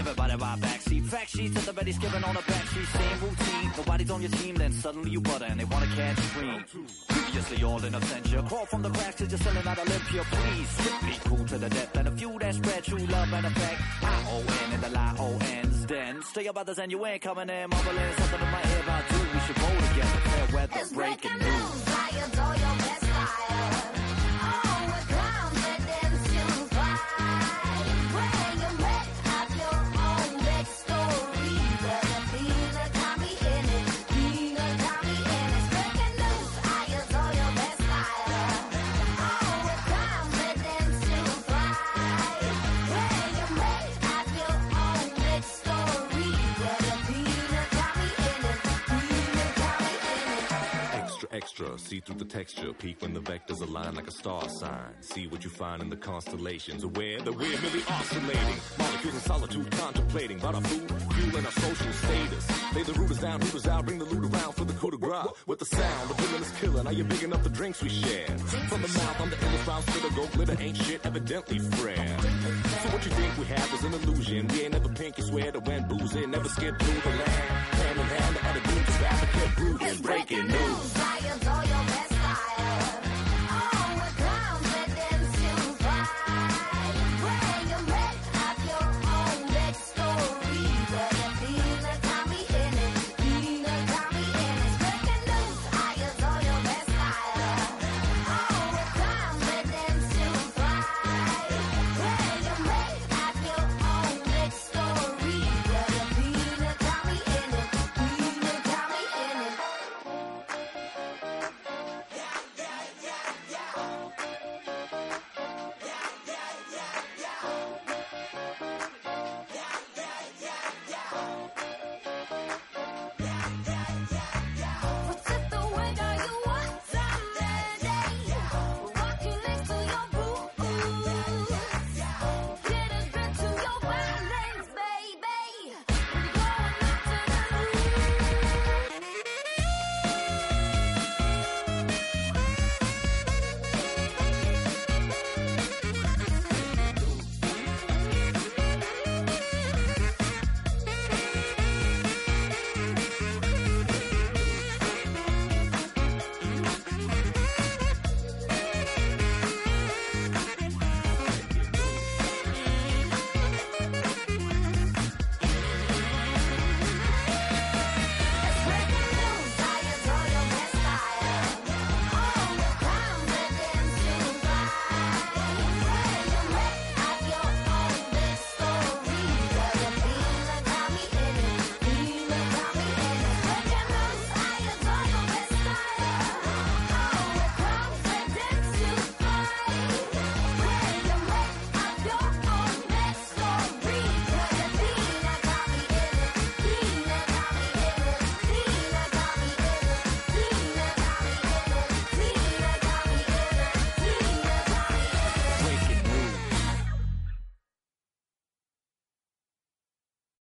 Everybody right back seat. Fact sheets ready, skipping on the backseat. Same routine. Nobody's on your team, then suddenly you butter and they wanna catch a green. Previously all in absentia. Crawl from the cracks just selling out Olympia. Please, strictly cool to the death. And a few that spread true love and effect I-O-N and the lie-O-N's. Then stay about this and you ain't coming in. Mumbling something in my ear about you. We should roll together. Fair weather, breaking news. news. I adore your Extra, see through the texture. Peek when the vectors align like a star sign. See what you find in the constellations. Aware that we're merely oscillating. Molecules in solitude contemplating about our food, fuel, and our social status. Lay the rooters down, hooters out, bring the loot around for the coup de grace. With the sound, the villain is killing. Are you're big enough the drinks we share. From the mouth, I'm the illest round spitter. Go glitter, ain't shit, evidently friend. So what you think we have is an illusion. We ain't never pinky swear to when boozing, never skip through the land. Hand in hand, the just rapid, kept brooding. Breaking news.